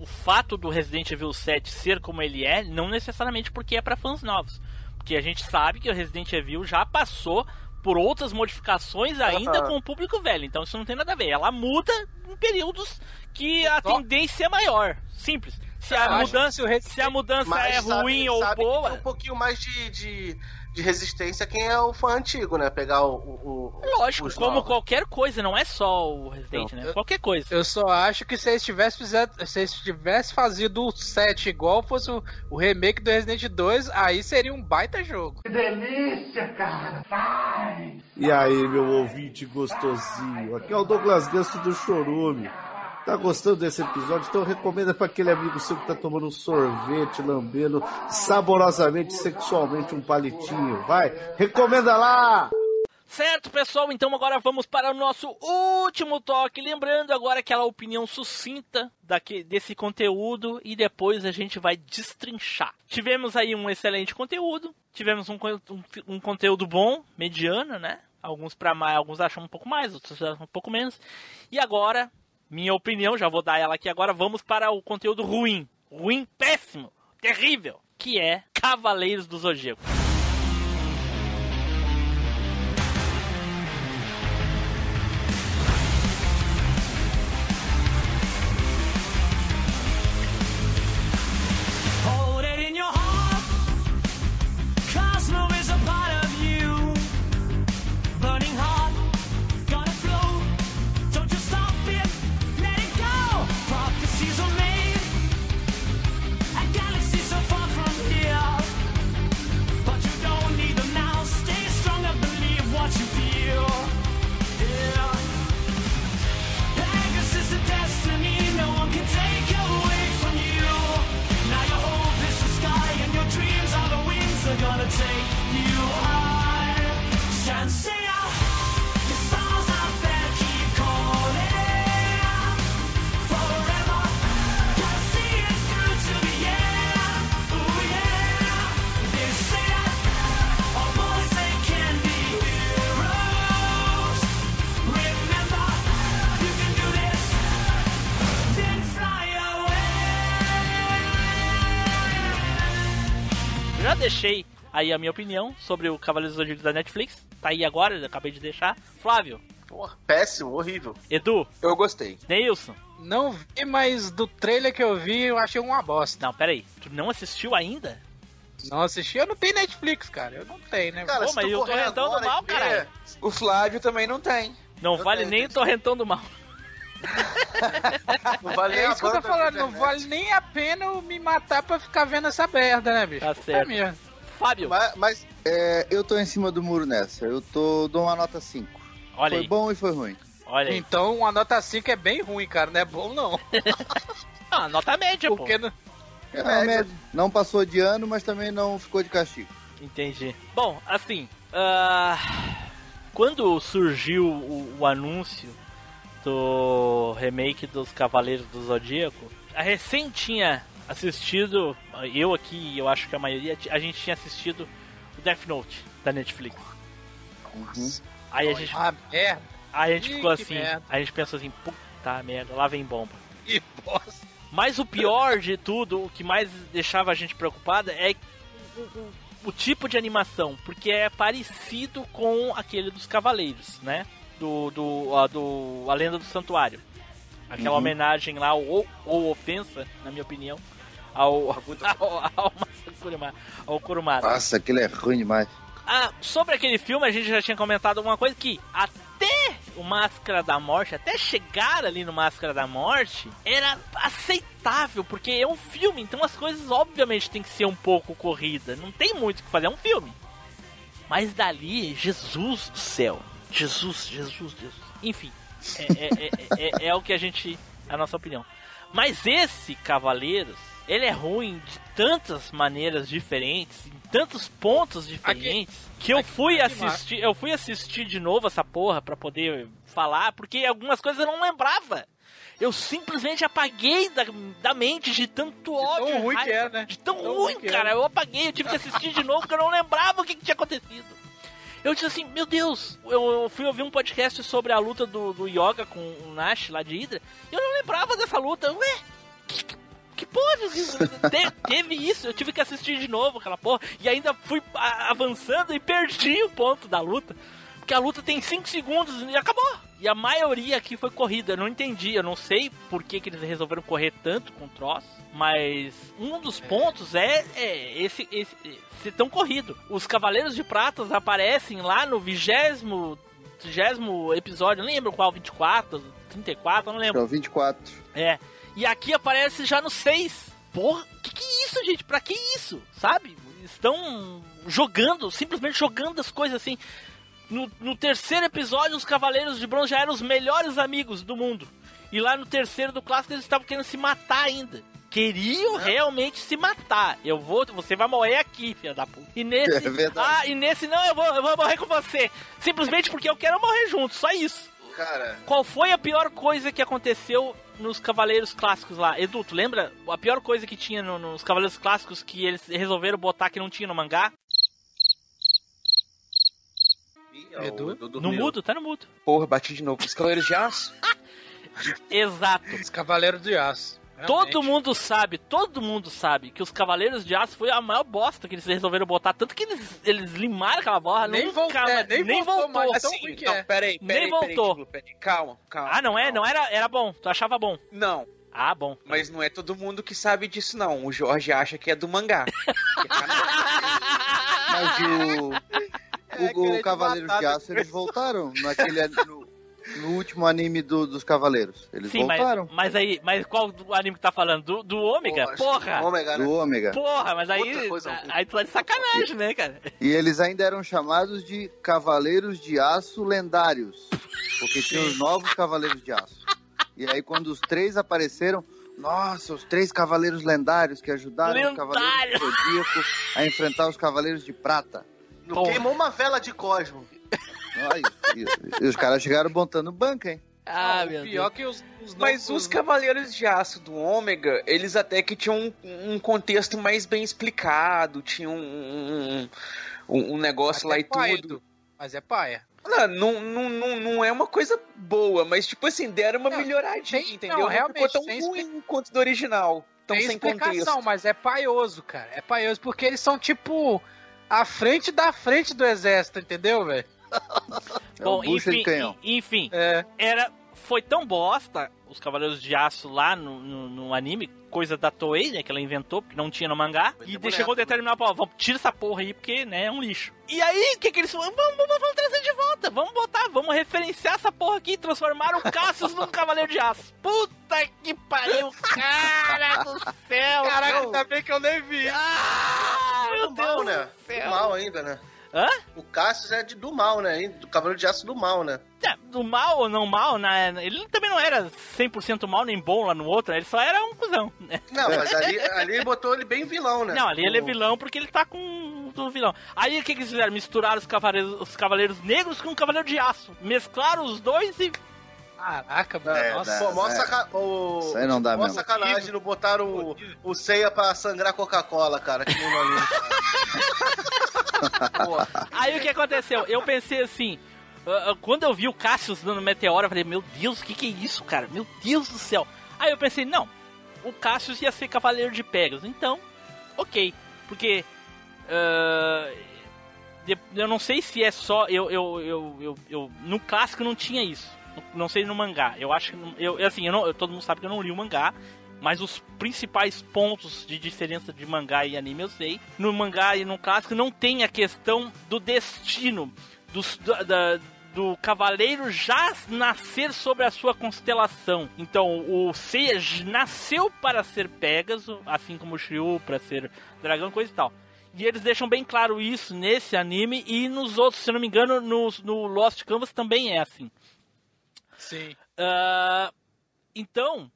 S1: O fato do Resident Evil 7 ser como ele é, não necessariamente porque é pra fãs novos. Porque a gente sabe que o Resident Evil já passou por outras modificações ainda
S6: Aham.
S1: com o público velho. Então isso não tem nada a ver. Ela muda em períodos que a tendência é maior. Simples. Se a mudança,
S3: se
S1: a mudança é
S6: sabe-
S1: ruim ou
S6: sabe
S1: boa.
S6: tem um pouquinho mais de, de, de resistência quem é o fã antigo, né? Pegar o. o, o
S1: Lógico, como
S6: novos.
S1: qualquer coisa, não é só o Resident,
S6: Não.
S1: né? Qualquer coisa.
S3: Eu só acho que se eles tivessem fizer, se eles tivessem fazido o 7 igual fosse o, o remake do Resident 2, aí seria um baita jogo.
S11: E aí, meu ouvinte gostosinho, aqui é o Douglas Ganso do Chorume. Tá gostando desse episódio? Então recomenda para aquele amigo seu que tá tomando um sorvete, lambendo saborosamente, sexualmente um palitinho. Vai, recomenda lá!
S1: Certo, pessoal, então agora vamos para o nosso último toque. Lembrando agora aquela opinião sucinta daqui, desse conteúdo e depois a gente vai destrinchar. Tivemos aí um excelente conteúdo, tivemos um, um, um conteúdo bom, mediano, né? Alguns para mais, alguns acham um pouco mais, outros acham um pouco menos. E agora, minha opinião, já vou dar ela aqui agora, vamos para o conteúdo ruim. Ruim, péssimo, terrível, que é Cavaleiros do Zodíaco. Aí a minha opinião sobre o Cavaleiros do Zodíaco da Netflix. Tá aí agora, eu acabei de deixar. Flávio,
S6: Porra, péssimo, horrível.
S1: Edu,
S4: Eu gostei.
S1: Neilson.
S3: Não vi, mas do trailer que eu vi, eu achei uma bosta.
S1: Não, peraí. Tu não assistiu ainda?
S3: Não assisti, eu não tenho Netflix, cara. Eu não tenho, né?
S6: Cara,
S1: Pô, mas tô
S6: correr
S1: rentando
S6: agora
S1: mal,
S6: e
S1: caralho.
S4: O Flávio também não tem.
S1: Não
S6: Eu
S1: vale
S6: tenho,
S1: nem
S6: tem.
S1: torrentando mal.
S6: Não vale nem
S3: É
S6: a
S3: isso que eu tô falando, não vale nem a pena eu me matar pra ficar vendo essa merda, né, bicho?
S1: Tá
S3: Puta
S1: certo.
S3: merda.
S1: Fábio,
S6: Mas, mas
S2: É, eu tô em cima do muro nessa. Eu tô dou uma nota 5.
S1: olha
S2: Foi
S1: aí.
S2: bom e foi ruim.
S1: Olha aí.
S3: Então uma nota 5 é bem ruim, cara. Não é bom, não.
S1: Ah, nota média, pô.
S3: Porque não...
S2: É uma média. Não passou de ano, mas também não ficou de castigo.
S1: Entendi. Bom, assim, ah, quando surgiu o, o anúncio do remake dos Cavaleiros do Zodíaco, a recém tinha assistido, eu aqui, eu acho que a maioria, a gente tinha assistido o Death Note da Netflix. Aí a gente,
S3: Ah, merda.
S1: aí a gente
S3: Ih,
S1: ficou assim,
S3: merda.
S1: a gente pensou assim, puta merda, lá vem bomba.
S3: Que bosta.
S1: Mas o pior de tudo, o que mais deixava a gente preocupada é o tipo de animação, porque é parecido com aquele dos Cavaleiros, né? Do, do, a, do A Lenda do Santuário. Aquela
S2: Uhum.
S1: homenagem lá, ou, ou ofensa, na minha opinião, ao, ao, ao, ao Kurumada.
S2: Nossa, aquilo é ruim demais.
S1: Ah, sobre aquele filme, a gente já tinha comentado alguma coisa que até o Máscara da Morte, até chegar ali no Máscara da Morte, era aceitável, porque é um filme, então as coisas obviamente tem que ser um pouco corrida. Não tem muito o que fazer, é um filme. Mas dali, Jesus do céu. Jesus, Jesus, Jesus. Enfim, é, é, é, é- é o que a gente. a nossa opinião. Mas esse Cavaleiros, ele é ruim de tantas maneiras diferentes, em tantos pontos diferentes, que eu fui assistir, eu fui assistir de novo essa porra pra poder falar, porque algumas coisas eu não lembrava. Eu simplesmente apaguei da, da mente de tanto ódio.
S3: tão ruim
S1: raiva,
S3: que é, né?
S1: De tão,
S3: Tão
S1: ruim,
S3: ruim é.
S1: cara. Eu apaguei, eu tive que assistir de novo porque eu não lembrava o que, que tinha acontecido. Eu disse assim, meu Deus, eu, eu fui ouvir um podcast sobre a luta do, do Yoga com o Nash lá de Hydra, e eu não lembrava dessa luta. Ué, que, que, que porra? Te- teve isso, eu tive que assistir de novo aquela porra, e ainda fui avançando e perdi o ponto da luta. Porque a luta tem 5 segundos e acabou. E a maioria aqui foi corrida. Eu não entendi. Eu não sei por que, que eles resolveram correr tanto com o troço. Mas um dos pontos é, é esse, esse, tão corrido. Os Cavaleiros de Pratas aparecem lá no vigésimo, vigésimo episódio. Não lembro qual, 24, 34, eu não lembro.
S2: É o 24.
S1: É. E aqui aparece já no 6. Porra, que que é isso, gente? Pra que isso? Sabe? Estão jogando, simplesmente jogando as coisas assim. No, no terceiro episódio, os Cavaleiros de Bronze já eram os melhores amigos do mundo. E lá no terceiro do clássico, eles estavam querendo se matar ainda. Queriam realmente se matar. Eu vou, você vai morrer aqui, filha da puta. E nesse.
S2: É
S1: ah, e nesse não, eu vou, eu vou morrer com você. Simplesmente porque eu quero morrer junto, só isso.
S6: Cara,
S1: Qual foi a pior coisa que aconteceu nos Cavaleiros Clássicos lá? Edu, tu lembra a pior coisa que tinha no- nos Cavaleiros Clássicos que eles resolveram botar que não tinha no mangá?
S3: Edu?
S1: No mudo? Tá no mudo.
S4: Porra, bati de novo. Os Cavaleiros de Aço?
S1: Exato.
S3: Os Cavaleiros de Aço.
S1: Todo mundo sabe, todo mundo sabe que os Cavaleiros de Aço foi a maior bosta que eles resolveram botar. Tanto que eles, eles limaram aquela borra,
S3: Nem
S1: nunca
S3: voltou, é, nem voltou mais, tão ruim que
S4: não,
S3: é.
S4: peraí,
S1: Nem
S4: peraí, peraí,
S1: voltou.
S4: Peraí. Calma, calma.
S1: Ah, não é?
S4: calma.
S1: Não era, era bom. Tu achava bom.
S4: Não,
S1: Ah, bom.
S4: mas não é todo mundo que sabe disso, não. O Jorge acha que é do mangá.
S2: Mas o,
S6: É,
S2: o, Cavaleiros de Aço, eles voltaram naquele, no, no último anime do- dos Cavaleiros. Eles
S1: Sim, mas,
S2: voltaram.
S1: mas aí, mas qual do anime que tá falando? Do, do Ômega?
S6: Que
S1: Porra!
S6: Ômega, né?
S2: Do Ômega.
S1: Porra, mas aí,
S6: coisa,
S1: aí tu tá de sacanagem, né, cara?
S2: E eles ainda eram chamados de Cavaleiros de Aço Lendários. Porque tinha os novos Cavaleiros de Aço. E aí, quando os três apareceram, nossa, os três Cavaleiros Lendários que ajudaram os Cavaleiros do Zodíaco a enfrentar os Cavaleiros de Prata.
S6: Não
S1: Porra.
S6: queimou uma vela de Cosmo.
S2: Ai, e, e os caras chegaram botando banca, hein?
S1: Ah,
S3: o
S1: meu
S3: pior
S1: Deus.
S3: que os, os
S4: Mas os Cavaleiros de Aço do Ômega, eles até que tinham um, um contexto mais bem explicado, tinham um, um, um negócio
S3: Mas
S4: lá
S3: é
S4: e
S3: paia,
S4: tudo.
S3: Mas é paia.
S4: Não, não, não, não, não é uma coisa boa, mas tipo assim, deram uma
S3: Não,
S4: melhoradinha,
S3: tem-
S4: entendeu?
S3: não,
S4: Não, ficou
S3: realmente,
S4: tão ruim quanto do original. tão
S3: Tem
S4: sem
S3: explicação,
S4: contexto.
S3: mas é paioso, cara. É paioso porque eles são tipo a frente da frente do exército, entendeu, velho?
S2: É
S1: Bom,
S2: um bucha de
S1: enfim, enfim,
S3: É.
S1: era foi tão bosta os Cavaleiros de Aço lá no, no, no anime, coisa da Toei, né, que ela inventou, porque não tinha no mangá, e
S6: boneco,
S1: chegou o determinado, ó, vamos tira essa porra aí, porque, né, é um lixo. E aí, o que que eles falaram? Vamos, vamos, vamos trazer de volta, vamos botar, vamos referenciar essa porra aqui, transformaram o Cassius num Cavaleiro de Aço. Puta que pariu, cara do céu!
S3: Caraca, ainda bem que eu nem vi.
S1: Ah, meu
S6: mal,
S1: Deus
S6: né?
S1: céu.
S6: Do mal ainda, né?
S1: Hã?
S6: O Cassius é de, do mal, né? Do Cavaleiro de Aço do mal, né?
S1: É, do mal ou não mal, né? Ele também não era 100% mal nem bom lá no outro, ele só era um cuzão. né?
S6: Não, mas ali, ali botou ele bem vilão, né?
S1: Não, ali ele é
S6: O-
S1: vilão porque ele tá com o vilão. Aí o que, que eles fizeram? Misturaram os cavaleiros, os cavaleiros negros com o cavaleiro de aço. Mesclaram os dois e.
S3: Caraca, mano.
S2: É,
S3: nossa.
S2: dá.
S6: Mó
S2: É.
S6: saca... o...
S2: Isso aí não dá
S6: mó
S2: mesmo.
S6: sacanagem não botaram o, o ceia pra sangrar Coca-Cola, cara. Que
S1: Aí o que aconteceu? Eu pensei assim. ah, ah, Quando eu vi o Cassius dando meteoro, eu falei, meu Deus, o que, que é isso, cara? Meu Deus do céu. Aí eu pensei, não, o Cassius ia ser cavaleiro de Pegasus. Então, ok. Porque. de- eu não sei se é só. Eu, eu, eu, eu, eu- no clássico não tinha isso. Não sei no mangá. Eu acho que. Eu, assim, eu não, eu- todo mundo sabe que eu não li o mangá. Mas os principais pontos de diferença de mangá e anime eu sei. No mangá e no clássico não tem a questão do destino. Dos, da, do cavaleiro já nascer sobre a sua constelação. Então, o Seiya nasceu para ser Pégaso, assim como o Shiryu para ser dragão, coisa e tal. E eles deixam bem claro isso nesse anime e nos outros, se não me engano, no, no Lost Canvas também é assim.
S3: Sim.
S1: Ah, então,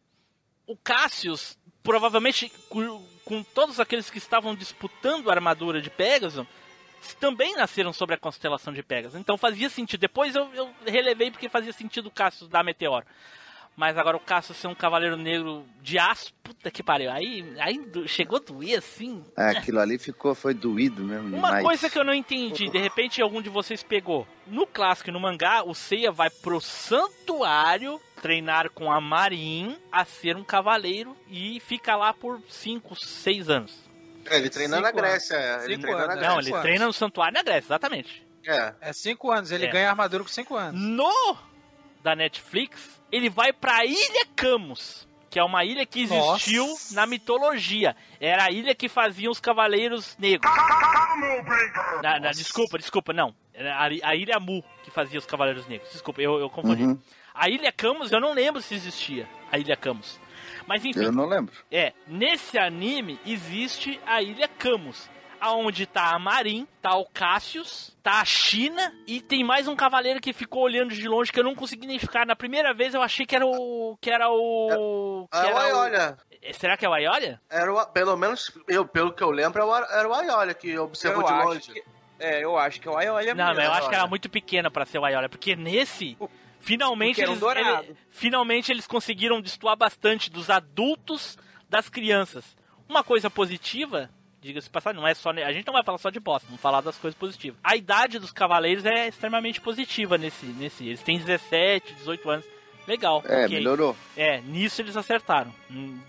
S1: o Cassius, provavelmente com, todos aqueles que estavam disputando a armadura de Pegasus, também nasceram sobre a constelação de Pegasus. Então fazia sentido. Depois eu, eu relevei porque fazia sentido o Cassius dar meteoro. Mas agora o Cassius ser um cavaleiro negro de aço, puta que pariu. Aí, aí do- chegou a doer assim.
S2: É, aquilo ali ficou, foi doído mesmo
S1: Uma
S2: demais.
S1: coisa que eu não entendi, de repente algum de vocês pegou. No clássico e no mangá, o Seiya vai pro santuário treinar com a Marin a ser um cavaleiro e fica lá por 5, 6 anos.
S6: é, ele treina na
S3: Cinco
S6: Grécia. é, Ele
S3: Cinco
S6: treina na
S3: anos,
S6: Grécia.
S1: Não, ele
S3: anos.
S1: treina no santuário na Grécia, exatamente.
S6: É.
S3: É cinco anos. Ele
S1: É.
S3: ganha armadura com cinco anos.
S1: No da Netflix, ele vai pra Ilha Camus, que é uma ilha que existiu
S3: Nossa.
S1: na mitologia. Era a ilha que faziam os cavaleiros negros. Na- na- desculpa, desculpa, não. Era a, a Ilha Mu que fazia os cavaleiros negros. Desculpa, eu, eu confundi.
S2: Uhum.
S1: A Ilha Camus, eu não lembro se existia a Ilha Camus. Mas enfim,
S2: Eu não lembro.
S1: é, nesse anime existe a Ilha Camus, aonde tá a Marin, tá o Cassius, tá a China e tem mais um cavaleiro que ficou olhando de longe que eu não consegui identificar. Na primeira vez eu achei que era o que era o que
S6: Ah, o
S1: era
S6: Aiolia.
S1: o... Será que é o Aiolia?
S6: Era o, pelo menos, eu, pelo que eu lembro, era o- era o Aiolia que observou
S4: Eu
S6: de longe.
S4: que- É, eu acho que é o Aiolia
S1: Não, mas eu acho que era muito pequena pra ser o Aiolia, porque nesse finalmente
S4: porque era um
S1: eles, ele- finalmente eles conseguiram destoar bastante dos adultos das crianças. Uma coisa positiva, diga-se passar, não é só a gente não vai falar só de bosta, vamos falar das coisas positivas. A idade dos cavaleiros é extremamente positiva nesse nesse, eles têm 17, 18 anos. Legal.
S2: É,
S1: ok.
S2: melhorou.
S1: É, nisso eles acertaram. Hum,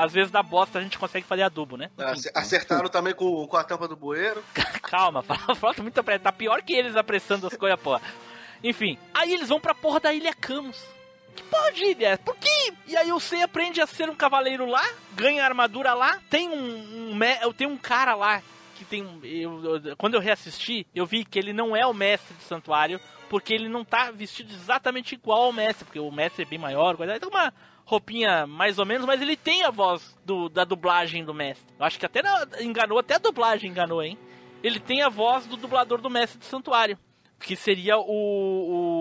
S1: Às vezes da bosta a gente consegue fazer adubo, né?
S6: Ace- Acertaram também com, com a tampa do bueiro.
S1: Calma, fala- falta muito apressado. Tá pior que eles apressando as coisas, porra. Enfim, aí eles vão pra porra da Ilha Camus. Que porra de ilha? é? Por quê? E aí o Sei aprende a ser um cavaleiro lá, ganha armadura lá. Tem um, um tenho um cara lá que tem. Eu, eu- quando eu reassisti, eu vi que ele não é o mestre do santuário, porque ele não tá vestido exatamente igual ao mestre, porque o mestre é bem maior, coisa. Tem uma roupinha mais ou menos, mas ele tem a voz do- da dublagem do mestre. Eu acho que até na- enganou, até a dublagem enganou, hein? Ele tem a voz do dublador do mestre do santuário. Que seria o. O,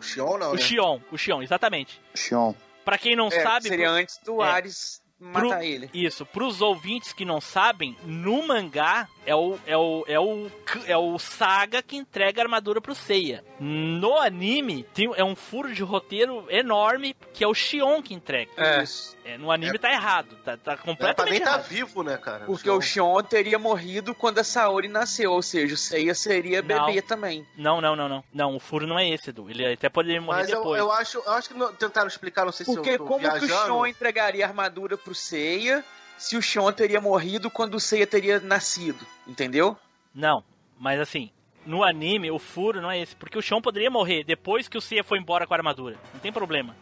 S6: O Xion não,
S1: o
S6: né?
S1: Xion. O Xion, exatamente.
S2: Xion.
S1: Pra quem não
S4: É,
S1: sabe.
S4: seria
S1: pro-
S4: antes do
S1: é.
S4: Ares matar
S1: pro-
S4: ele.
S1: Isso, pros ouvintes que não sabem, no mangá, é o, é o, é o, é o Saga que entrega a armadura pro Seiya. No anime, tem, é um furo de roteiro enorme que é o Shion que entrega.
S3: É.
S1: É, no anime tá errado, tá, tá
S6: pra
S1: completamente
S6: tá
S1: errado.
S6: vivo, né, cara?
S4: Porque o Shion teria morrido quando a Saori nasceu, ou seja, o Seiya seria
S1: Não.
S4: bebê também.
S1: Não, não, não, não. Não, o furo não é esse, Edu. Ele até poderia morrer
S6: Mas eu,
S1: depois.
S6: eu acho, eu acho que não- tentaram explicar, não sei se
S4: Porque
S6: eu tô
S4: como que o
S6: viajando.
S4: Shion entregaria a armadura pro Seiya se o Shion teria morrido quando o Seiya teria nascido? Entendeu?
S1: Não, mas assim, no anime, o furo não é esse. Porque o Shion poderia morrer depois que o Seiya foi embora com a armadura. Não tem problema.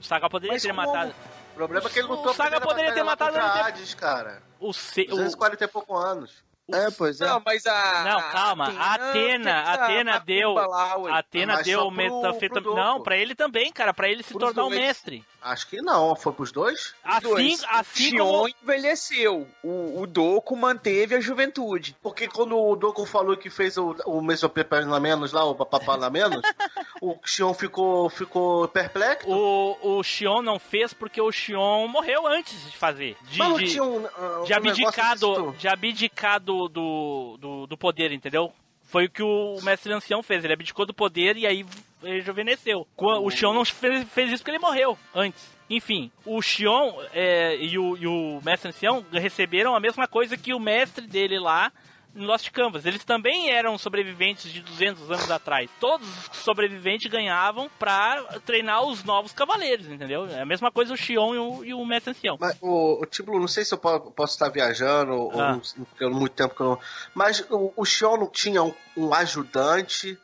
S1: O Saga poderia
S4: Mas
S1: ter
S4: como?
S1: matado.
S6: O problema é que ele
S1: O
S6: lutou a
S1: Saga poderia ter matado
S6: Hades, cara.
S1: O Se... o-
S6: 240 e pouco anos.
S2: É, pois é.
S4: Não, mas a.
S1: Não, calma. A Atena, a Atena deu. A Atena deu metafetamina. Não, pra ele também, cara. Pra ele se
S4: Pros
S1: tornar o
S4: dois.
S1: mestre.
S6: Acho que não, foi pros dois?
S1: Assim,
S4: Dois.
S1: assim
S4: Shion
S1: como.
S4: envelheceu. O, o Doku manteve a juventude.
S6: Porque quando o Doku falou que fez o, o Mesopepena menos lá, o Papapá menos, o Xion ficou, ficou perplexo.
S1: O, o Shion não fez porque o Shion morreu antes de fazer. De,
S6: Mas não
S1: de-
S6: tinha um, uh,
S1: de
S6: um negócio
S1: abdicar, do,
S6: disso?
S1: de abdicar do, do, do, do poder, entendeu? Foi o que o mestre ancião fez. Ele abdicou do poder e aí rejuvenesceu. O Xion não fez, fez isso porque ele morreu antes. Enfim, o Xion é, e, o, e o mestre ancião receberam a mesma coisa que o mestre dele lá Lost Canvas. Eles também eram sobreviventes de 200 anos atrás. Todos os sobreviventes ganhavam pra treinar os novos cavaleiros, entendeu? É a mesma coisa o Xion e o, e o mestre ancião.
S6: Mas, o, o Tiblo, não sei se eu po- posso estar viajando, ou
S1: Ah.
S6: não- muito tempo que eu não. Mas o, o Xion não tinha um, um ajudante,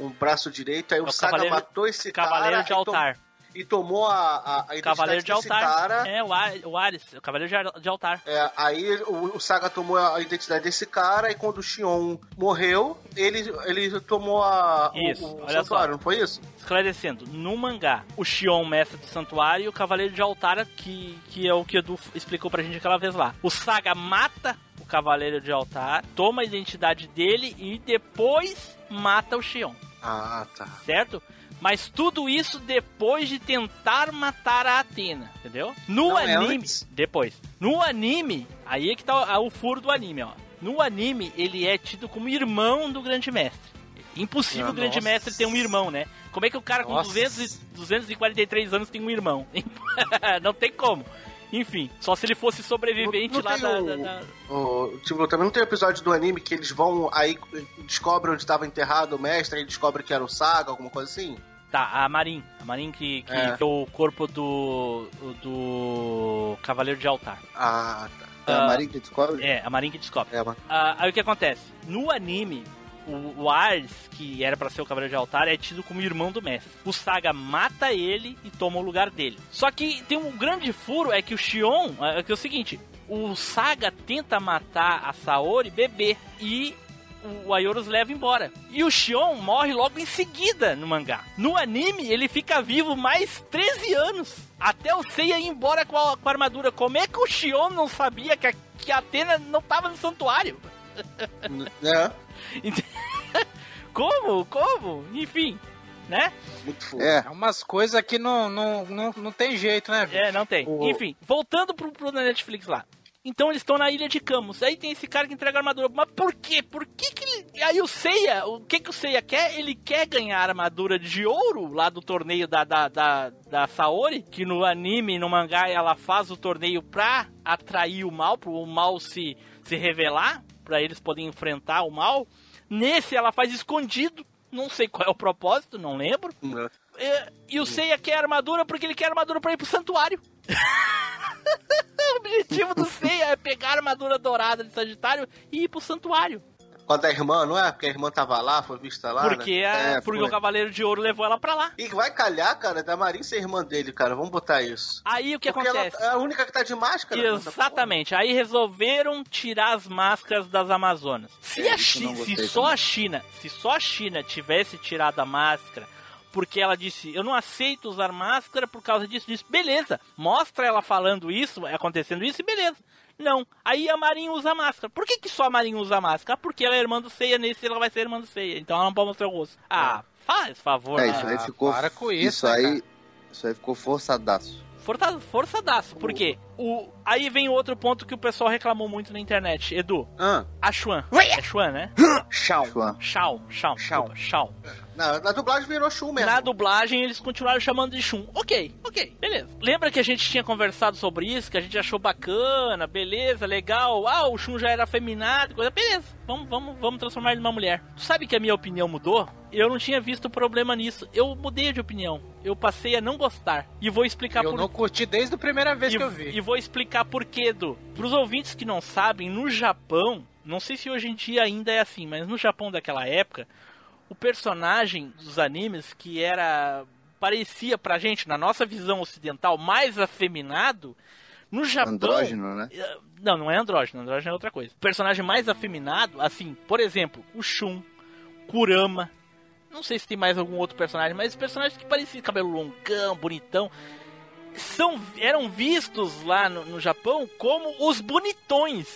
S6: um braço direito, aí o,
S1: É o
S6: Saga
S1: cavaleiro-
S6: matou esse
S1: Cavaleiro
S6: cara
S1: de
S6: e tom-
S1: altar.
S6: E, tomou a, a, a identidade
S1: Cavaleiro de
S6: desse
S1: altar.
S6: cara.
S1: É, o, Ar- o Ares, o Cavaleiro de ar- de altar.
S6: É, aí o, o Saga tomou a identidade desse cara e quando o Xion morreu, ele, ele tomou a, o-
S1: Isso,
S6: o,
S1: olha
S6: santuário,
S1: só.
S6: não foi isso?
S1: Esclarecendo, no mangá, o Xion, mestre do santuário, e o Cavaleiro de Altar, que, que é o que o Edu explicou pra gente aquela vez lá. O Saga mata o Cavaleiro de Altar, toma a identidade dele e depois mata o Xion,
S6: Ah, tá.
S1: certo? Mas tudo isso depois de tentar matar a Atena, entendeu? No
S4: Não é
S1: anime.
S4: antes?
S1: depois. No anime, aí é que tá o, o furo do anime, ó. No anime, ele é tido como irmão do Grande Mestre. Impossível
S6: Ah,
S1: o Grande
S6: nossa.
S1: Mestre ter um irmão, né? Como é que o cara com
S3: Nossa.
S1: 200, e- 243 anos tem um irmão? não tem como. Enfim, só se ele fosse sobrevivente
S6: Não- não
S1: lá da,
S6: o-
S1: da- da-
S6: O, tipo, também não tem episódio do anime que eles vão aí descobrem onde estava enterrado o mestre e descobrem que era o Saga, alguma coisa assim?
S1: Tá, a Marin. A Marin que, que
S6: É.
S1: é o corpo do. do. Cavaleiro de Altar.
S6: Ah, tá.
S2: É
S1: Ah,
S2: a Marinha que descobre?
S1: É, a Marin que descobre.
S6: É, mas...
S1: Ah, aí o que acontece? No anime, o, o Ars, que era pra ser o Cavaleiro de Altar, é tido como irmão do mestre. O Saga mata ele e toma o lugar dele. Só que tem um grande furo, é que o Shion, é que é o seguinte, o Saga tenta matar a Saori bebê e o Ayorus leva embora. E o Shion morre logo em seguida no mangá. No anime, ele fica vivo mais 13 anos. Até o Seiya ir embora com a, com a armadura. Como é que o Shion não sabia que a, que a Atena não tava no santuário?
S6: É,
S1: Como? Como? Enfim, né?
S6: muito foda.
S2: É,
S3: É umas coisas que não, não, não, não tem jeito, né?
S1: É, não tem.
S6: O-
S1: Enfim, voltando pro, pro Netflix lá. Então eles estão na ilha de Camus. Aí tem esse cara que entrega armadura. Mas por quê? Por que que ele... Aí o Seiya, o que que o Seiya quer? Ele quer ganhar a armadura de ouro lá do torneio da, da, da, da Saori. Que no anime, no mangá, ela faz o torneio pra atrair o mal, pro mal se, se revelar. Pra eles poderem enfrentar o mal. Nesse ela faz escondido. Não sei qual é o propósito, não lembro. É, e o Seiya quer armadura porque ele quer armadura pra ir pro santuário. o objetivo do Seiya é pegar a armadura dourada de Sagitário e ir pro santuário.
S6: Com a da irmã, não é? Porque a irmã tava lá, foi vista lá,
S1: porque
S6: né?
S1: a-
S6: É,
S1: porque
S6: foi.
S1: o Cavaleiro de Ouro levou ela pra lá.
S6: E vai calhar, cara, da Marin ser irmã dele, cara. Vamos botar isso.
S1: Aí o que
S6: Porque ela
S1: acontece?
S6: é a única que tá de máscara.
S1: Exatamente. Aí resolveram tirar as máscaras das Amazonas. Se,
S2: É,
S1: a se só
S2: também.
S1: a China, se só a China tivesse tirado a máscara, porque ela disse, eu não aceito usar máscara por causa disso, disso, beleza. Mostra ela falando isso, acontecendo isso, e beleza. Não. Aí a Marinha usa máscara. Por que, que só a Marinha usa máscara? Porque ela é irmã do Seiya, nesse ela vai ser irmã do Seiya. Então ela não pode mostrar o rosto. Ah, faz favor.
S2: é, isso aí
S3: Ah,
S2: ficou.
S3: para com isso,
S2: Isso
S3: né,
S2: aí.
S3: cara?
S2: Isso aí ficou forçadaço.
S1: Força, forçadaço. Por quê? O... Aí vem outro ponto que o pessoal reclamou muito na internet. Edu,
S4: Ah,
S1: a Xuan. É Xuan, né?
S4: Shao.
S2: Chuan.
S1: Shao, Shao,
S4: Shao.
S6: Na, na dublagem virou Shun mesmo.
S1: Na dublagem eles continuaram chamando de Shun. Ok, ok, beleza. Lembra que a gente tinha conversado sobre isso, que a gente achou bacana, beleza, legal. Ah, o Shun já era afeminado, coisa. Beleza, vamos, vamos, vamos transformar ele numa mulher. Tu sabe que a minha opinião mudou? Eu não tinha visto problema nisso. Eu mudei de opinião. Eu passei a não gostar. E vou explicar
S3: Eu
S1: por
S3: não curti desde a primeira vez
S1: e,
S3: que eu vi.
S1: e vou explicar por quê, Edu. Pros ouvintes que não sabem, no Japão, não sei se hoje em dia ainda é assim, mas no Japão daquela época, o personagem dos animes que era parecia pra gente, na nossa visão ocidental, mais afeminado, no Japão.
S2: Andrógeno, né?
S1: Eh, Não, não é andrógeno, andrógeno é outra coisa. O personagem mais afeminado, assim, por exemplo, o Shun, Kurama. Não sei se tem mais algum outro personagem, mas personagens que pareciam cabelo longão, bonitão, são, eram vistos lá no, no Japão como os bonitões.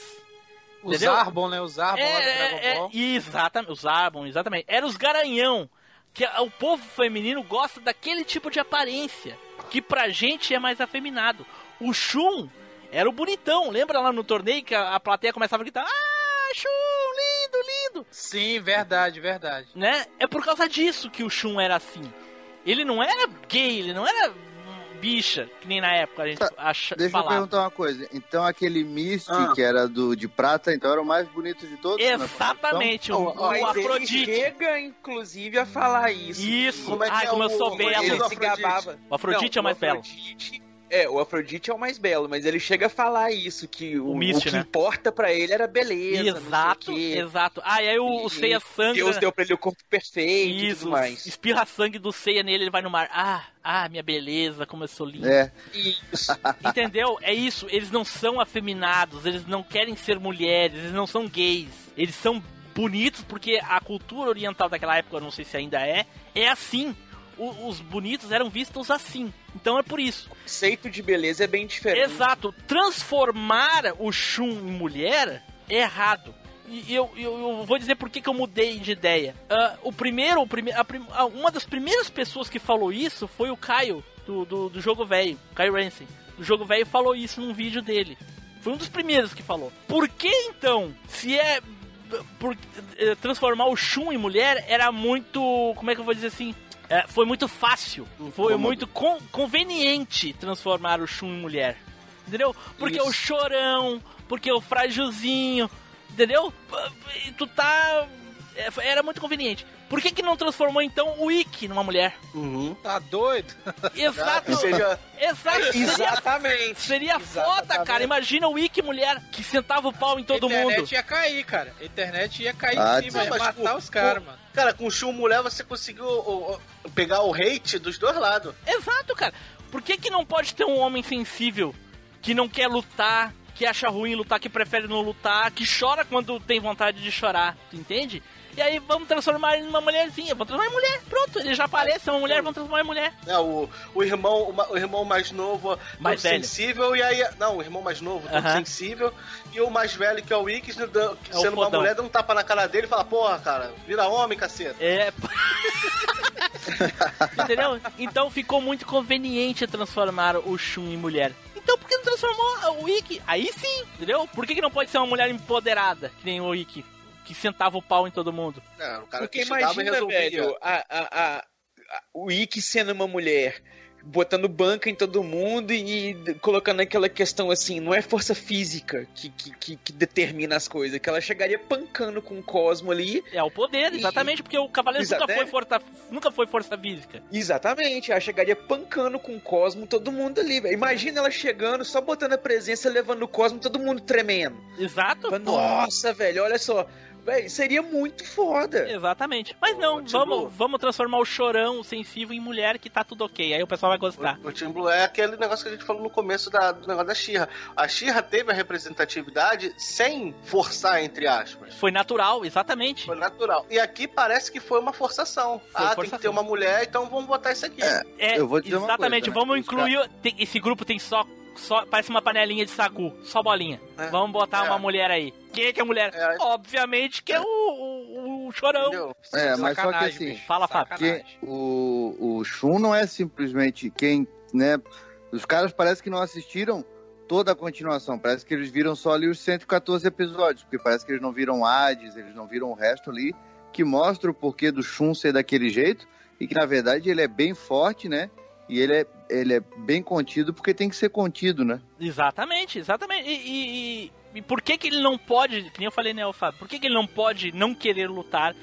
S3: Os
S1: entendeu?
S3: Arbon, né? Os Arbon lá do
S1: É,
S3: Dragon
S1: é,
S3: Ball.
S1: é, exatamente, os Arbon, exatamente. Eram os garanhão, que o povo feminino gosta daquele tipo de aparência, que pra gente é mais afeminado. O Shun era o bonitão, lembra lá no torneio que a, a plateia começava a gritar, ah, Shun, lindo, lindo,
S3: Sim, verdade, verdade.
S1: né? É por causa disso que o Shun era assim. Ele não era gay, ele não era bicha, que nem na época a gente
S2: Tá,
S1: acha,
S2: Deixa eu
S1: falava.
S2: perguntar uma coisa. Então aquele Misty,
S4: Ah.
S2: que era do de prata, então era o mais bonito de todos? na
S1: Exatamente, o,
S2: concepção?
S1: o
S4: Mas ele
S1: Afrodite.
S4: chega, inclusive, a falar isso.
S1: Isso,
S6: Como é que
S1: ai,
S6: é
S1: como eu
S6: o-
S1: sou
S6: o-
S1: belo.
S4: Ele se gabava.
S1: O Afrodite
S4: Não,
S1: é o mais belo.
S4: Afrodite- É, o Afrodite é o mais belo, mas ele chega a falar isso, que o,
S1: O Misty,
S4: o que
S1: né?
S4: importa pra ele era beleza,
S1: Exato,
S4: não sei o quê.
S1: exato. Ah, e aí o, o
S4: E
S1: Seiya sangra.
S4: Deus deu pra ele o corpo perfeito e
S1: Isso,
S4: tudo mais.
S1: espirra sangue do Seiya nele, ele vai no mar. Ah, ah, minha beleza, como eu sou lindo.
S2: É,
S4: Isso.
S1: Entendeu? É isso, eles não são afeminados, eles não querem ser mulheres, eles não são gays. Eles são bonitos porque a cultura oriental daquela época, eu não sei se ainda é, é assim. O- os bonitos eram vistos assim. Então é por isso.
S4: O conceito de beleza é bem diferente.
S1: Exato. Transformar o Shun em mulher é errado. E eu, eu, eu vou dizer por que, que eu mudei de ideia. Ah, o primeiro, o prime, a uma das primeiras pessoas que falou isso foi o Caio, do, do, do jogo velho. Caio Ransom. Do jogo velho falou isso num vídeo dele. Foi um dos primeiros que falou. Por que então, se é. Por, eh, transformar o Shun em mulher era muito. Como é que eu vou dizer assim? É, foi muito fácil. Foi
S2: Cômodo.
S1: muito con- conveniente transformar o Shun em mulher. Entendeu? Porque
S4: Isso.
S1: o chorão, porque o frágilzinho, entendeu? E tu tá. é, Era muito conveniente. Por que, que não transformou então o Ikki numa mulher?
S6: Uhum.
S3: Tá doido?
S1: Exato!
S6: Ou seja,
S1: Exato! Seria,
S4: Exatamente.
S1: seria foda, cara. Imagina o Ikki mulher que sentava o pau em todo
S3: a internet
S1: mundo.
S3: ia cair, cara. A internet ia cair
S2: Ah,
S3: em cima, ia matar os caras, mano.
S6: Cara, com o Shun mulher você conseguiu ó, ó, pegar o hate dos dois lados.
S1: Exato, cara. Por que, que não pode ter um homem sensível que não quer lutar, que acha ruim lutar, que prefere não lutar, que chora quando tem vontade de chorar, tu entende? E aí vamos transformar ele numa mulherzinha, vamos transformar em mulher, pronto, ele já aparece, é uma mulher, vamos transformar em mulher.
S6: né? O, o, irmão, o, irmão mais novo,
S1: Mais velho.
S6: sensível, e aí. Não, o irmão mais novo, todo
S1: Aham.
S6: sensível, e o mais velho, que é o Ikki, dando-
S1: É
S6: sendo uma mulher, dá um tapa na cara dele e fala: Porra, cara, vira homem, caceta.
S1: É. Entendeu? Então ficou muito conveniente transformar o Shun em mulher. Então por que não transformou o Ikki? Aí sim, entendeu? Por que, que não pode ser uma mulher empoderada, que nem o Ikki? Que sentava o pau em todo mundo.
S6: É, o cara
S4: Porque
S6: que chegava e
S4: imagina,
S6: resolvia.
S4: velho, a, a, a, a- o Ikki sendo uma mulher, botando banca em todo mundo e, e colocando aquela questão assim, não é força física que, que, que, que determina as coisas, que ela chegaria pancando com o Cosmo ali.
S1: É o poder, exatamente, porque o Cavaleiro nunca foi, força, nunca foi força física.
S4: Exatamente, ela chegaria pancando com o Cosmo, todo mundo ali, velho. Imagina ela chegando, só botando a presença, levando o Cosmo, todo mundo tremendo.
S1: Exato?
S4: Nossa, velho, olha só. Velho, seria muito foda.
S1: Exatamente. Mas não,
S6: Tim
S1: vamos,
S6: Blue.
S1: vamos transformar o chorão, o sensível, em mulher que tá tudo ok. Aí o pessoal vai gostar.
S6: O, o Team Blue é aquele negócio que a gente falou no começo da- do negócio da Xirra. A Xirra teve a representatividade sem forçar, entre aspas.
S1: Foi natural, exatamente.
S6: Foi natural. E aqui parece que foi uma forçação.
S1: Foi
S6: ah, tem
S1: forçação.
S6: que ter uma mulher, então vamos botar isso aqui.
S1: É,
S2: Eu vou dizer uma
S1: exatamente,
S2: coisa, né?
S1: vamos
S2: Os
S1: incluir. tem- esse grupo tem só, só. Parece uma panelinha de sagu, só bolinha.
S6: É.
S1: Vamos botar
S6: É.
S1: uma mulher aí. Quem é que é mulher?
S6: É.
S1: Obviamente que é o, o, o chorão.
S6: Entendeu?
S2: É, mas só que assim,
S3: bicho,
S1: Fala, Fábio.
S2: que o, o Shun não é simplesmente quem, né? Os caras parece que não assistiram toda a continuação. Parece que eles viram só ali os 114 episódios, porque parece que eles não viram Hades, eles não viram o resto ali, que mostra o porquê do Shun ser daquele jeito e que na verdade ele é bem forte, né? E ele é, ele é bem contido porque tem que ser contido, né?
S1: Exatamente, exatamente. E, e- e- e por que que ele não pode, que nem eu falei, né, o Fábio? Por que que ele não pode não querer lutar?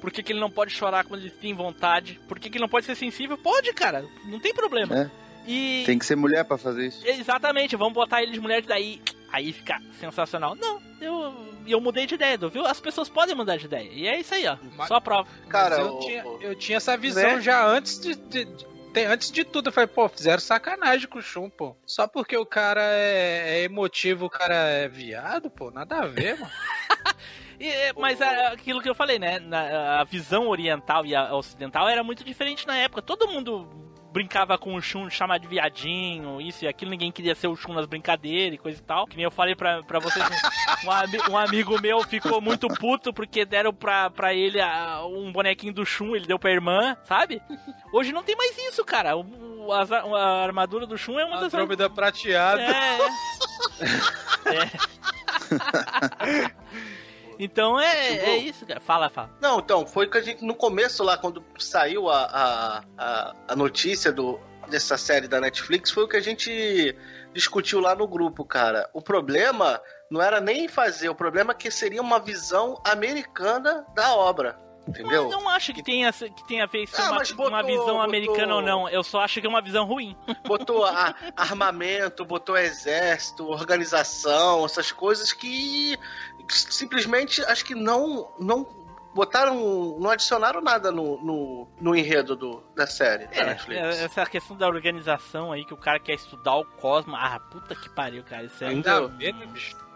S1: Por que que ele não pode chorar quando ele tem vontade? Por que que ele não pode ser sensível? Pode, cara, não tem problema.
S2: É.
S1: E
S2: Tem que ser mulher pra fazer isso.
S1: exatamente, vamos botar ele de mulher daí, aí fica sensacional. Não, eu eu mudei de ideia, viu? As pessoas podem mudar de ideia. E é isso aí, ó.
S3: Mas-
S1: Só a prova.
S6: Cara,
S3: eu,
S6: o-
S3: tinha,
S6: o-
S3: eu tinha essa visão
S6: Né?
S3: já antes de, de- de- tem- antes de tudo. Eu falei, pô, fizeram sacanagem com o Shun, pô. Só porque o cara é, é emotivo, o cara é viado, pô. Nada a ver, mano.
S1: E, é, mas é aquilo que eu falei, né? Na- a visão oriental e a ocidental era muito diferente na época. Todo mundo brincava com o Shun, chamar de viadinho, isso e aquilo. Ninguém queria ser o Shun nas brincadeiras e coisa e tal. Que nem eu falei pra, pra vocês, um, um ami- um amigo meu ficou muito puto porque deram pra, pra ele ah, um bonequinho do Shun, ele deu pra irmã, sabe? Hoje não tem mais isso, cara. O, as- a, armadura do Shun é uma das...
S3: Andrômeda prateada.
S1: É. é. Então é, é isso, cara. Fala, fala.
S6: Não, então, foi que a gente, no começo lá, quando saiu a, a, a, notícia do, dessa série da Netflix, foi o que a gente discutiu lá no grupo, cara. O problema não era nem fazer, o problema é que seria uma visão americana da obra. Entendeu?
S1: Eu não acho que tenha, que tenha a ver
S6: Ah,
S1: uma,
S6: botou-
S1: uma visão americana
S6: botou-
S1: ou não. Eu só acho que é uma visão ruim.
S6: Botou a- armamento, botou exército, organização, essas coisas que simplesmente acho que não não botaram, não adicionaram nada no, no, no enredo do, da série da
S1: É,
S6: Netflix.
S1: essa questão da organização aí, que o cara quer estudar o cosmos. Ah, puta que pariu, cara. Isso é.
S6: Ainda-
S3: ver, né?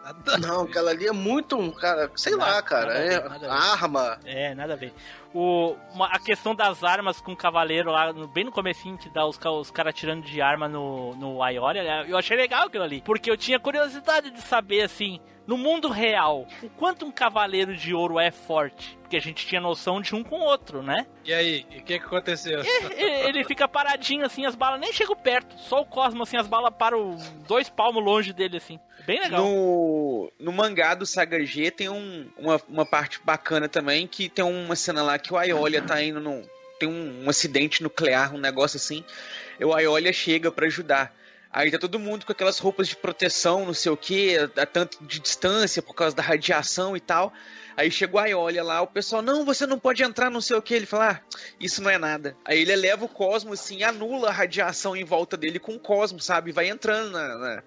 S3: Nada
S6: Não, aquela ali é muito um cara, sei
S1: Nada-
S6: lá, cara,
S1: nada
S6: é
S1: ver.
S6: arma.
S1: É, nada a ver. O, uma- a questão das armas com o cavaleiro lá, no- bem no comecinho, que dá os, os caras tirando de arma no, no Aioria, né, eu achei legal aquilo ali. Porque eu tinha curiosidade de saber, assim, no mundo real, o quanto um cavaleiro de ouro é forte. Porque a gente tinha noção de um com o outro, né?
S3: E aí, o que que aconteceu?
S1: E- Ele fica paradinho assim, as balas nem chegam perto. Só o Cosmo, assim, as balas param dois palmos longe dele, assim. Bem legal.
S4: No, no mangá do Saga G tem um- uma, uma parte bacana também, que tem uma cena lá que o Aiolia tá indo num. Tem um, um acidente nuclear, um negócio assim. E o Aiolia chega pra ajudar. Aí tá todo mundo com aquelas roupas de proteção, não sei o que, a tanto de distância por causa da radiação e tal. Aí chega o Aiolia lá, o pessoal, não, você não pode entrar, não sei o que. Ele fala, ah, isso não é nada. Aí ele eleva o cosmo, assim, anula a radiação em volta dele com o cosmo, sabe? Vai entrando na, na,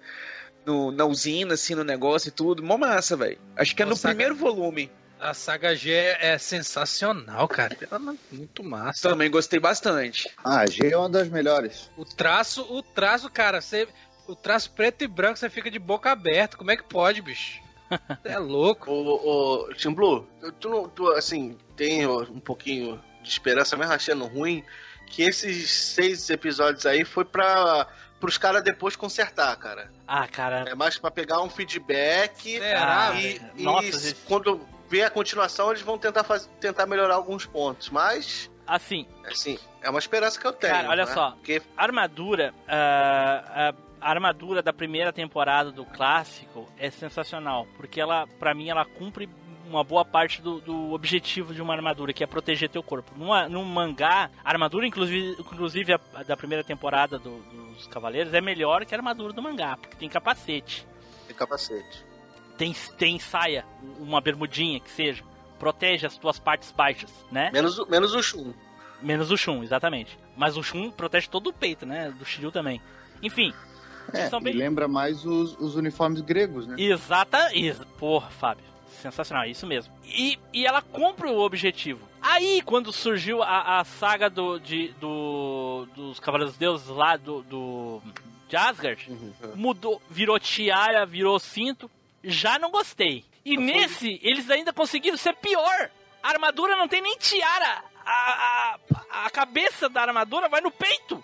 S4: no- na usina, assim, no negócio e tudo. Mó massa, velho. Acho que é
S3: Ô,
S4: no primeiro volume.
S3: A saga G é sensacional, cara. Ela é Muito massa.
S4: Também gostei bastante.
S2: Ah, a G é uma das melhores.
S3: O traço, o traço, cara, você. O traço preto e branco, você fica de boca aberta. Como é que pode, bicho? Você é louco.
S6: O, o Tim Blue, tu, tu, assim, tem um pouquinho de esperança, mesmo achando ruim, que esses seis episódios aí foi pra pros caras depois consertar, cara.
S1: Ah, cara.
S6: É mais pra pegar um feedback
S3: Será,
S6: e, e
S1: Nossa, gente.
S6: quando ver a continuação eles vão tentar faz, tentar melhorar alguns pontos, mas
S1: Assim,
S6: assim, é uma esperança que eu tenho.
S1: Cara, olha
S6: né?
S1: só.
S6: Porque
S1: a armadura. ah, a, a armadura da primeira temporada do clássico é sensacional. Porque ela, pra mim, ela cumpre uma boa parte do, do objetivo de uma armadura, que é proteger teu corpo. Numa, num mangá, a armadura, inclusive, inclusive a, a da primeira temporada do- dos Cavaleiros, é melhor que a armadura do mangá, porque tem capacete.
S6: tem capacete.
S1: Tem, tem saia, uma bermudinha que seja. Protege as tuas partes baixas, né?
S6: Menos, o- menos o Shun.
S1: Menos o Shun, exatamente. Mas o Shun protege todo o peito, né? Do Shiryu também. Enfim.
S2: É,
S1: são
S2: e
S1: bem...
S2: lembra mais os, os uniformes gregos, né?
S1: Exata. Ex... Porra, Fábio. Sensacional, é isso mesmo. E, e ela cumpre o objetivo. Aí, quando surgiu a, a saga do, de, do, dos Cavaleiros dos Deuses lá do, do de Asgard, mudou, virou tiara, virou cinto. Já não gostei. E nesse, eles ainda conseguiram ser pior. A armadura não tem nem tiara. A, a, a cabeça da armadura vai no peito.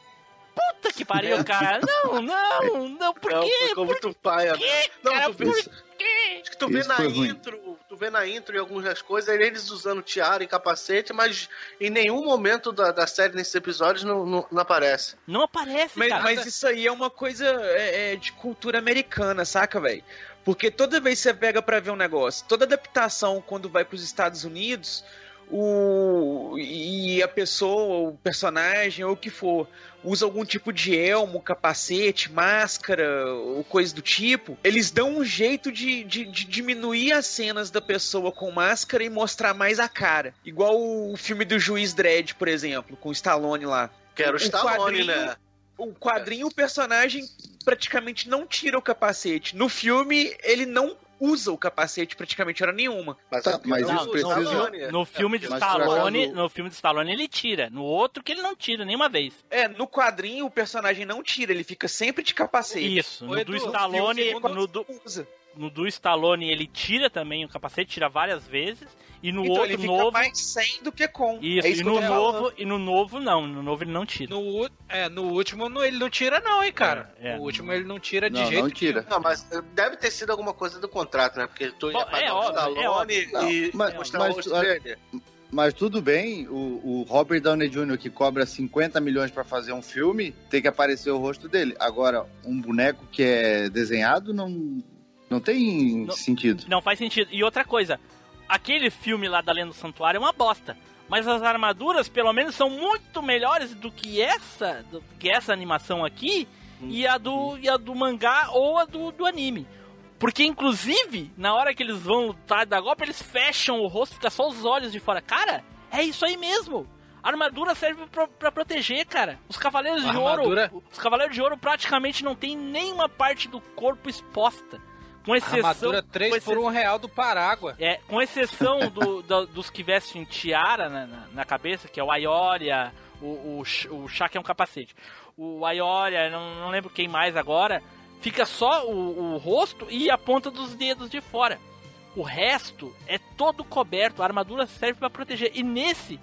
S1: Puta que pariu, cara. Não, não, não. Por
S6: Não,
S1: quê?
S6: ficou
S1: Por
S6: muito paia.
S1: quê,
S6: Não,
S1: cara?
S6: tu
S1: Por
S6: pensa-
S1: aqui!
S6: Acho que tu vê
S2: Isso
S6: na
S2: foi ruim.
S6: intro, tu vê na intro e algumas coisas, eles usando tiara e capacete, mas em nenhum momento da, da série, nesses episódios, não, não, não aparece.
S1: Não aparece,
S4: Mas,
S1: cara.
S4: mas isso aí é uma coisa é, é, de cultura americana, saca, velho? Porque toda vez que você pega pra ver um negócio, toda adaptação quando vai pros Estados Unidos, o e a pessoa, o personagem ou o que for, usa algum tipo de elmo, capacete, máscara ou coisa do tipo, eles dão um jeito de, de, de diminuir as cenas da pessoa com máscara e mostrar mais a cara. Igual o filme do Juiz Dredd, por exemplo, com o Stallone lá.
S6: Que era o Stallone,
S4: quadrinho-
S6: né?
S4: O quadrinho, o personagem praticamente não tira o capacete. No filme, ele não usa o capacete praticamente hora nenhuma.
S6: Mas,
S2: Tá,
S6: é
S2: mas
S6: o
S2: isso precisa-
S6: Stallone.
S1: No filme de
S2: por
S1: Stallone, no filme de Stallone ele tira. No outro que ele não tira nenhuma vez.
S4: É, no quadrinho o personagem não tira, ele fica sempre de capacete.
S1: Isso. No do Stallone, no do,
S4: usa.
S1: No do Stallone ele tira também o capacete, tira várias vezes. E no
S4: então
S1: outro
S4: ele fica
S1: novo.
S4: mais sem do que com.
S1: Isso,
S4: é
S1: e
S4: isso
S1: no
S4: que eu tô falando.
S1: novo, e no novo não, no novo ele não tira.
S3: No, é, no último no- ele não tira, não, hein, cara.
S1: É, é.
S3: no último ele não tira de
S2: Não,
S3: jeito
S2: não tira.
S6: Não, mas deve ter sido alguma coisa do contrato, né? Porque tu
S1: Bom,
S6: ia pagar
S1: é
S6: o
S1: óbvio, é
S6: Stallone
S1: óbvio.
S6: e
S2: Não, mas-
S6: mostrar
S2: mas-
S6: o rosto dele.
S2: Mas tudo bem, o, o Robert Downey Jr., que cobra 50 milhões pra fazer um filme, tem que aparecer o rosto dele. Agora, um boneco que é desenhado não, não tem
S1: Não-
S2: sentido.
S1: Não faz sentido. E outra coisa, aquele filme lá da Lenda do Santuário é uma bosta. Mas as armaduras, pelo menos, são muito melhores do que essa, do que essa animação aqui e a do e a do mangá ou a do, do anime. Porque, inclusive, na hora que eles vão lutar da golpe, eles fecham o rosto, fica só os olhos de fora. Cara, é isso aí mesmo. A armadura serve pra, pra proteger, cara. Os cavaleiros
S3: A
S1: de
S3: armadura-
S1: ouro. Os cavaleiros de ouro praticamente não tem nenhuma parte do corpo exposta. Com exceção.
S3: Armadura 3
S1: com
S3: por um real do Parágua.
S1: é, com exceção do- do- dos que vestem tiara na, na- na cabeça, que é o Aioria, o, o, o Shaq é um capacete. O Aioria, não, não lembro quem mais agora, fica só o, o rosto e a ponta dos dedos de fora. O resto é todo coberto, a armadura serve pra proteger. E nesse,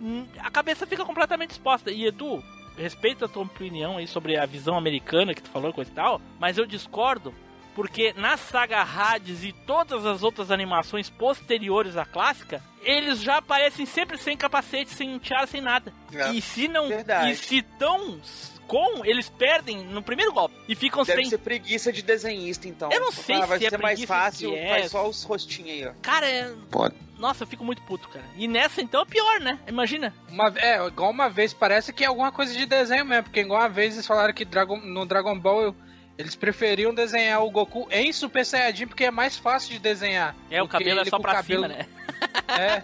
S1: hum, a cabeça fica completamente exposta. E Edu, respeito a tua opinião aí sobre a visão americana que tu falou, coisa e tal, mas eu discordo porque na saga Hades e todas as outras animações posteriores à clássica, eles já aparecem sempre sem capacete, sem tiara, sem nada.
S6: É.
S1: E se não.
S4: Verdade.
S1: E se tão com, eles perdem no primeiro golpe. E ficam
S4: Deve
S1: sem.
S4: ser preguiça de desenhista, então.
S1: Eu não sei
S4: ah, vai
S1: se é
S4: ser mais fácil,
S1: é.
S4: faz só os rostinhos aí, ó.
S1: Cara, é...
S2: Pode.
S1: Nossa, eu fico muito puto, cara. E nessa então é pior, né? Imagina.
S3: Uma, é, igual uma vez, parece que é alguma coisa de desenho mesmo, porque igual uma vez eles falaram que Dragon, no Dragon Ball eu- eles preferiam desenhar o Goku em Super Saiyajin porque é mais fácil de desenhar.
S1: É, o cabelo é só
S3: o
S1: pra
S3: cabelo-
S1: cima, né?
S3: É,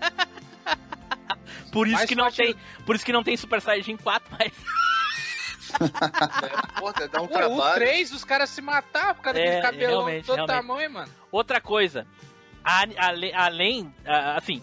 S1: Por isso
S3: Mais
S1: que não tem. Por isso que não tem Super Saiyajin 4, mas.
S6: É, porra, dá um
S3: Pô, o
S6: trabalho.
S3: 3, os caras se matavam por causa
S1: É,
S3: cabelão
S1: realmente,
S3: todo
S1: realmente.
S3: tamanho, mano.
S1: Outra coisa, a- ale- além, ah, assim,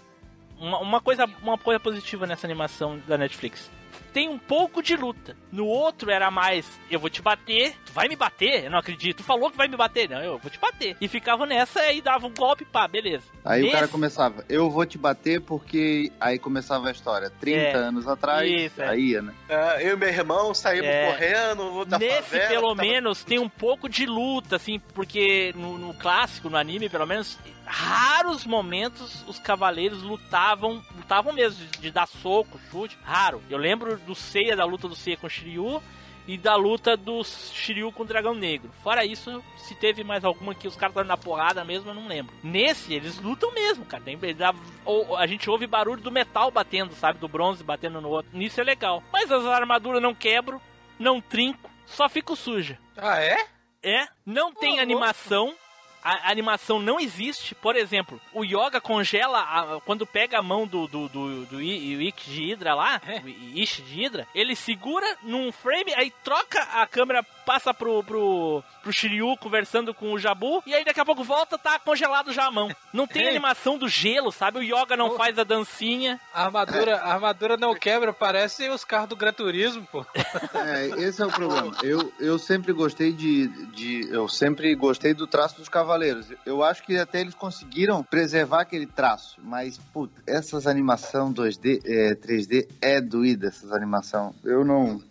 S1: uma, uma coisa, uma coisa positiva nessa animação da Netflix. Tem um pouco de luta. No outro era mais, eu vou te bater, tu vai me bater? Eu não acredito. Tu falou que vai me bater, não, eu vou te bater. E ficava nessa e dava um golpe, pá, beleza.
S2: Aí o cara começava, eu vou te bater porque. Aí começava a história. 30
S1: É.
S2: anos atrás,
S1: Isso, é.
S2: aí né?
S6: É, eu e meu irmão saímos
S1: É.
S6: correndo da
S1: Nesse,
S6: favela.
S1: pelo
S6: tava-
S1: menos, tem um pouco de luta, assim, porque no, no clássico, no anime, pelo menos, raros momentos os cavaleiros lutavam, lutavam mesmo, de, de dar soco, chute, raro. Eu lembro do Seiya, da luta do Seiya com o Shiryu, e da luta do Shiryu com o Dragão Negro. Fora isso, se teve mais alguma que os caras estavam na porrada mesmo, eu não lembro. Nesse, eles lutam mesmo, cara. Tem, dá- ou- a gente ouve barulho do metal batendo, sabe? Do bronze batendo no outro. Nisso é legal. Mas as armaduras não quebram, não trinco, só fico suja.
S3: Ah, é?
S1: É, não tem animação. A animação não existe. Por exemplo, o Yoga congela a- quando pega a mão do, do, do, do I- de Hydra lá,
S3: É.
S1: o I- Ishi de Hydra, ele segura num frame, aí troca a câmera, passa pro, pro, pro Shiryu conversando com o Jabu, e aí daqui a pouco volta, tá congelado já a mão. Não tem animação do gelo, sabe? O Yoga não faz a dancinha.
S3: A armadura, a armadura não quebra, parece os carros do Gran Turismo, pô.
S2: É, esse é o problema. Eu, eu sempre gostei de, de. Eu sempre gostei do traço dos cavaleiros. Eu acho que até eles conseguiram preservar aquele traço. Mas, puta, essas animação 2D, é, 3D é doída, essas animação. Eu não.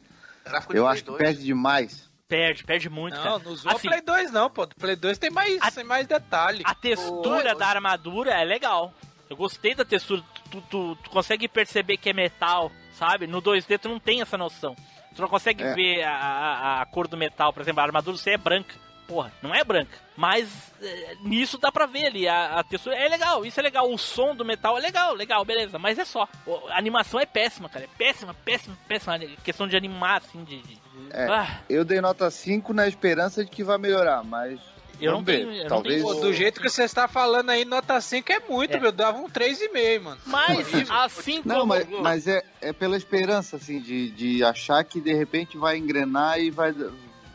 S2: Eu acho que
S6: 2.
S2: perde demais.
S1: Perde, perde muito,
S3: Não,
S1: cara.
S3: não usou
S1: Assim,
S3: o Play 2 não, pô. Do Play 2 tem mais, tem mais detalhe.
S1: A textura da armadura é legal. Eu gostei da textura. Tu, tu, tu consegue perceber que é metal, sabe? No 2D tu não tem essa noção. Tu não consegue
S2: É.
S1: ver a, a, a cor do metal. Por exemplo, a armadura do C é branca. Porra, não é branca. Mas é, nisso dá pra ver ali. A, a textura é legal, isso é legal. O som do metal é legal, legal, beleza. Mas é só. O- A animação é péssima, cara. É péssima, péssima, péssima. A questão de animar, assim, de. de-
S2: É,
S1: Ah.
S2: Eu dei nota 5 na esperança de que vai melhorar, mas.
S1: Eu não tenho- eu não
S2: Talvez.
S3: Pô, do jeito que você está falando aí, nota 5 é muito, meu. Dava um 3,5, mano.
S1: Mas, assim
S2: Não,
S1: como.
S2: mas, mas é, é pela esperança, assim, de, de achar que de repente vai engrenar e vai.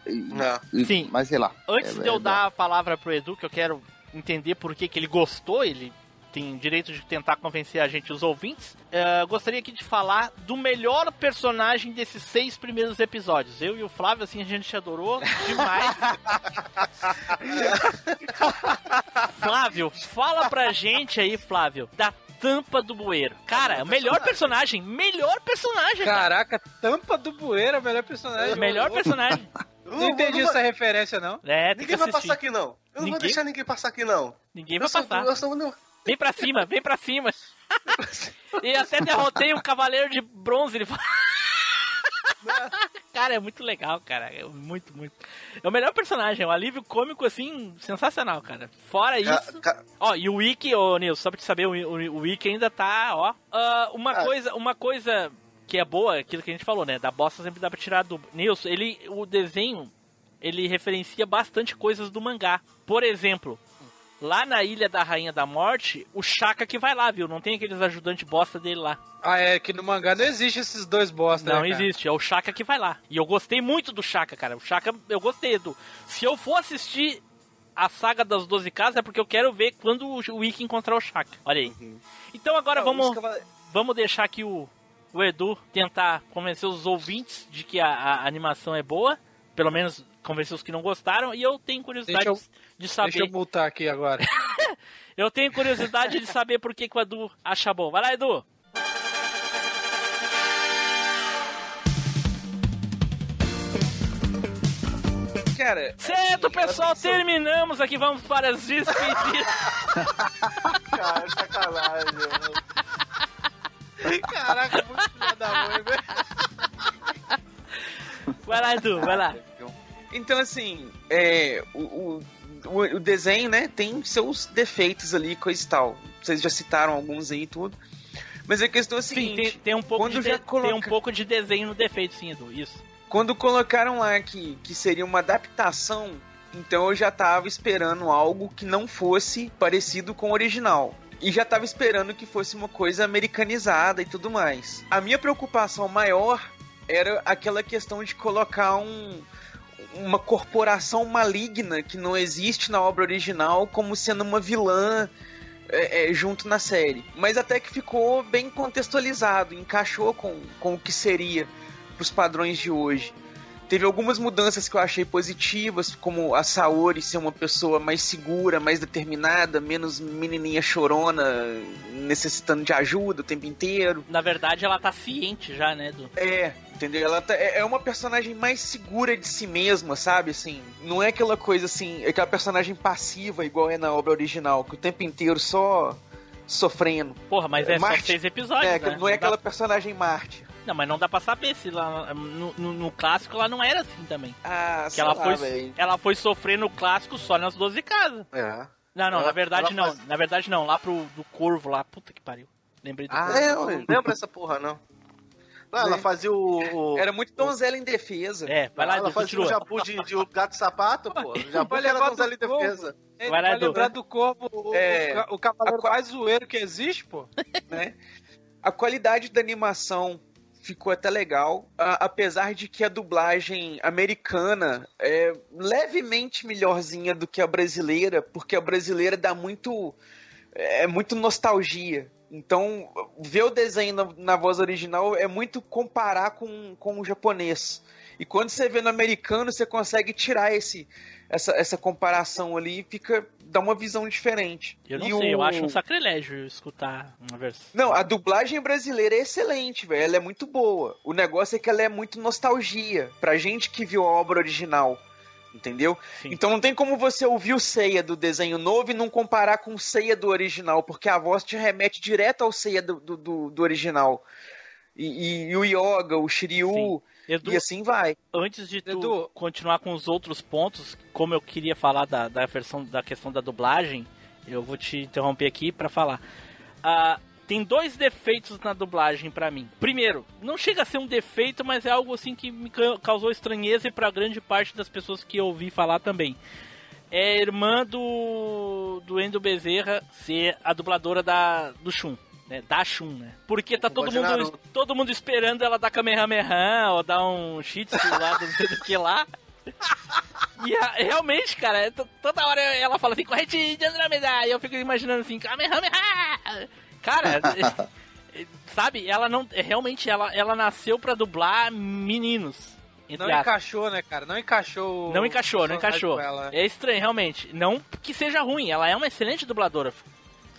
S2: E- e-
S1: Sim.
S2: Mas sei lá.
S1: Antes
S2: É-
S1: de eu
S2: é-
S1: dar a palavra pro Edu, que eu quero entender por que, que ele gostou, ele tem direito de tentar convencer a gente, os ouvintes, eu gostaria aqui de falar do melhor personagem desses seis primeiros episódios. Eu e o Flávio, assim, a gente adorou demais. Flávio, fala pra gente aí, Flávio, da tampa do bueiro. Cara, o melhor personagem, melhor personagem. cara.
S3: Caraca, tampa do bueiro é o melhor personagem.
S1: Melhor personagem.
S3: Não entendi
S6: Não, não
S3: essa referência, não.
S1: É, tem
S6: Ninguém
S1: que
S6: vai passar aqui, não. Eu não
S1: Ninguém?
S6: vou deixar ninguém passar aqui, não.
S1: Ninguém
S6: Eu
S1: vai
S6: sou-
S1: passar.
S6: eu sou- não-
S1: Vem pra cima, vem pra cima. e até derrotei um cavaleiro de bronze. Ele fala. cara, é muito legal, cara. É muito, muito. É o melhor personagem, é um alívio cômico, assim, sensacional, cara. Fora isso. Ó, e o Wiki, ô Nilson, só pra te saber, o, o, o Wiki ainda tá, ó. Ah, uma coisa, uma coisa que é boa, aquilo que a gente falou, né? Da bosta sempre dá pra tirar do. Nilson, ele. O desenho, ele referencia bastante coisas do mangá. Por exemplo. Lá na Ilha da Rainha da Morte, o Shaka que vai lá, viu? Não tem aqueles ajudantes bosta dele lá.
S3: Ah, é que no mangá não existe esses dois bosta,
S1: Não
S3: né,
S1: existe, é o Shaka que vai lá. E eu gostei muito do Shaka, cara. O Shaka, eu gostei do. Se eu for assistir a saga das 12 casas, é porque eu quero ver quando o Wiki encontrar o Shaka. Olha aí. Então agora
S4: Não,
S1: vamos, vamos deixar aqui o, o Edu tentar convencer os ouvintes de que a, a animação é boa. Pelo menos convencer os que não gostaram. E eu tenho curiosidade
S3: eu-
S1: de saber.
S3: Deixa eu multar aqui agora.
S1: Eu tenho curiosidade de saber por que, que o Edu acha bom. Vai lá, Edu.
S4: Cara,
S1: Certo, pessoal, terminamos aqui. Vamos para as despedidas.
S6: Cara, sacanagem.
S3: Caraca, muito filha da mãe, velho.
S1: Vai lá, Edu, vai lá.
S4: Então, assim, é, o, o, o, desenho, né, tem seus defeitos ali, coisa e tal. Vocês já citaram alguns aí e tudo. Mas a questão é a
S1: Sim,
S4: seguinte...
S1: tem, tem um pouco de-
S4: coloca-
S1: tem um pouco de desenho no defeito, sim, Edu. Isso.
S4: Quando colocaram lá que, que seria uma adaptação, então eu já tava esperando algo que não fosse parecido com o original. E já tava esperando que fosse uma coisa americanizada e tudo mais. A minha preocupação maior era aquela questão de colocar um, uma corporação maligna que não existe na obra original como sendo uma vilã é, é, junto na série. Mas até que ficou bem contextualizado, encaixou com, com o que seria pros padrões de hoje. Teve algumas mudanças que eu achei positivas, como a Saori ser uma pessoa mais segura, mais determinada, menos menininha chorona, necessitando de ajuda o tempo inteiro.
S1: Na verdade, ela tá ciente já, né, Edu?
S4: É, entendeu? Ela tá- é é uma personagem mais segura de si mesma, sabe? Assim, não é aquela coisa assim, é aquela personagem passiva igual é na obra original, que o tempo inteiro só sofrendo.
S1: Porra, mas é só
S4: Marte-
S1: seis episódios,
S4: É,
S1: né?
S4: não é aquela personagem Marte.
S1: Não, mas não dá pra saber se lá no, no- no clássico ela não era assim também.
S4: Ah,
S1: que ela
S4: lá,
S1: foi, ela foi sofrer no clássico só nas 12 casas.
S6: É.
S1: Não, não,
S6: Ela-
S1: na verdade não.
S6: faz-
S1: Na verdade não, lá pro do Corvo lá. Puta que pariu. Lembrei do
S6: Ah,
S1: Corvo.
S6: é, eu não lembro essa porra, não. Não, ela fazia o. o-
S4: Era muito donzela em defesa.
S1: É, vai lá,
S6: ela fazia o jabu de, de o gato sapato, pô. O jabu era donzela em defesa.
S3: É,
S1: Vai lá,
S3: vai lembrar do corpo o,
S4: É.
S3: o o cavaleiro mais zoeiro que existe, pô.
S4: né? A qualidade da animação ficou até legal, a- apesar de que a dublagem americana é levemente melhorzinha do que a brasileira, porque a brasileira dá muito é muito nostalgia. Então, ver o desenho na, na voz original é muito comparar com, com o japonês. E quando você vê no americano, você consegue tirar esse, essa, essa comparação ali e fica, dá uma visão diferente.
S1: Eu não
S4: E
S1: sei, eu
S4: o-
S1: acho um sacrilégio escutar uma versão.
S4: Não, a dublagem brasileira é excelente, velho. Ela é muito boa. O negócio é que ela é muito nostalgia pra gente que viu a obra original. Entendeu?
S1: Sim.
S4: Então não tem como você ouvir o Seiya do desenho novo e não comparar com o Seiya do original, porque a voz te remete direto ao do, do, do- do original. E, e- e o Yoga, o Shiryu,
S1: Sim. Edu,
S4: e assim vai.
S1: antes de tu
S3: Edu.
S1: continuar com os outros pontos, como eu queria falar da, da versão da questão da dublagem, eu vou te interromper aqui pra falar. Ah, tem dois defeitos na dublagem pra mim. Primeiro, não chega a ser um defeito, mas é algo assim que me ca- causou estranheza e pra grande parte das pessoas que eu ouvi falar também. É a irmã do do Endo Bezerra ser a dubladora da do Shun. Né, da Shun, né? Porque tá todo mundo, todo mundo esperando ela dar Kamehameha ou dar um shih tzu lá, não sei do que lá. E a- realmente, cara, é to- toda hora ela fala assim, corrente de Andromeda, e eu fico imaginando assim, Kamehameha! Cara, sabe, ela não, é, realmente, ela, ela nasceu pra dublar meninos.
S3: Não
S1: aspas.
S3: encaixou, né, cara? Não encaixou.
S1: Não encaixou, não encaixou. É estranho, realmente. Não que seja ruim, ela é uma excelente dubladora.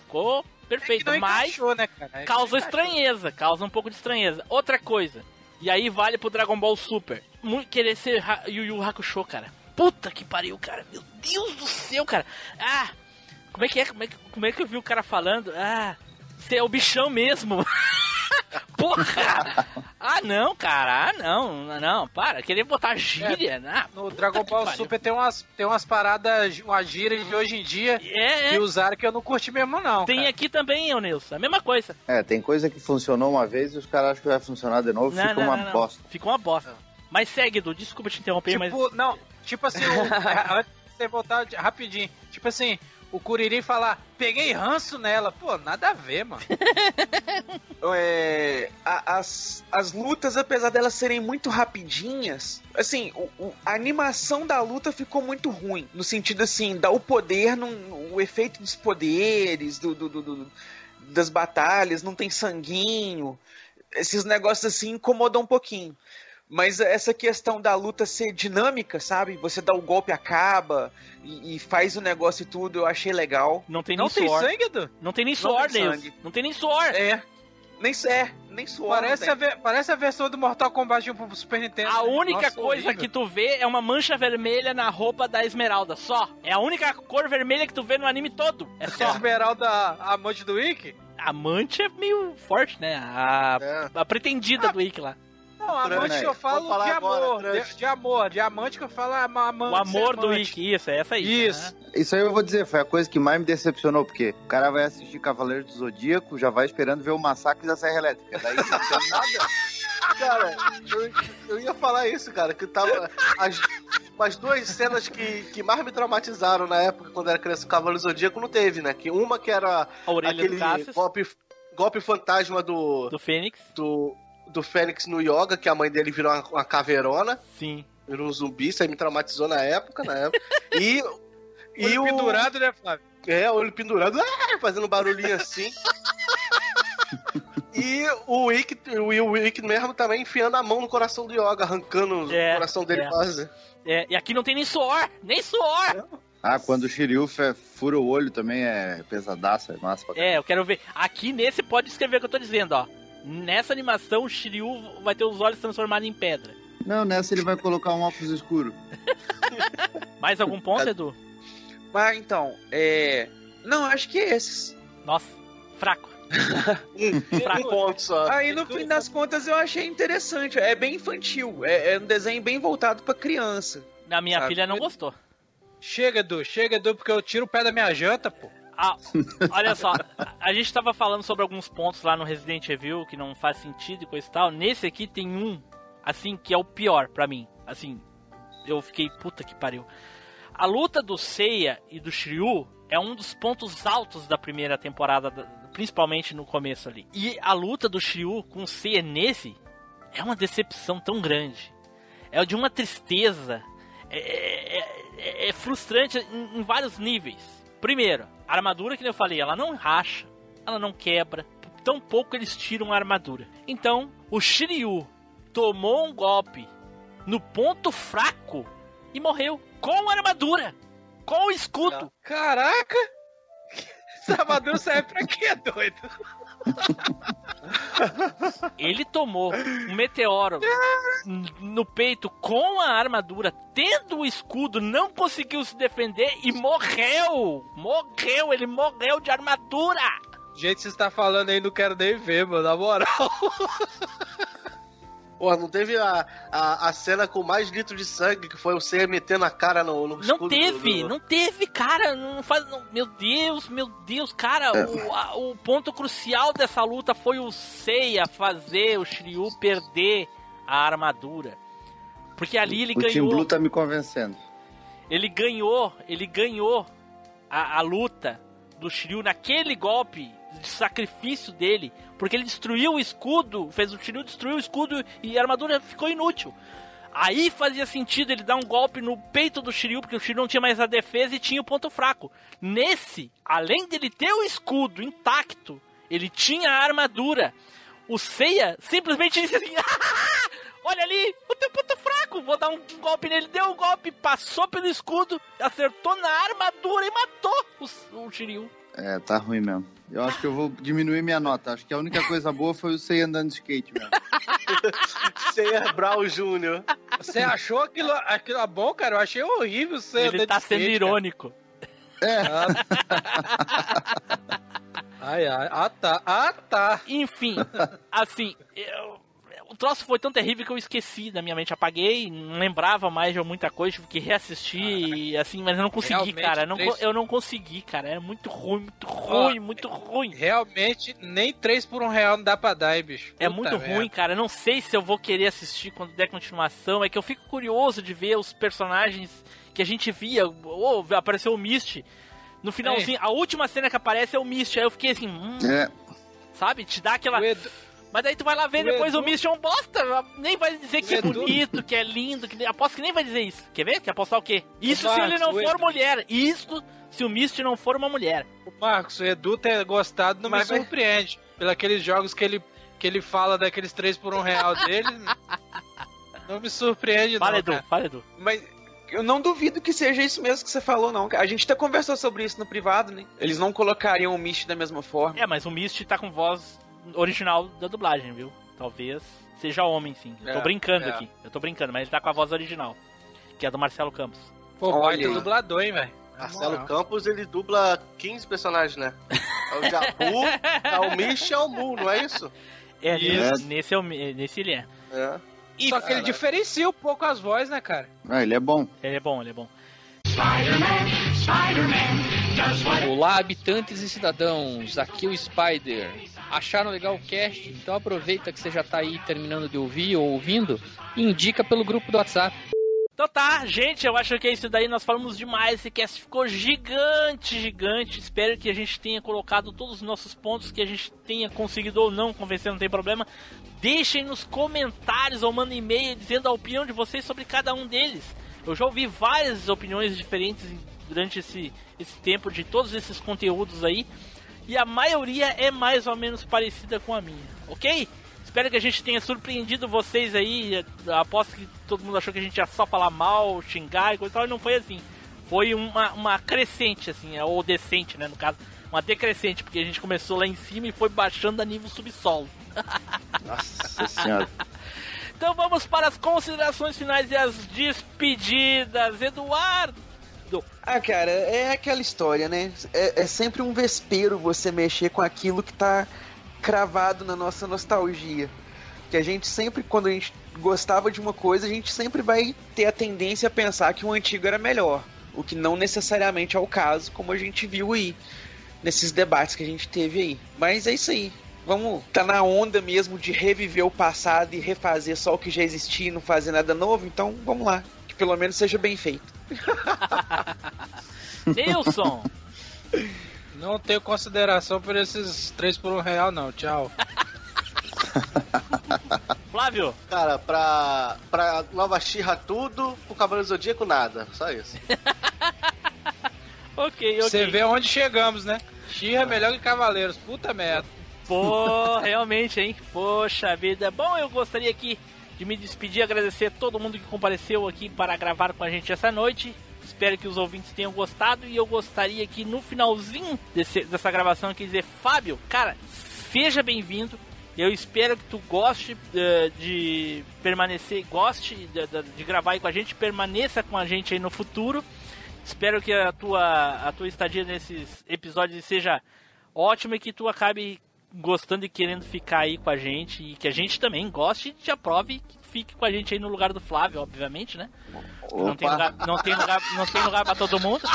S1: Ficou perfeita,
S3: não
S1: mas
S3: encaixou, né? É
S1: causa estranheza, causa um pouco de estranheza. Outra coisa, e aí vale pro Dragon Ball Super. Muito querer ser Ha- Yu Yu Hakusho, cara. Puta que pariu, cara. Meu Deus do céu, cara. Ah, como é que é? Como é que, como é que eu vi o cara falando? Ah, você é o bichão mesmo. Porra! Ah, não, cara. Ah, não. Não, para. Querer botar gíria, né?
S3: No Dragon Ball. Super tem umas, tem umas paradas, umas gírias de hoje em dia
S1: É,
S3: que
S1: é.
S3: usaram que eu não curti mesmo, não.
S1: Tem
S3: cara.
S1: aqui também, ô Nilson. A mesma coisa.
S2: É, tem coisa que funcionou uma vez e os caras acham que vai funcionar de novo,
S1: Não, não,
S2: uma
S1: não, não.
S2: bosta.
S1: Ficou uma bosta. Mas segue, Edu. Desculpa te interromper, mas...
S3: Tipo, não, tipo assim, o, antes de você voltar rapidinho, tipo assim, o Kuririn falar, peguei ranço nela. Pô, nada a ver, mano.
S4: É, a- as, as lutas, apesar delas serem muito rapidinhas, assim, o- o- a animação da luta ficou muito ruim. No sentido assim, dá o poder, num- o efeito dos poderes, do, do- do- do- das batalhas, não tem sanguinho. Esses negócios assim incomodam um pouquinho. Mas essa questão da luta ser dinâmica, sabe? Você dá o golpe, acaba e, e faz o negócio e tudo, eu achei legal.
S1: Não tem
S3: Não
S1: nem
S3: tem
S1: suor.
S3: sangue, Edu?
S1: Não tem nem
S4: Não
S1: suor,
S4: tem sangue.
S1: Não tem nem suor.
S4: É. Nem é, nem suor.
S3: Parece
S4: não
S3: a, parece a versão do Mortal Kombat pro Super Nintendo.
S1: A única
S3: Nossa,
S1: coisa
S3: horrível.
S1: que tu vê é uma mancha vermelha na roupa da Esmeralda, só. É a única cor vermelha que tu vê no anime todo. É
S3: A
S1: só.
S3: Esmeralda, a amante do?
S1: A amante é meio forte, né? A,
S6: É.
S1: a pretendida do Ikki lá.
S3: Não, amante
S2: né?
S3: que eu falo de amor. de, de amor. Diamante que eu falo é ama- amante.
S1: O amor do
S3: amante.
S1: Ikki, isso, é essa aí.
S3: Isso.
S2: Isso aí eu vou dizer, foi a coisa que mais me decepcionou, porque o cara vai assistir Cavaleiros do Zodíaco, já vai esperando ver o massacre da Serra Elétrica. Daí não tem nada.
S6: Cara, eu, eu ia falar isso, cara, que tava. As, as duas cenas que, que mais me traumatizaram na época, quando era criança, o Cavaleiro do Zodíaco não teve, né? Que uma que era
S1: A orelha
S6: aquele
S1: do
S6: golpe, golpe fantasma do,
S1: do Fênix.
S6: do, do Fênix no Yoga, que a mãe dele virou uma, uma caveirona,
S1: Sim.
S6: virou um zumbi, isso aí me traumatizou na época, na época. E. E
S3: Olho
S6: o.
S3: pendurado, né, Flávio?
S6: É, olho pendurado, ah, fazendo barulhinho assim. E o Wick, o Wick mesmo também enfiando a mão no coração do Yoga, arrancando
S1: É,
S6: o coração dele
S1: é.
S6: quase.
S1: É, e aqui não tem nem suor, nem suor.
S2: Ah, quando o Shiryu fura o olho também é pesadaço, é massa pra caramba.
S1: É, eu quero ver. Aqui nesse pode escrever o que eu tô dizendo, ó. Nessa animação, o Shiryu vai ter os olhos transformados em pedra.
S2: Não, nessa ele vai colocar um óculos escuro.
S1: Mais algum ponto, Edu?
S4: Mas então, é. Não, acho que é esses.
S1: Nossa, fraco.
S6: Um,
S1: Fraco.
S6: um ponto só.
S4: Aí no fim das contas eu achei interessante. É bem infantil. É, é um desenho bem voltado pra criança.
S1: A minha
S4: Sabe?
S1: filha não gostou.
S3: Chega, Edu, chega, Edu, porque eu tiro o pé da minha janta, pô.
S1: Ah, olha só, a gente tava falando sobre alguns pontos lá no Resident Evil que não faz sentido e coisa e tal. Nesse aqui tem um, assim, que é o pior pra mim. Assim, eu fiquei, puta que pariu. A luta do Seiya e do Shiryu é um dos pontos altos da primeira temporada, da- principalmente no começo ali. E a luta do Shiryu com o Seiya nesse é uma decepção tão grande. É de uma tristeza. É, é- é- é frustrante em, em vários níveis. Primeiro, a armadura que eu falei, ela não racha, ela não quebra. tão pouco eles tiram a armadura. Então, o Shiryu tomou um golpe no ponto fraco e morreu com a armadura, com o escudo.
S3: Caraca! Essa armadura serve pra quê, doido?
S1: Ele tomou um meteoro no peito com a armadura, tendo o escudo, não conseguiu se defender e morreu. Morreu, ele morreu de armadura.
S3: Gente, você está falando aí, não quero nem ver, mano, na moral.
S6: Pô, não teve a, a, a cena com mais litro de sangue, que foi o Seiya metendo a cara no, no
S1: Não teve,
S6: do-
S1: não teve, cara. Não faz. não- meu Deus, meu Deus, cara. O, a- o ponto crucial dessa luta foi o Seiya fazer o Shiryu perder a armadura. Porque ali ele
S2: o Team
S1: ganhou.
S2: Blue tá me convencendo.
S1: Ele ganhou, ele ganhou a, a luta do Shiryu naquele golpe de sacrifício dele, porque ele destruiu o escudo, fez o Shiryu destruir o escudo e a armadura ficou inútil. Aí fazia sentido ele dar um golpe no peito do Shiryu, porque o Shiryu não tinha mais a defesa e tinha o ponto fraco. Nesse, além dele ter o escudo intacto, ele tinha a armadura. O Seiya simplesmente disse assim: Olha ali, o teu ponto fraco, vou dar um golpe nele. Deu um golpe, passou pelo escudo, acertou na armadura e matou o, o Shiryu.
S2: É, tá ruim mesmo. Eu acho que eu vou diminuir minha nota. Acho que a única coisa boa foi o Sei andando de skate mesmo.
S6: Seiya Brown Jr.
S3: Você achou aquilo, aquilo bom, cara? Eu achei horrível você
S1: Ele
S3: andar
S1: tá
S3: de
S1: sendo
S3: skate, cara.
S1: irônico.
S3: Ai, ai, ah tá, ah tá.
S1: Enfim, assim, eu- o troço foi tão terrível que eu esqueci da minha mente, apaguei, não lembrava mais de muita coisa, tive que reassistir, assim, mas eu não consegui, cara, eu não,
S3: três-
S1: eu não consegui, cara, é muito ruim, muito ruim, muito ruim.
S3: Realmente, nem 3 por um real não dá pra dar, hein, bicho.
S1: É
S3: Puta
S1: muito
S3: merda.
S1: ruim, cara. Eu não sei se eu vou querer assistir quando der continuação. É que eu fico curioso de ver os personagens que a gente via. Ou apareceu o Mist. No finalzinho, a última cena que aparece é o Mist. Aí eu fiquei assim, hum,
S2: É,
S1: sabe? Te dá aquela. Mas daí tu vai lá ver
S3: o
S1: depois
S3: Edu-
S1: o Mist é um bosta. Nem vai dizer que
S3: O
S1: é
S3: Edu-
S1: bonito, que é lindo. Que... Aposto que nem vai dizer isso. Quer ver? Quer apostar o quê? Isso se
S3: Marcos,
S1: ele não
S3: o
S1: for
S3: Edu-
S1: mulher. Isso se o Mist não for uma mulher.
S3: O Marcos, o Edu ter gostado não
S4: Mas
S3: me
S4: vai-
S3: surpreende. Pelos aqueles jogos que ele, que ele fala daqueles 3 por um real dele. não me surpreende,
S1: Fala,
S3: não.
S1: Edu.
S3: cara.
S1: Fala, Edu.
S4: Mas eu não duvido que seja isso mesmo que você falou, não. A gente até conversou sobre isso no privado, né? Eles não colocariam o Mist da mesma forma.
S1: É, mas o Mist tá com voz original da dublagem, viu? Talvez seja homem, sim. Eu tô
S3: É,
S1: brincando
S3: é.
S1: aqui. Eu tô brincando, mas ele tá com a voz original. Que é do Marcelo Campos.
S3: Pô,
S4: Olha aí.
S3: dublador, hein, velho.
S6: Marcelo
S3: moral.
S6: Campos, ele dubla 15 personagens, né? É o Jabu, é o Mish e é o Mu, não é isso?
S1: É,
S3: Isso.
S1: nesse, nesse, é o Mi- nesse ele é.
S6: É.
S1: E
S3: Só que ele diferencia um pouco as vozes, né, cara?
S2: ah, ele é bom.
S1: ele é bom, ele é bom.
S7: Olá, habitantes e cidadãos, aqui é o Spider. Acharam legal o cast? Então aproveita que você já tá aí terminando de ouvir ou ouvindo e indica pelo grupo do WhatsApp.
S1: Então tá, gente, eu acho que é isso daí. Nós falamos demais. Esse cast ficou gigante, gigante. Espero que a gente tenha colocado todos os nossos pontos, que a gente tenha conseguido ou não convencer, não tem problema. Deixem nos comentários ou mandem e-mail dizendo a opinião de vocês sobre cada um deles. Eu já ouvi várias opiniões diferentes durante esse, esse tempo de todos esses conteúdos aí. E a maioria é mais ou menos parecida com a minha, ok? Espero que a gente tenha surpreendido vocês aí. Aposto que todo mundo achou que a gente ia só falar mal, xingar e coisa e tal, e não foi assim. Foi uma, uma crescente, assim, ou decente, né, no caso. Uma decrescente, porque a gente começou lá em cima e foi baixando a nível subsolo.
S2: Nossa senhora.
S1: Então vamos para as considerações finais e as despedidas. Eduardo!
S4: Ah, cara, é aquela história, né? É, é sempre um vespeiro você mexer com aquilo que tá cravado na nossa nostalgia. Que a gente sempre, quando a gente gostava de uma coisa, a gente sempre vai ter a tendência a pensar que o antigo era melhor. O que não necessariamente é o caso, como a gente viu aí, nesses debates que a gente teve aí. Mas é isso aí. Vamos tá na onda mesmo de reviver o passado e refazer só o que já existia e não fazer nada novo, então vamos lá. Que pelo menos seja bem feito.
S1: Nilson!
S3: Não tenho consideração por esses 3 por um real, não. Tchau.
S1: Flávio!
S6: Cara, pra, pra nova Xirra tudo, pro Cavaleiro Zodíaco nada. Só isso.
S1: Ok, ok.
S3: Você vê onde chegamos, né? Xirra é melhor que Cavaleiros. Puta merda.
S1: Pô, realmente, hein? Poxa vida. Bom, eu gostaria aqui de me despedir, agradecer a todo mundo que compareceu aqui para gravar com a gente essa noite. Espero que os ouvintes tenham gostado e eu gostaria que no finalzinho desse- dessa gravação aqui dizer, Fábio, cara, seja bem-vindo. Eu espero que tu goste eh, de permanecer, goste de, de- de gravar aí com a gente, permaneça com a gente aí no futuro. Espero que a tua, a tua estadia nesses episódios seja ótima e que tu acabe gostando e querendo ficar aí com a gente e que a gente também goste e te aprove e que fique com a gente aí no lugar do Flávio, obviamente, né? Não tem, lugar, não, tem lugar, não tem lugar pra todo mundo.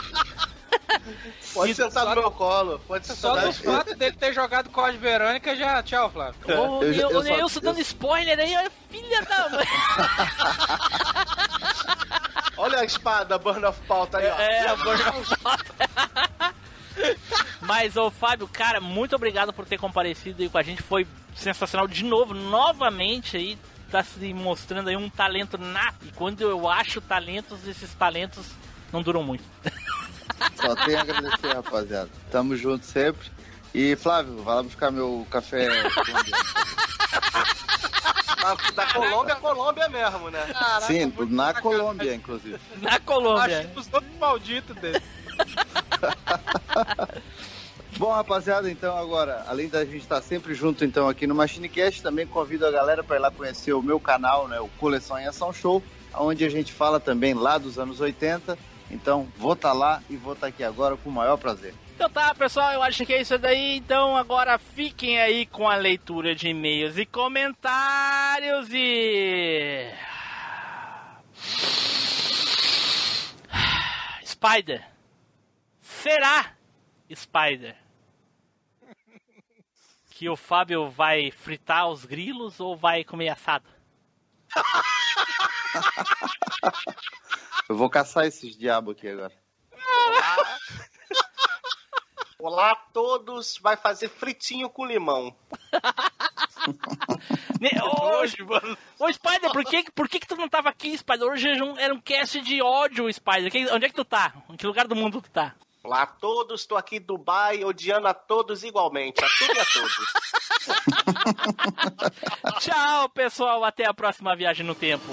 S6: Pode sentar no meu colo. Pode
S3: Só
S6: sentar
S3: do fato dele ter jogado Código Verônica já. Tchau, Flávio.
S1: Ô,
S2: Eu-
S1: eu,
S2: eu
S1: o
S2: só-
S1: Neilson dando spoiler aí, olha, filha da mãe.
S6: Olha a espada, Burn of Pauta aí, ó.
S1: É, a Burn of Mas, ô Fábio, cara, muito obrigado por ter comparecido aí com a gente. Foi sensacional de novo, novamente aí. Tá se mostrando aí um talento nato. E quando eu acho talentos, esses talentos não duram muito.
S2: Só tenho a agradecer, rapaziada. Tamo junto sempre. E Flávio, vai lá buscar meu café.
S6: Da, da Colômbia, Colômbia mesmo, né?
S2: Sim, na Colômbia, inclusive.
S1: Na Colômbia.
S3: Acho os nomes malditos dele.
S2: Bom, rapaziada, então agora, além da gente estar sempre junto então aqui no MachineCast, também convido a galera para ir lá conhecer o meu canal, né, o Coleção em Ação Show, onde a gente fala também lá dos anos 80. Então, vou estar lá e vou estar aqui agora com o maior prazer.
S1: Então tá, pessoal, eu acho que é isso daí. Então agora fiquem aí com a leitura de e-mails e comentários e. Spider. Será, Spider, que o Fábio vai fritar os grilos ou vai comer assado?
S2: Eu vou caçar esses diabos aqui agora.
S6: Olá. Olá a todos. Vai fazer fritinho com limão.
S1: Hoje,
S6: mano.
S1: Ô Spider, por que, por que, que tu não tava aqui, Spider? Hoje era um, era um cast de ódio, Spider. Que- onde é que tu tá? Em que lugar do mundo tu tá?
S6: Olá a todos. Estou aqui em Dubai, odiando a todos igualmente. A tudo e a todos.
S1: Tchau, pessoal. Até a próxima viagem no tempo.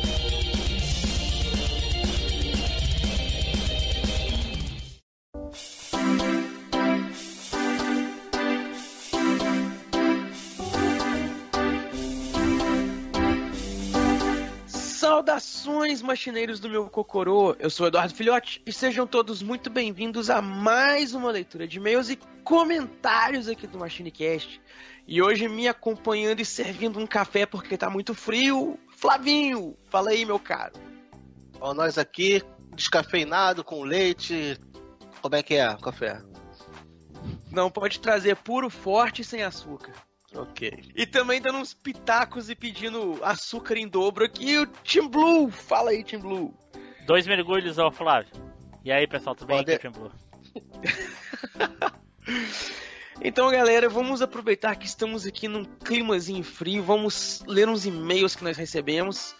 S4: Saudações, machineiros do meu Cocorô! Eu sou Eduardo Filhote e sejam todos muito bem-vindos a mais uma leitura de e-mails e comentários aqui do MachineCast. E hoje me acompanhando e servindo um café porque tá muito frio, Flavinho! Fala aí, meu caro.
S6: Ó, nós aqui, descafeinado, com leite. Como é que é o café?
S4: Não pode trazer puro, forte e sem açúcar.
S6: Ok.
S4: E também dando uns pitacos e pedindo açúcar em dobro aqui, o Team Blue! Fala aí, Team Blue!
S1: Dois mergulhos, ó, Flávio. E aí, pessoal, tudo bem? Aqui é o Tim Blue.
S4: Então, galera, vamos aproveitar que estamos aqui num climazinho frio, vamos ler uns e-mails que nós recebemos.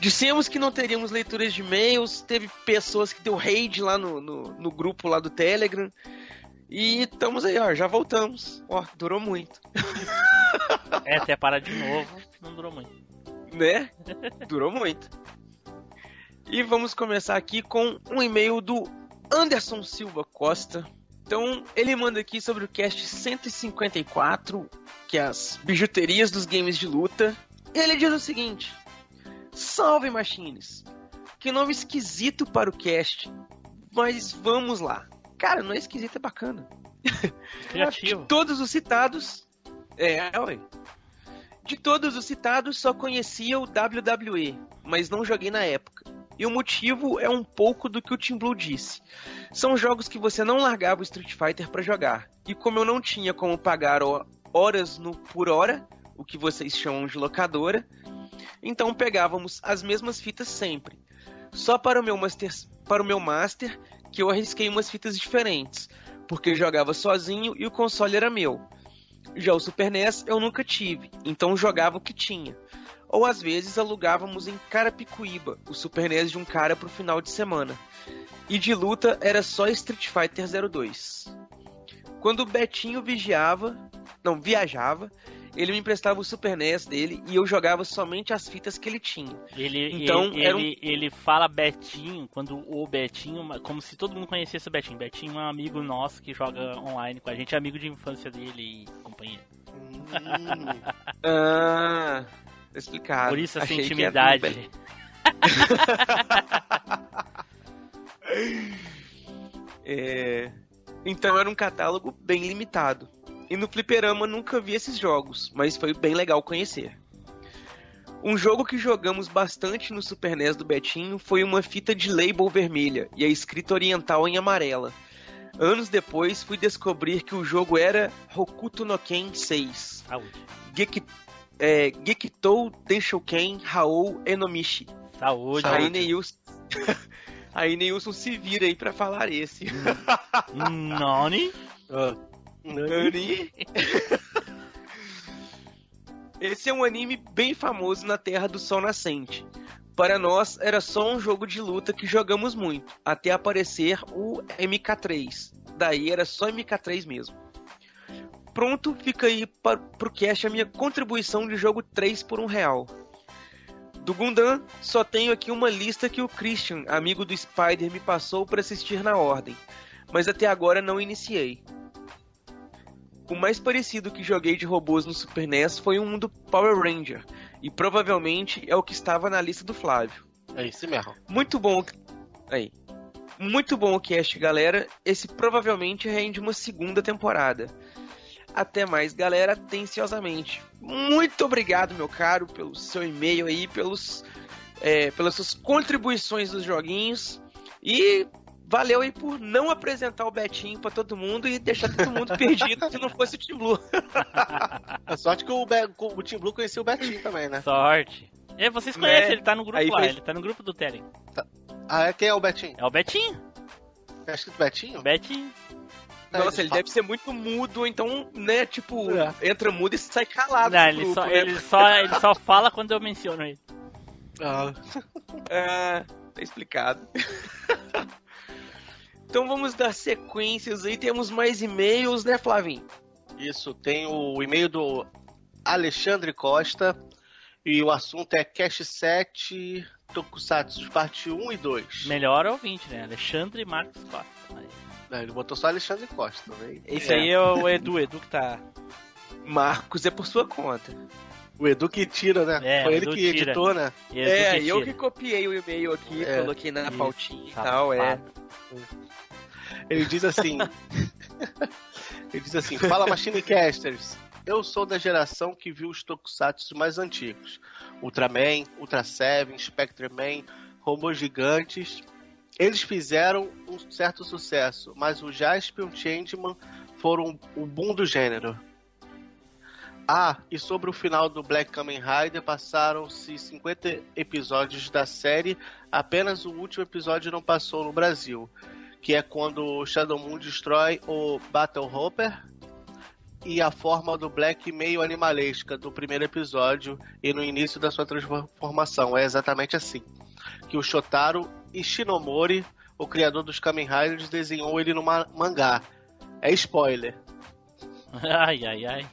S4: Dissemos que não teríamos leituras de e-mails, teve pessoas que deu raid lá no, no, no grupo lá do Telegram. E estamos aí, ó, já voltamos. Ó, durou muito,
S1: É, até parar de novo, não durou muito.
S4: né? Durou muito. E vamos começar aqui com um e-mail do Anderson Silva Costa. Então, ele manda aqui sobre o cast 154, que é as bijuterias dos games de luta. E ele diz o seguinte: Salve Machines! Que nome esquisito para o cast, mas vamos lá. Cara, não é esquisito, é bacana.
S1: Criativo.
S4: De todos os citados. É, ué. De todos os citados, só conhecia o WWE, mas não joguei na época. E o motivo é um pouco do que o Team Blue disse. São jogos que você não largava o Street Fighter pra jogar. E como eu não tinha como pagar ho- horas no por hora, o que vocês chamam de locadora, então pegávamos as mesmas fitas sempre. Só para o meu Master, para o meu Master que eu arrisquei umas fitas diferentes, porque eu jogava sozinho e o console era meu. Já o Super NES eu nunca tive, então jogava o que tinha. Ou às vezes alugávamos em Carapicuíba o Super NES de um cara pro final de semana. E de luta era só Street Fighter 02. Quando o Betinho vigiava, não, viajava, ele me emprestava o Super NES dele e eu jogava somente as fitas que ele tinha.
S1: Ele,
S4: Então,
S1: ele,
S4: era um-
S1: ele, ele fala Betinho, quando o Betinho, como se todo mundo conhecesse o Betinho. Betinho é um amigo nosso que joga online com a gente, é amigo de infância dele e companhia.
S4: Ah, tá explicado.
S1: Por isso essa
S4: Achei
S1: intimidade.
S4: É, Então era um catálogo bem limitado. E no Fliperama nunca vi esses jogos, mas foi bem legal conhecer. Um jogo que jogamos bastante no Super NES do Betinho foi uma fita de label vermelha e a escrita oriental em amarela. Anos depois fui descobrir que o jogo era Hokuto no Ken 6.
S1: Saúde.
S4: Geki, é, Gekitou Denshoken Hao Enomishi.
S1: Saúde.
S4: Aí Neilson, aí Neilson se vira aí pra falar esse.
S1: Nani?
S4: Nani? Esse é um anime bem famoso na Terra do Sol Nascente. Para nós, era só um jogo de luta que jogamos muito, até aparecer o MK3. Daí era só MK3 mesmo. Pronto, fica aí para, pro cast a minha contribuição de jogo 3 por um real. Do Gundam, só tenho aqui uma lista que o Christian, amigo do Spider, me passou para assistir na ordem, mas até agora não iniciei. O mais parecido que joguei de robôs no Super NES foi um do Power Ranger, e provavelmente é o que estava na lista do Flávio.
S6: É isso mesmo.
S4: Muito bom. Aí. Muito bom o cast, galera. Esse provavelmente rende uma segunda temporada. Até mais, galera, atenciosamente. Muito obrigado, meu caro, pelo seu e-mail aí, pelos, é, pelas suas contribuições dos joguinhos. E valeu aí por não apresentar o Betinho pra todo mundo e deixar todo mundo perdido se não fosse o Team Blue.
S6: A sorte que o, Be o Team Blue conhecia o Betinho também, né?
S1: Sorte. É, vocês conhecem,
S4: Né?
S1: ele tá no grupo
S4: Aí
S1: lá,
S4: fez-
S1: ele tá no grupo do Telen.
S6: Ah, é quem é o Betinho?
S1: É o Betinho.
S6: É escrito Betinho?
S1: Betinho.
S4: Nossa, ele deve ser muito mudo, então, né, tipo, entra mudo e sai calado.
S1: Não, ele,
S4: grupo,
S1: só,
S4: né?
S1: ele, só, ele só fala quando eu menciono ele.
S6: Ah,
S4: É, tá explicado. então vamos dar sequências aí. Temos mais e-mails, né, Flavinho?
S6: Isso, tem o e-mail do Alexandre Costa e o assunto é Cash 7 Tokusatsu, parte 1 e 2.
S1: Melhor ouvinte, né? Alexandre Marcos Costa.
S6: Não, ele botou só Alexandre Costa, vendo?
S1: Esse aí é o Edu, Edu que tá.
S4: Marcos é por sua conta.
S6: O Edu que tira, né?
S1: É,
S6: Foi ele
S1: Edu
S6: que
S1: tira.
S6: editou, né?
S4: É,
S1: que
S4: eu que copiei o e-mail aqui,
S6: É.
S4: coloquei na
S1: Isso,
S4: pautinha e
S1: safado.
S4: tal, é.
S6: Ele diz assim. ele diz assim: Fala Machinecasters. Eu sou da geração que viu os tokusatsu mais antigos: Ultraman, Ultra Seven, Spectreman, Robôs Gigantes. Eles fizeram um certo sucesso, mas o Jaspion e o Changeman foram o boom do gênero. Ah, e sobre o final do Black Kamen Rider, passaram-se 50 episódios da série, apenas o último episódio não passou no Brasil, que é quando Shadow Moon destrói o Battle Hopper e a forma do Black meio animalesca do primeiro episódio e no início da sua transformação. É exatamente assim. Que o Shotaro Ishinomori, o criador dos Kamen Riders, desenhou ele no ma- mangá. É spoiler.
S1: Ai, ai, ai.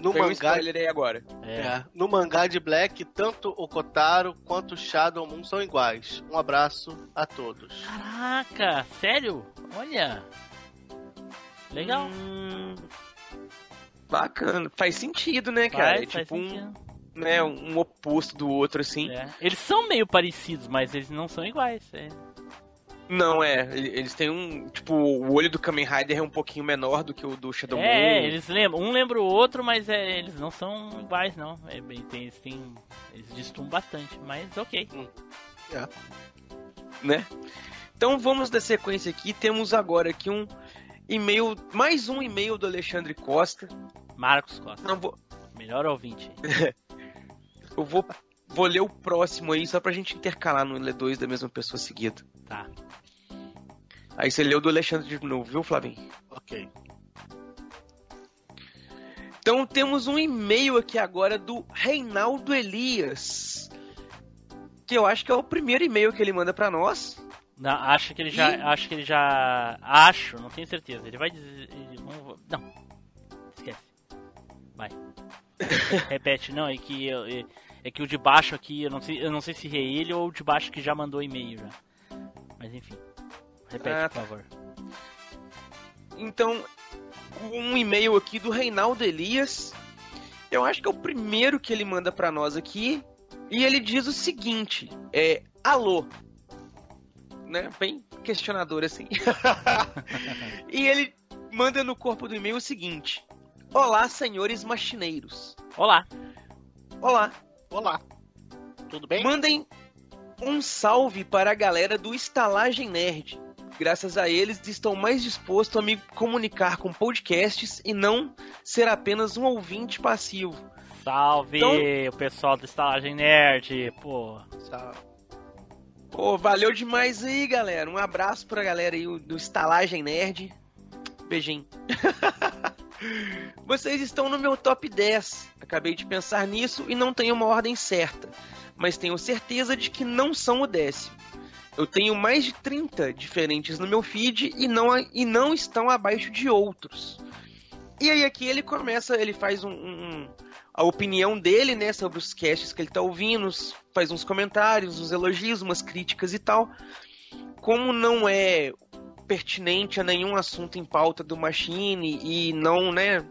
S6: No
S4: Foi um
S6: mangá
S4: spoiler aí agora.
S1: É.
S6: É, No mangá de Black, tanto o Kotaro quanto o Shadow Moon são iguais. Um abraço a todos.
S1: Caraca, sério? Olha. Legal.
S4: Hum, bacana. Faz sentido, né, cara?
S1: Faz,
S4: é
S1: faz
S4: tipo um, né, um oposto do outro, assim.
S1: É. Eles são meio parecidos, mas eles não são iguais. É.
S4: Não, é. ele- Eles têm um. Tipo, o olho do Kamen Rider é um pouquinho menor do que o do Shadow Moon.
S1: É, eles lembram. Um lembra o outro, mas é, eles não são iguais, não. É, bem, tem, eles, têm, eles bastante, mas ok.
S4: né? Então vamos dar sequência aqui. Temos agora aqui um e-mail, mais um e-mail do Alexandre Costa.
S1: Marcos Costa,
S4: Não vou,
S1: melhor ouvinte.
S4: eu vou Vou ler o próximo aí, só pra gente intercalar no ler dois da mesma pessoa seguida.
S1: Tá.
S4: Aí você leu do Alexandre de novo, viu, Flavinho?
S6: Ok.
S4: Então temos um e-mail aqui agora do Reinaldo Elias. Que eu acho que é o primeiro e-mail que ele manda pra nós.
S1: Não, acho que ele já.
S4: Ih.
S1: Acho que ele já. Acho, não tenho certeza. Ele vai dizer. ele- Não. não. Esquece. Vai. Repete, não, é que. é, é que o de baixo aqui, eu não sei, eu não sei se é ele ou o de baixo que já mandou e-mail já. Mas enfim. Repete,
S4: Ah,
S1: por
S4: tá.
S1: favor.
S4: Então, um e-mail aqui do Reinaldo Elias. Eu acho que é o primeiro que ele manda pra nós aqui. E ele diz o seguinte: é. Alô. Né? Bem questionador assim. e ele manda no corpo do e-mail o seguinte: Olá, senhores machineiros.
S1: Olá.
S4: Olá.
S6: Olá. Tudo bem?
S4: Mandem um salve para a galera do Estalagem Nerd. Graças a eles, estou mais disposto a me comunicar com podcasts e não ser apenas um ouvinte passivo.
S1: Salve
S4: Então-
S1: o pessoal do Estalagem Nerd, pô.
S4: Pô, valeu demais aí, galera. Um abraço pra galera aí do Estalagem Nerd. Beijinho. Vocês estão no meu top 10. Acabei de pensar nisso e não tenho uma ordem certa, mas tenho certeza de que não são o décimo. Eu tenho mais de 30 diferentes no meu feed e não, e não estão abaixo de outros. E aí aqui ele começa, ele faz um, um- a opinião dele, né, sobre os casts que ele tá ouvindo, faz uns comentários, uns elogios, umas críticas e tal. Como não é pertinente a nenhum assunto em pauta do Machine e não, né,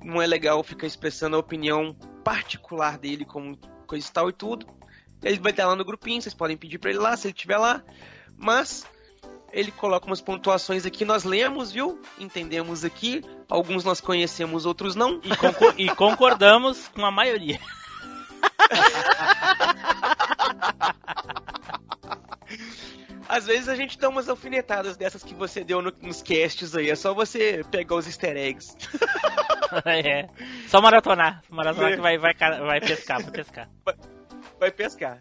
S4: não é legal ficar expressando a opinião particular dele como coisa e tal e tudo. Ele vai estar lá no grupinho, vocês podem pedir pra ele lá, se ele estiver lá. Mas ele coloca umas pontuações aqui, nós lemos, viu? Entendemos aqui. Alguns nós conhecemos, outros não.
S1: E, concor- e concordamos com a maioria.
S4: Às vezes a gente dá umas alfinetadas dessas que você deu no- nos casts aí. É só você pegar os easter eggs.
S1: é. Só maratonar. Maratonar
S4: É.
S1: que vai, vai, vai pescar, vai pescar.
S4: vai pescar.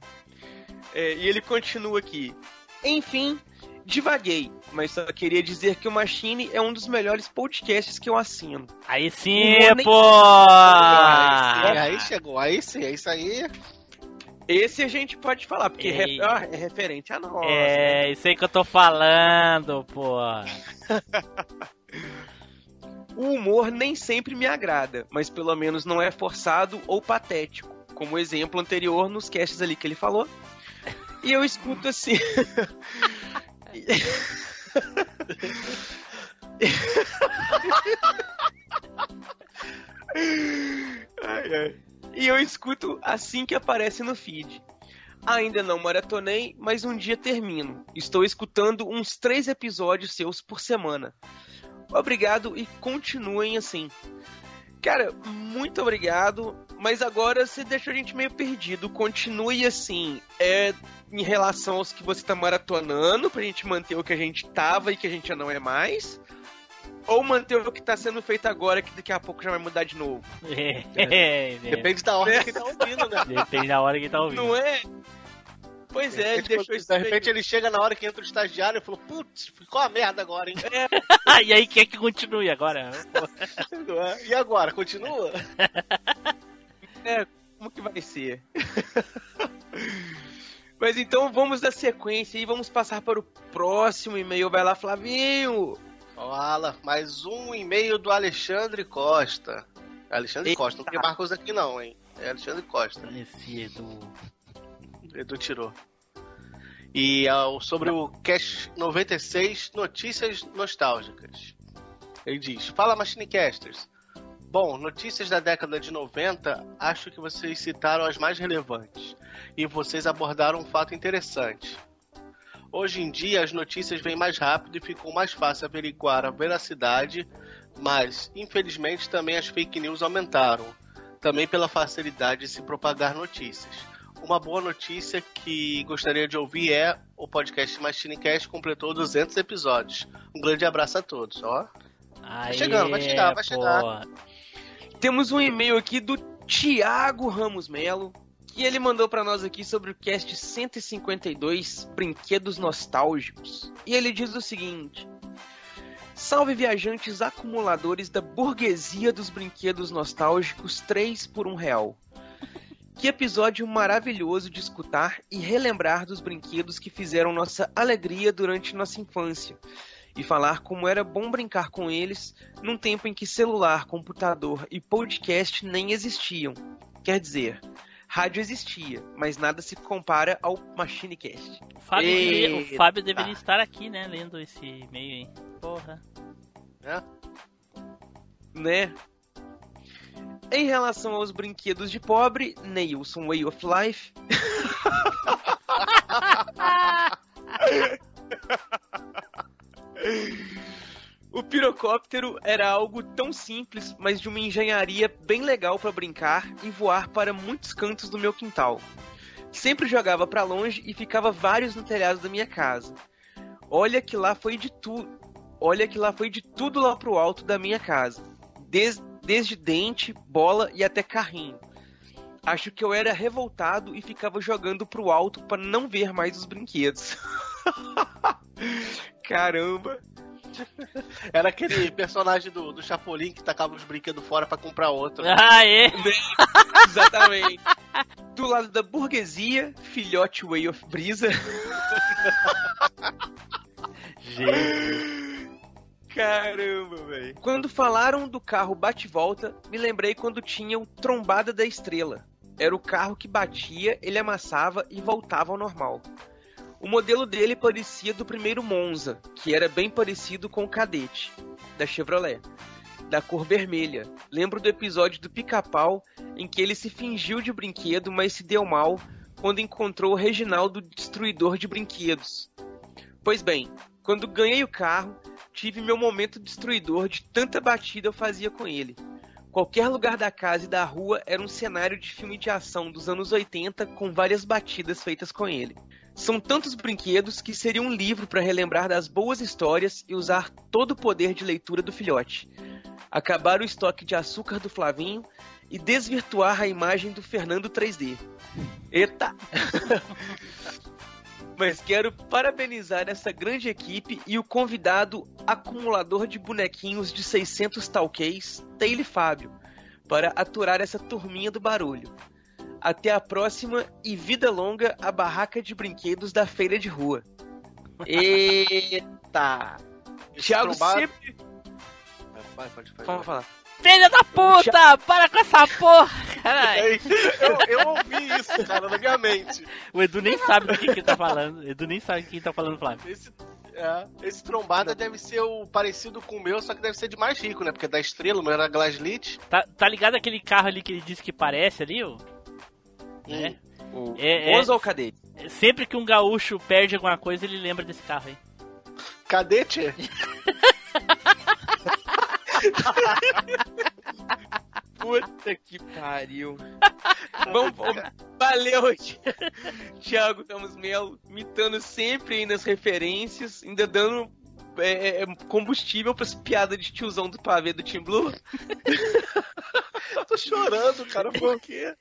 S4: É, e ele continua aqui. Enfim, divaguei, mas só queria dizer que o Machine é um dos melhores podcasts que eu assino.
S1: Aí sim,
S4: nem-
S1: pô!
S6: Aí, aí chegou, aí sim, é isso aí.
S4: Esse a gente pode falar, porque ah, é referente a nós.
S1: É, isso aí que eu tô falando, pô.
S4: O humor nem sempre me agrada, mas pelo menos não é forçado ou patético, como o exemplo anterior nos casts ali que ele falou. E eu escuto assim. Ai, ai. E eu escuto assim que aparece no feed. Ainda não maratonei, mas um dia termino. Estou escutando uns três episódios seus por semana. Obrigado e continuem assim. Cara, muito obrigado, mas agora você deixou a gente meio perdido. Continue assim, é em relação aos que você tá maratonando, pra gente manter o que a gente tava e que a gente já não é mais. Ou manter o que tá sendo feito agora, que daqui a pouco já vai mudar de novo.
S1: É,
S6: Depende da hora que tá ouvindo, né?
S1: Depende da hora que tá ouvindo.
S4: Não é? Pois é, ele
S6: De
S4: deixou
S6: repente,
S4: isso
S6: de repente ele chega na hora que entra o estagiário e falou, putz, ficou a merda agora, hein?
S1: e aí quer que continue agora?
S6: Não é? E agora, continua?
S4: É, como que vai ser? Mas então vamos dar sequência e vamos passar para o próximo e-mail. Vai lá, Flavinho!
S6: Fala, mais um e-mail do Alexandre Costa. Alexandre
S4: Eita.
S6: Costa, não tem Marcos aqui não, hein? É Alexandre Costa.
S1: Esse Edu.
S6: Edu tirou. E ao- sobre o Cash 96, notícias nostálgicas. Ele diz: Fala Machinecasters. Bom, notícias da década de 90, acho que vocês citaram as mais relevantes. E vocês abordaram um fato interessante. Hoje em dia, as notícias vêm mais rápido e ficou mais fácil averiguar a veracidade, mas, infelizmente, também as fake news aumentaram. Também pela facilidade de se propagar notícias. Uma boa notícia que gostaria de ouvir é o podcast Machinecast completou 200 episódios. Um grande abraço a todos, ó.
S1: Vai
S6: chegando, vai chegar, vai chegar.
S4: Temos um e-mail aqui do Thiago Ramos Melo. Que ele mandou pra nós aqui sobre o cast 152, Brinquedos Nostálgicos. E ele diz o seguinte: Salve viajantes acumuladores da burguesia dos brinquedos nostálgicos 3 por 1 real. Que episódio maravilhoso de escutar e relembrar dos brinquedos que fizeram nossa alegria durante nossa infância. E falar como era bom brincar com eles num tempo em que celular, computador e podcast nem existiam. Quer dizer, rádio existia, mas nada se compara ao MachineCast.
S1: O Fábio, deveria- o. Fábio deveria estar aqui, né? Lendo esse e-mail aí. Porra.
S4: né? Em relação aos brinquedos de pobre, Neilson Way of Life. o pirocóptero era algo tão simples, mas de uma engenharia bem legal para brincar e voar para muitos cantos do meu quintal. Sempre jogava para longe e ficava vários no telhado da minha casa. Olha que lá foi de tudo. Olha que lá foi de tudo lá pro alto da minha casa. Des- desde dente, bola e até carrinho. Acho que eu era revoltado e ficava jogando pro alto para não ver mais os brinquedos. Caramba.
S6: Era aquele personagem do, do Chapolin que tacava os brinquedos fora pra comprar outro.
S1: Ah, é?
S4: Exatamente. Do lado da burguesia, filhote Way of Brisa. Caramba, velho. Quando falaram do carro bate-volta, me lembrei quando tinha o Trombada da Estrela. Era o carro que batia, ele amassava e voltava ao normal. O modelo dele parecia do primeiro Monza, que era bem parecido com o Cadete, da Chevrolet, da cor vermelha. Lembro do episódio do Pica-Pau, em que ele se fingiu de brinquedo, mas se deu mal quando encontrou o Reginaldo Destruidor de Brinquedos. Pois bem, quando ganhei o carro, tive meu momento destruidor de tanta batida eu fazia com ele. Qualquer lugar da casa e da rua era um cenário de filme de ação dos anos 80 com várias batidas feitas com ele. São tantos brinquedos que seria um livro para relembrar das boas histórias e usar todo o poder de leitura do filhote. Acabar o estoque de açúcar do Flavinho e desvirtuar a imagem do Fernando 3D. Eita! Mas quero parabenizar essa grande equipe e o convidado acumulador de bonequinhos de 600 talquês, Taylor Fábio, para aturar essa turminha do barulho. Até a próxima e vida longa a barraca de brinquedos da feira de rua. Eita! Thiago sempre.
S6: Vai, pode fazer.
S4: Vamos falar.
S1: Filha da puta! Para com essa porra! Caralho!
S6: Eu, eu ouvi isso, cara, na minha mente.
S1: O Edu nem sabe do que, que ele tá falando. O Edu nem sabe o que ele tá falando, Flávio.
S6: Esse, é, esse trombada deve ser o parecido com o meu, só que deve ser de mais rico, né? Porque da estrela, o meu era Glaslit.
S1: Tá, tá ligado aquele carro ali que ele disse que parece ali, ó? Né?
S4: O
S1: É, é-
S4: Monza ou Cadete?
S1: Sempre que um gaúcho perde alguma coisa, ele lembra desse carro aí.
S6: Cadete?
S4: Puta que pariu. Vamos, vamos- valeu, Thi- Thiago Ramos Melo, imitando sempre aí nas referências, ainda dando é, é, combustível pras piadas de tiozão do pavê do Team Blue.
S6: Tô chorando, cara, por quê?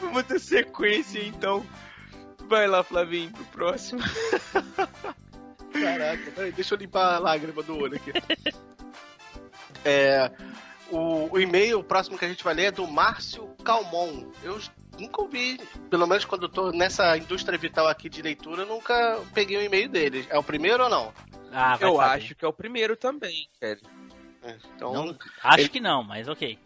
S4: Vamos ter sequência então. Vai lá, Flavinho, pro próximo.
S6: Caraca, peraí, deixa eu limpar a lágrima do olho aqui. É, o, o e-mail, o próximo que a gente vai ler é do Márcio Calmon. Eu nunca ouvi, pelo menos quando eu tô nessa indústria vital aqui de leitura, eu nunca peguei o e-mail dele. É o primeiro ou não?
S1: Ah, vai
S4: Eu
S1: saber.
S4: acho que é o primeiro também, cara.
S6: É, Então,
S1: Não, acho
S6: ele-
S1: que não, mas ok.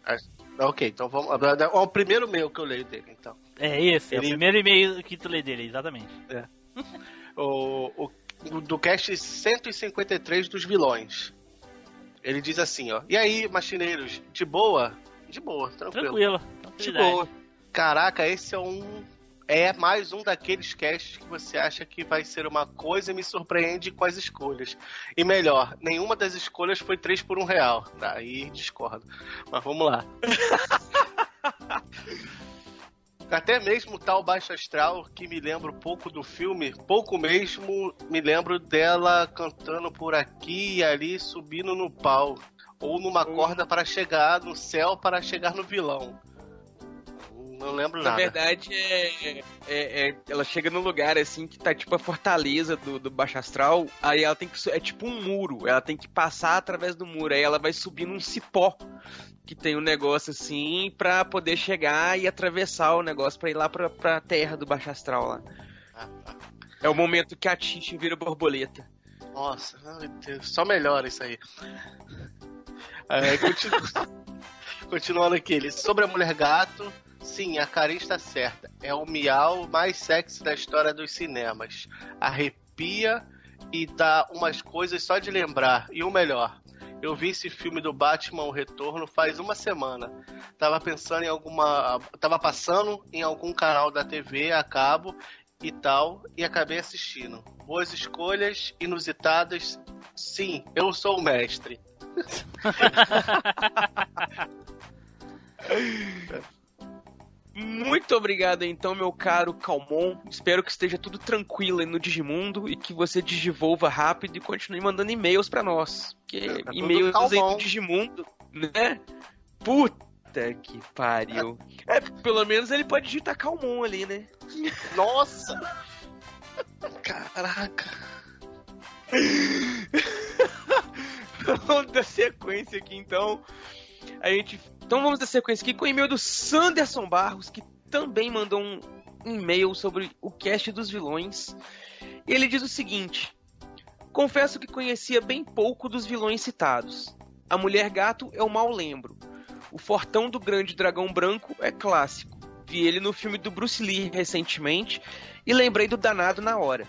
S6: ok, então vamos. É o primeiro e-mail que eu leio dele, então.
S1: É esse, é o
S6: Ele-
S1: primeiro e-mail que tu lê dele, exatamente.
S6: o, o- do cast 153 dos vilões. Ele diz assim, ó. E aí, machineiros, de boa? De boa, tranquilo.
S1: Tranquilo.
S6: De boa. Caraca, esse é um. É mais um daqueles casts que você acha que vai ser uma coisa e me surpreende com as escolhas. E melhor, nenhuma das escolhas foi 3 por 1 real. Daí discordo. Mas vamos lá. Até mesmo tal Baixo Astral, que me lembra um pouco do filme, pouco mesmo me lembro dela cantando por aqui e ali, subindo no pau. Ou numa corda para chegar no céu para chegar no vilão. Não lembro
S4: Na
S6: nada.
S4: verdade, é, é- é- ela chega num lugar assim que tá tipo a fortaleza do, do Baixo Astral. Aí ela tem que. É tipo um muro. Ela tem que passar através do muro. Aí ela vai subir num cipó. Que tem um negócio assim pra poder chegar e atravessar o negócio pra ir lá pra, pra terra do Baixo Astral lá.
S6: Ah, tá.
S4: É o momento que a Titi vira borboleta.
S6: Nossa, meu Deus, só melhora isso aí. Aí, continu... Continuando aqui, ele, sobre a mulher gato, sim, a Karin está certa. É o miau mais sexy da história dos cinemas. Arrepia e dá umas coisas só de lembrar. E o melhor, eu vi esse filme do Batman O Retorno faz uma semana. Tava pensando em alguma. Tava passando em algum canal da TV a cabo e tal, e acabei assistindo. Boas escolhas, inusitadas. Sim, eu sou o mestre.
S4: Muito obrigado então, meu caro Calmon. Espero que esteja tudo tranquilo aí no Digimundo e que você digivolva rápido e continue mandando e-mails pra nós. Porque
S6: tudo
S4: e-mails aí do Digimundo, né? Puta que pariu. É, pelo menos ele pode digitar Calmon ali, né?
S6: Nossa! Caraca!
S4: vamos dar sequência aqui então. A gente. Então vamos dar sequência aqui com o e-mail do Sanderson Barros, que também mandou um e-mail sobre o cast dos vilões. E ele diz o seguinte: Confesso que conhecia bem pouco dos vilões citados. A Mulher Gato eu mal lembro. O Fortão do Grande Dragão Branco é clássico. Vi ele no filme do Bruce Lee recentemente e lembrei do danado na hora.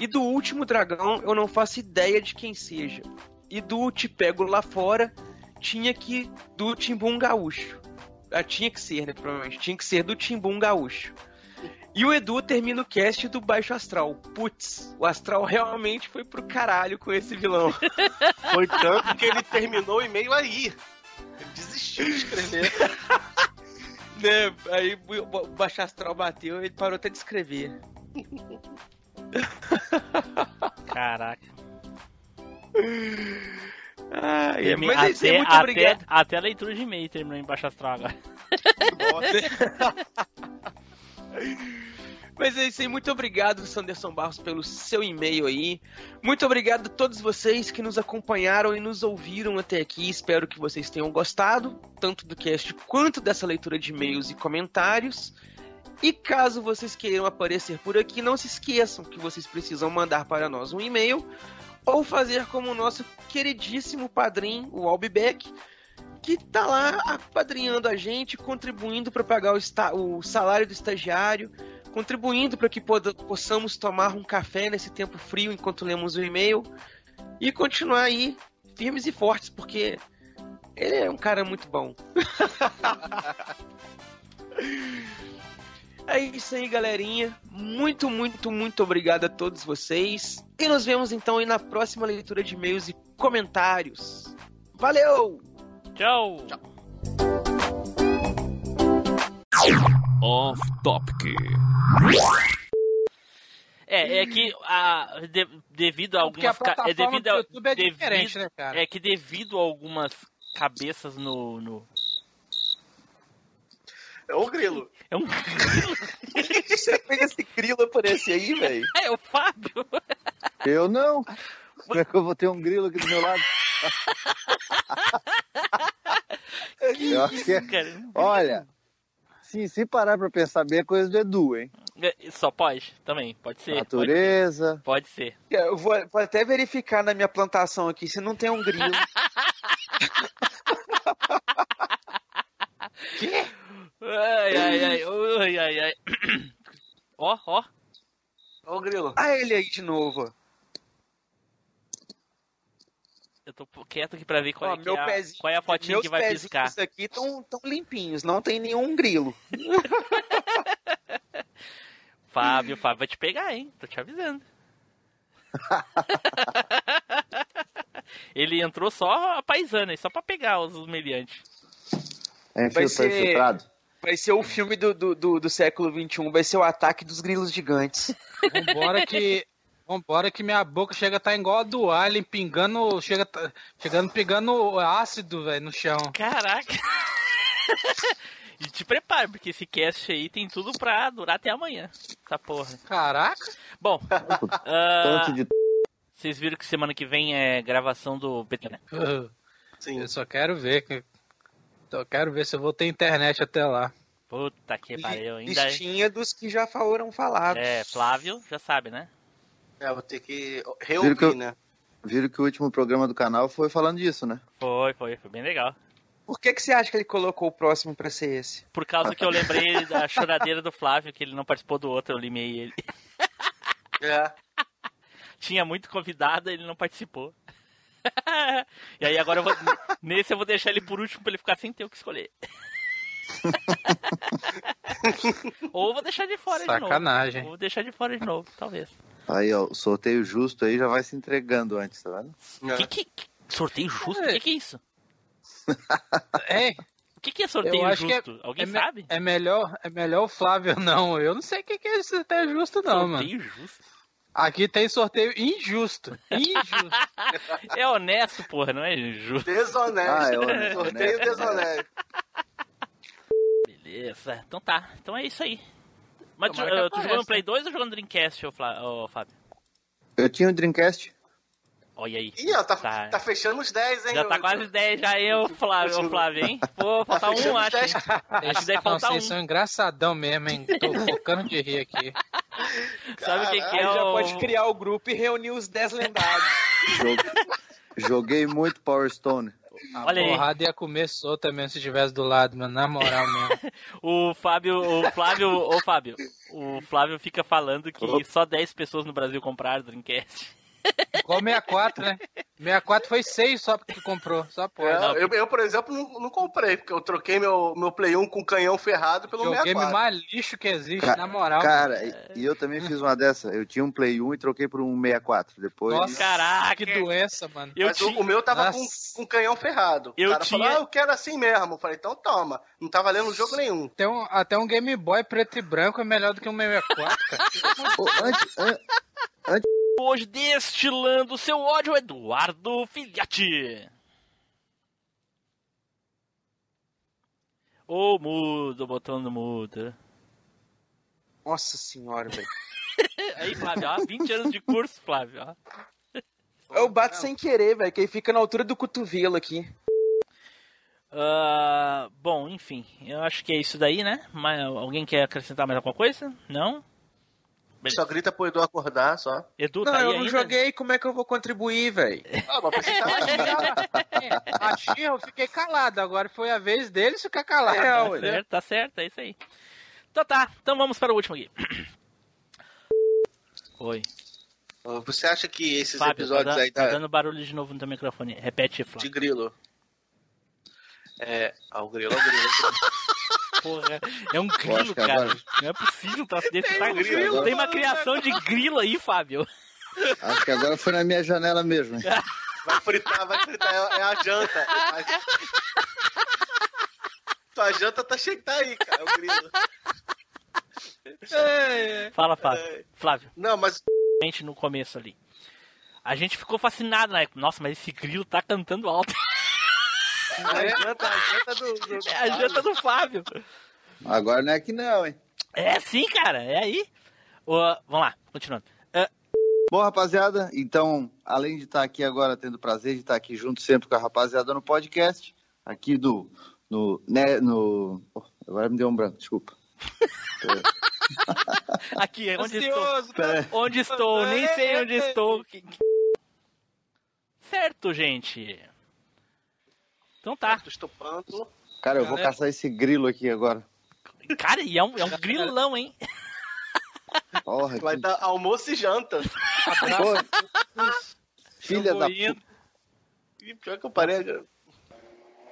S4: E do último dragão eu não faço ideia de quem seja. E do Te Pego Lá Fora tinha que do Timbum Gaúcho. Ah, tinha que ser, né? Provavelmente. Tinha que ser do Timbum Gaúcho. E o Edu termina o cast do Baixo Astral. Putz, o Astral realmente foi pro caralho com esse vilão.
S6: Foi tanto que ele terminou o e-mail aí. Ele desistiu de escrever.
S4: né? Aí o Baixo Astral bateu e ele parou até de escrever.
S1: Caraca.
S4: Ah, é, mas é isso aí,
S1: até,
S4: muito
S1: até,
S4: obrigado.
S1: até a leitura de e-mail terminou em Baixo Astral agora.
S4: Mas é isso aí, muito obrigado, Sanderson Barros, pelo seu e-mail aí. Muito obrigado a todos vocês que nos acompanharam e nos ouviram até aqui. Espero que vocês tenham gostado, tanto do cast quanto dessa leitura de e-mails e comentários. E caso vocês queiram aparecer por aqui, não se esqueçam que vocês precisam mandar para nós um e-mail ou fazer como o nosso queridíssimo padrinho, o Albeck, que tá lá apadrinhando a gente, contribuindo para pagar o, o salário do estagiário, contribuindo para que possamos tomar um café nesse tempo frio enquanto lemos o e-mail e continuar aí firmes e fortes, porque ele é um cara muito bom. É isso aí, galerinha. Muito, muito, muito obrigado a todos vocês. E nos vemos então aí na próxima leitura de e-mails e comentários. Valeu!
S1: Tchau!
S5: Off Topic.
S1: É, é que a, de- devido a
S3: Porque a
S1: algumas.
S3: plataforma
S1: é devido
S3: do
S1: a,
S3: YouTube é
S1: devido-
S3: diferente, né, cara?
S1: É que devido a algumas cabeças no. no
S6: É o grilo.
S1: É um.
S4: Você fez esse grilo aparecer aí, velho?
S1: É o Fábio!
S2: Eu não. Como é que eu vou ter um grilo aqui do meu lado? Eu acho que é-
S1: Cara,
S2: Olha, sim, se parar pra pensar bem, é coisa do Edu, hein?
S1: é, Só pode? Também, pode ser.
S2: Natureza.
S1: Pode ser.
S4: Eu vou, vou até verificar na minha plantação aqui se não tem um grilo.
S1: Ai, ai, ai, ai, ai, ai. Ó, ó.
S6: Ó o grilo.
S4: ah, ele aí de novo.
S1: Eu tô quieto aqui pra ver qual,
S4: Ó,
S1: é, que
S4: meu
S1: é a,
S4: pezinho-
S1: qual é a fotinha
S4: Meus
S1: que vai piscar.
S4: aqui estão tão limpinhos, não tem nenhum grilo.
S1: Fábio, Fábio vai te pegar, hein? Tô te avisando. Ele entrou só a paisana, só pra pegar os humilhantes.
S2: É infiltrado,
S4: ser-
S2: infiltrado.
S4: Vai ser o filme do, do, do, do século XXI, vai ser o ataque dos grilos gigantes.
S3: Vambora que. Vambora que minha boca chega a estar igual a do Alien, pingando. Chega, tá- chegando pingando ácido, velho, no chão.
S1: Caraca! E te prepare, porque esse cast aí tem tudo pra durar até amanhã. Essa porra.
S3: Caraca.
S1: Bom,
S2: Tanto de
S1: vocês viram que semana que vem é gravação do PT, né?
S6: Sim.
S3: Eu só quero ver. Que... Só quero ver se eu vou ter internet até lá.
S1: Puta que pariu, ainda.
S4: Listinha dos que já foram falados.
S1: É, Flávio, já sabe, né?
S6: É, vou ter que
S2: Viram
S6: reouvir,
S2: que eu-
S6: né?
S2: Viram que o último programa do canal foi falando disso, né?
S1: Foi, foi, foi bem legal.
S4: Por que, que você acha que ele colocou o próximo pra ser esse?
S1: Por causa que eu lembrei da choradeira do Flávio, que ele não participou do outro, eu limei ele.
S6: É.
S1: Tinha muito convidado, ele não participou. E aí agora eu vou. Nesse eu vou deixar ele por último pra ele ficar sem ter o que escolher. Ou vou deixar de fora de novo.
S3: Sacanagem.
S1: Ou vou deixar de fora de novo, talvez.
S2: Aí, ó, o sorteio justo aí já vai se entregando antes, tá vendo?
S1: Que, que, que- sorteio justo? O que, que é isso?
S3: É,
S1: O que, que é sorteio
S3: eu acho que é,
S1: justo? Alguém
S3: é
S1: sabe?
S3: É melhor, é melhor o Flávio não. Eu não sei o que, que é sorteio justo, não, mano.
S1: sorteio justo?
S3: Aqui tem sorteio injusto. Injusto.
S1: É honesto, porra, não é justo.
S6: Desonesto.
S2: Ah, é honesto,
S6: Sorteio desonesto.
S1: Beleza. Então tá. Então é isso aí. Mas tu, eh, tu jogou no Play
S3: né?
S1: 2 ou jogou no Dreamcast, ô, Flá- ô, Fábio?
S2: Eu tinha o Dreamcast.
S1: Olha aí.
S6: Ih, ó, tá,
S1: Tá.
S6: tá fechando os 10, hein?
S1: Já tá quase 10 já eu, Flávio, ô, Flávio, hein? Pô, falta um,
S6: fechando os
S1: acho.
S6: 10.
S1: Acho que deve faltar um.
S3: vocês são engraçadão mesmo, hein? Tô focando de rir aqui.
S1: Sabe o que, que
S4: Aí
S1: é
S4: já
S1: o...
S4: pode criar o grupo e reunir os 10 lendários.
S2: Jogue- Joguei muito Power Stone.
S3: A
S1: Olha aí.
S3: porrada ia comer solta mesmo se estivesse do lado, mano. Na moral mesmo.
S1: O Fábio, o Flávio, ô Fábio, o Flávio fica falando que
S2: Opa.
S1: só 10 pessoas no Brasil compraram Dreamcast.
S3: Igual 64, né? 64 foi 6 só porque comprou. Só pode.
S6: É, eu, eu, por exemplo, não, não comprei, porque eu troquei meu, meu Play 1 com canhão ferrado pelo
S3: Que é o game
S6: 64.
S3: mais lixo que existe,
S2: Ca-
S3: na moral.
S2: Cara, e- e eu também fiz uma dessa. Eu tinha um Play 1 e troquei por um 64. Depois.
S3: Nossa,
S1: Caraca.
S3: que doença, mano.
S1: Eu
S6: Mas o-
S1: ti-
S6: o, meu tava com,
S3: Nossa.
S6: com canhão ferrado.
S1: Eu
S6: o cara
S1: tinha-
S6: falou, ah, eu quero assim mesmo. Eu falei, então toma. Não tá valendo jogo nenhum.
S3: Até um, até um Game Boy preto e branco é melhor do que um 64, cara.
S2: Pô, antes- an-
S1: Hoje destilando seu ódio, Eduardo Filhote. Ô, mudo, botando mudo.
S4: Nossa senhora, velho.
S1: Aí, Flávio, ó, 20 anos de curso, Flávio, ó.
S4: Eu bato sem querer, velho, que aí fica na altura do cotovelo aqui.
S1: Ah, bom, enfim, eu acho que é isso daí, né? Mas, alguém quer acrescentar mais alguma coisa? Não? Beleza.
S6: Só grita pro Edu acordar, só.
S1: Edu,
S4: Não,
S1: tá aí
S4: eu não
S1: ainda?
S4: joguei, como é que eu vou contribuir, velho?
S6: Ah, mas você tá
S3: Achei, eu fiquei calado. Agora foi a vez deles ficar calado.
S4: É,
S1: Tá certo, tá certo, é isso aí. Então tá, então vamos para o último aqui. Oi,
S6: Você acha que esses
S1: Fábio,
S6: episódios
S1: tá, da-
S6: aí
S1: tá
S6: da,
S1: dando barulho de novo no teu microfone. Repete,
S6: de
S1: Flávio.
S6: grilo... É... Ah, o grilo, é o grilo.
S1: Porra, é um grilo, cara.
S2: agora-
S1: Não é possível um troço desse. Tá,
S6: um grilo,
S1: Tem uma criação de grilo aí, Fábio.
S2: acho que agora foi na minha janela mesmo.
S6: Vai fritar, vai fritar. É, é a janta. Mas- Tua janta tá cheia que tá aí, cara. É o grilo.
S1: Fala, Fábio.
S6: É.
S1: Flávio,
S6: Não, mas
S1: gente no começo ali. A gente ficou fascinado na época. Nossa, mas esse grilo tá cantando alto.
S6: A janta, a janta do... do-
S1: É a janta do Fábio.
S2: Agora não é que não, hein?
S1: É sim, cara. É aí. Ô, vamos lá, continuando. Ah,
S2: Bom, rapaziada, então, além de estar aqui agora, tendo o prazer de estar aqui junto sempre com a rapaziada no podcast, aqui do. No, né, no... oh, agora me deu um branco, desculpa.
S1: aqui, onde estou?
S3: Ansioso,
S2: Pera-
S1: Onde estou? Nem sei onde estou. Que- que- Certo, gente. Então tá.
S6: Tô estupando.
S2: Cara, eu vou
S3: Galera.
S2: caçar esse grilo aqui agora.
S1: Cara, e é um, é um grilão, hein?
S2: Porra,
S6: Vai
S2: que...
S6: dar almoço e janta.
S2: Pô, Filha da puta.
S6: E pior que eu parei.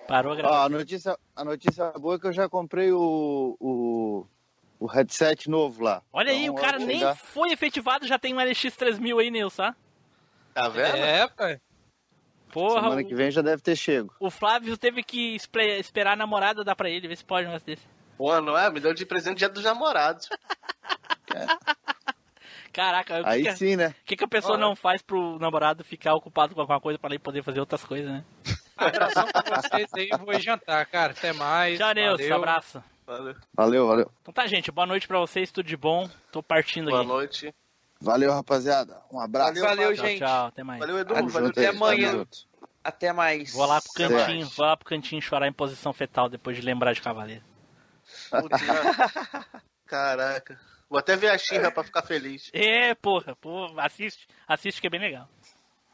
S1: Parou a
S2: Ó,
S1: gravação.
S2: a, notícia, a notícia boa é que eu já comprei o, o, o headset novo lá.
S1: Olha aí,
S2: Então,
S1: o cara nem
S2: chegar-
S1: foi efetivado, já tem um LX3000 aí, Nilson. tá?
S6: Tá vendo?
S3: É, pai.
S1: Porra,
S2: Semana que vem já deve ter chego.
S1: o, Flávio teve que esperar a namorada dar pra ele, ver se pode um negócio desse.
S6: Pô, não é? Me deu de presente dia dos namorados.
S1: Caraca, o que,
S2: Aí
S1: que,
S2: sim, né?
S1: o que, que a pessoa
S6: Ó,
S1: não faz pro namorado ficar ocupado com alguma coisa pra ele poder fazer outras coisas, né?
S3: Abração pra vocês aí. Vou jantar, cara. Até mais.
S1: Tchau, Nilson,
S3: Valeu.
S1: abraço.
S6: Valeu.
S2: Valeu, valeu.
S1: Então tá, gente. Boa noite pra vocês. Tudo de bom. Tô partindo
S6: Boa
S1: aqui.
S6: noite.
S2: Valeu, rapaziada. Um abraço.
S4: Valeu, Valeu,
S1: Tchau,
S4: gente.
S1: tchau. Até mais.
S6: Valeu, Edu. Valeu,
S4: Até amanhã. Até mais.
S1: Vou lá pro cantinho. Vou lá pro cantinho chorar em posição fetal depois de lembrar de Cavaleiro.
S6: Caraca. Vou até ver a Xirra pra ficar feliz.
S1: É, porra. Pô, assiste. Assiste que é bem legal.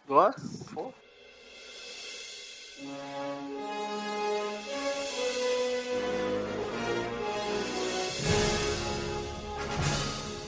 S6: Ó, pô.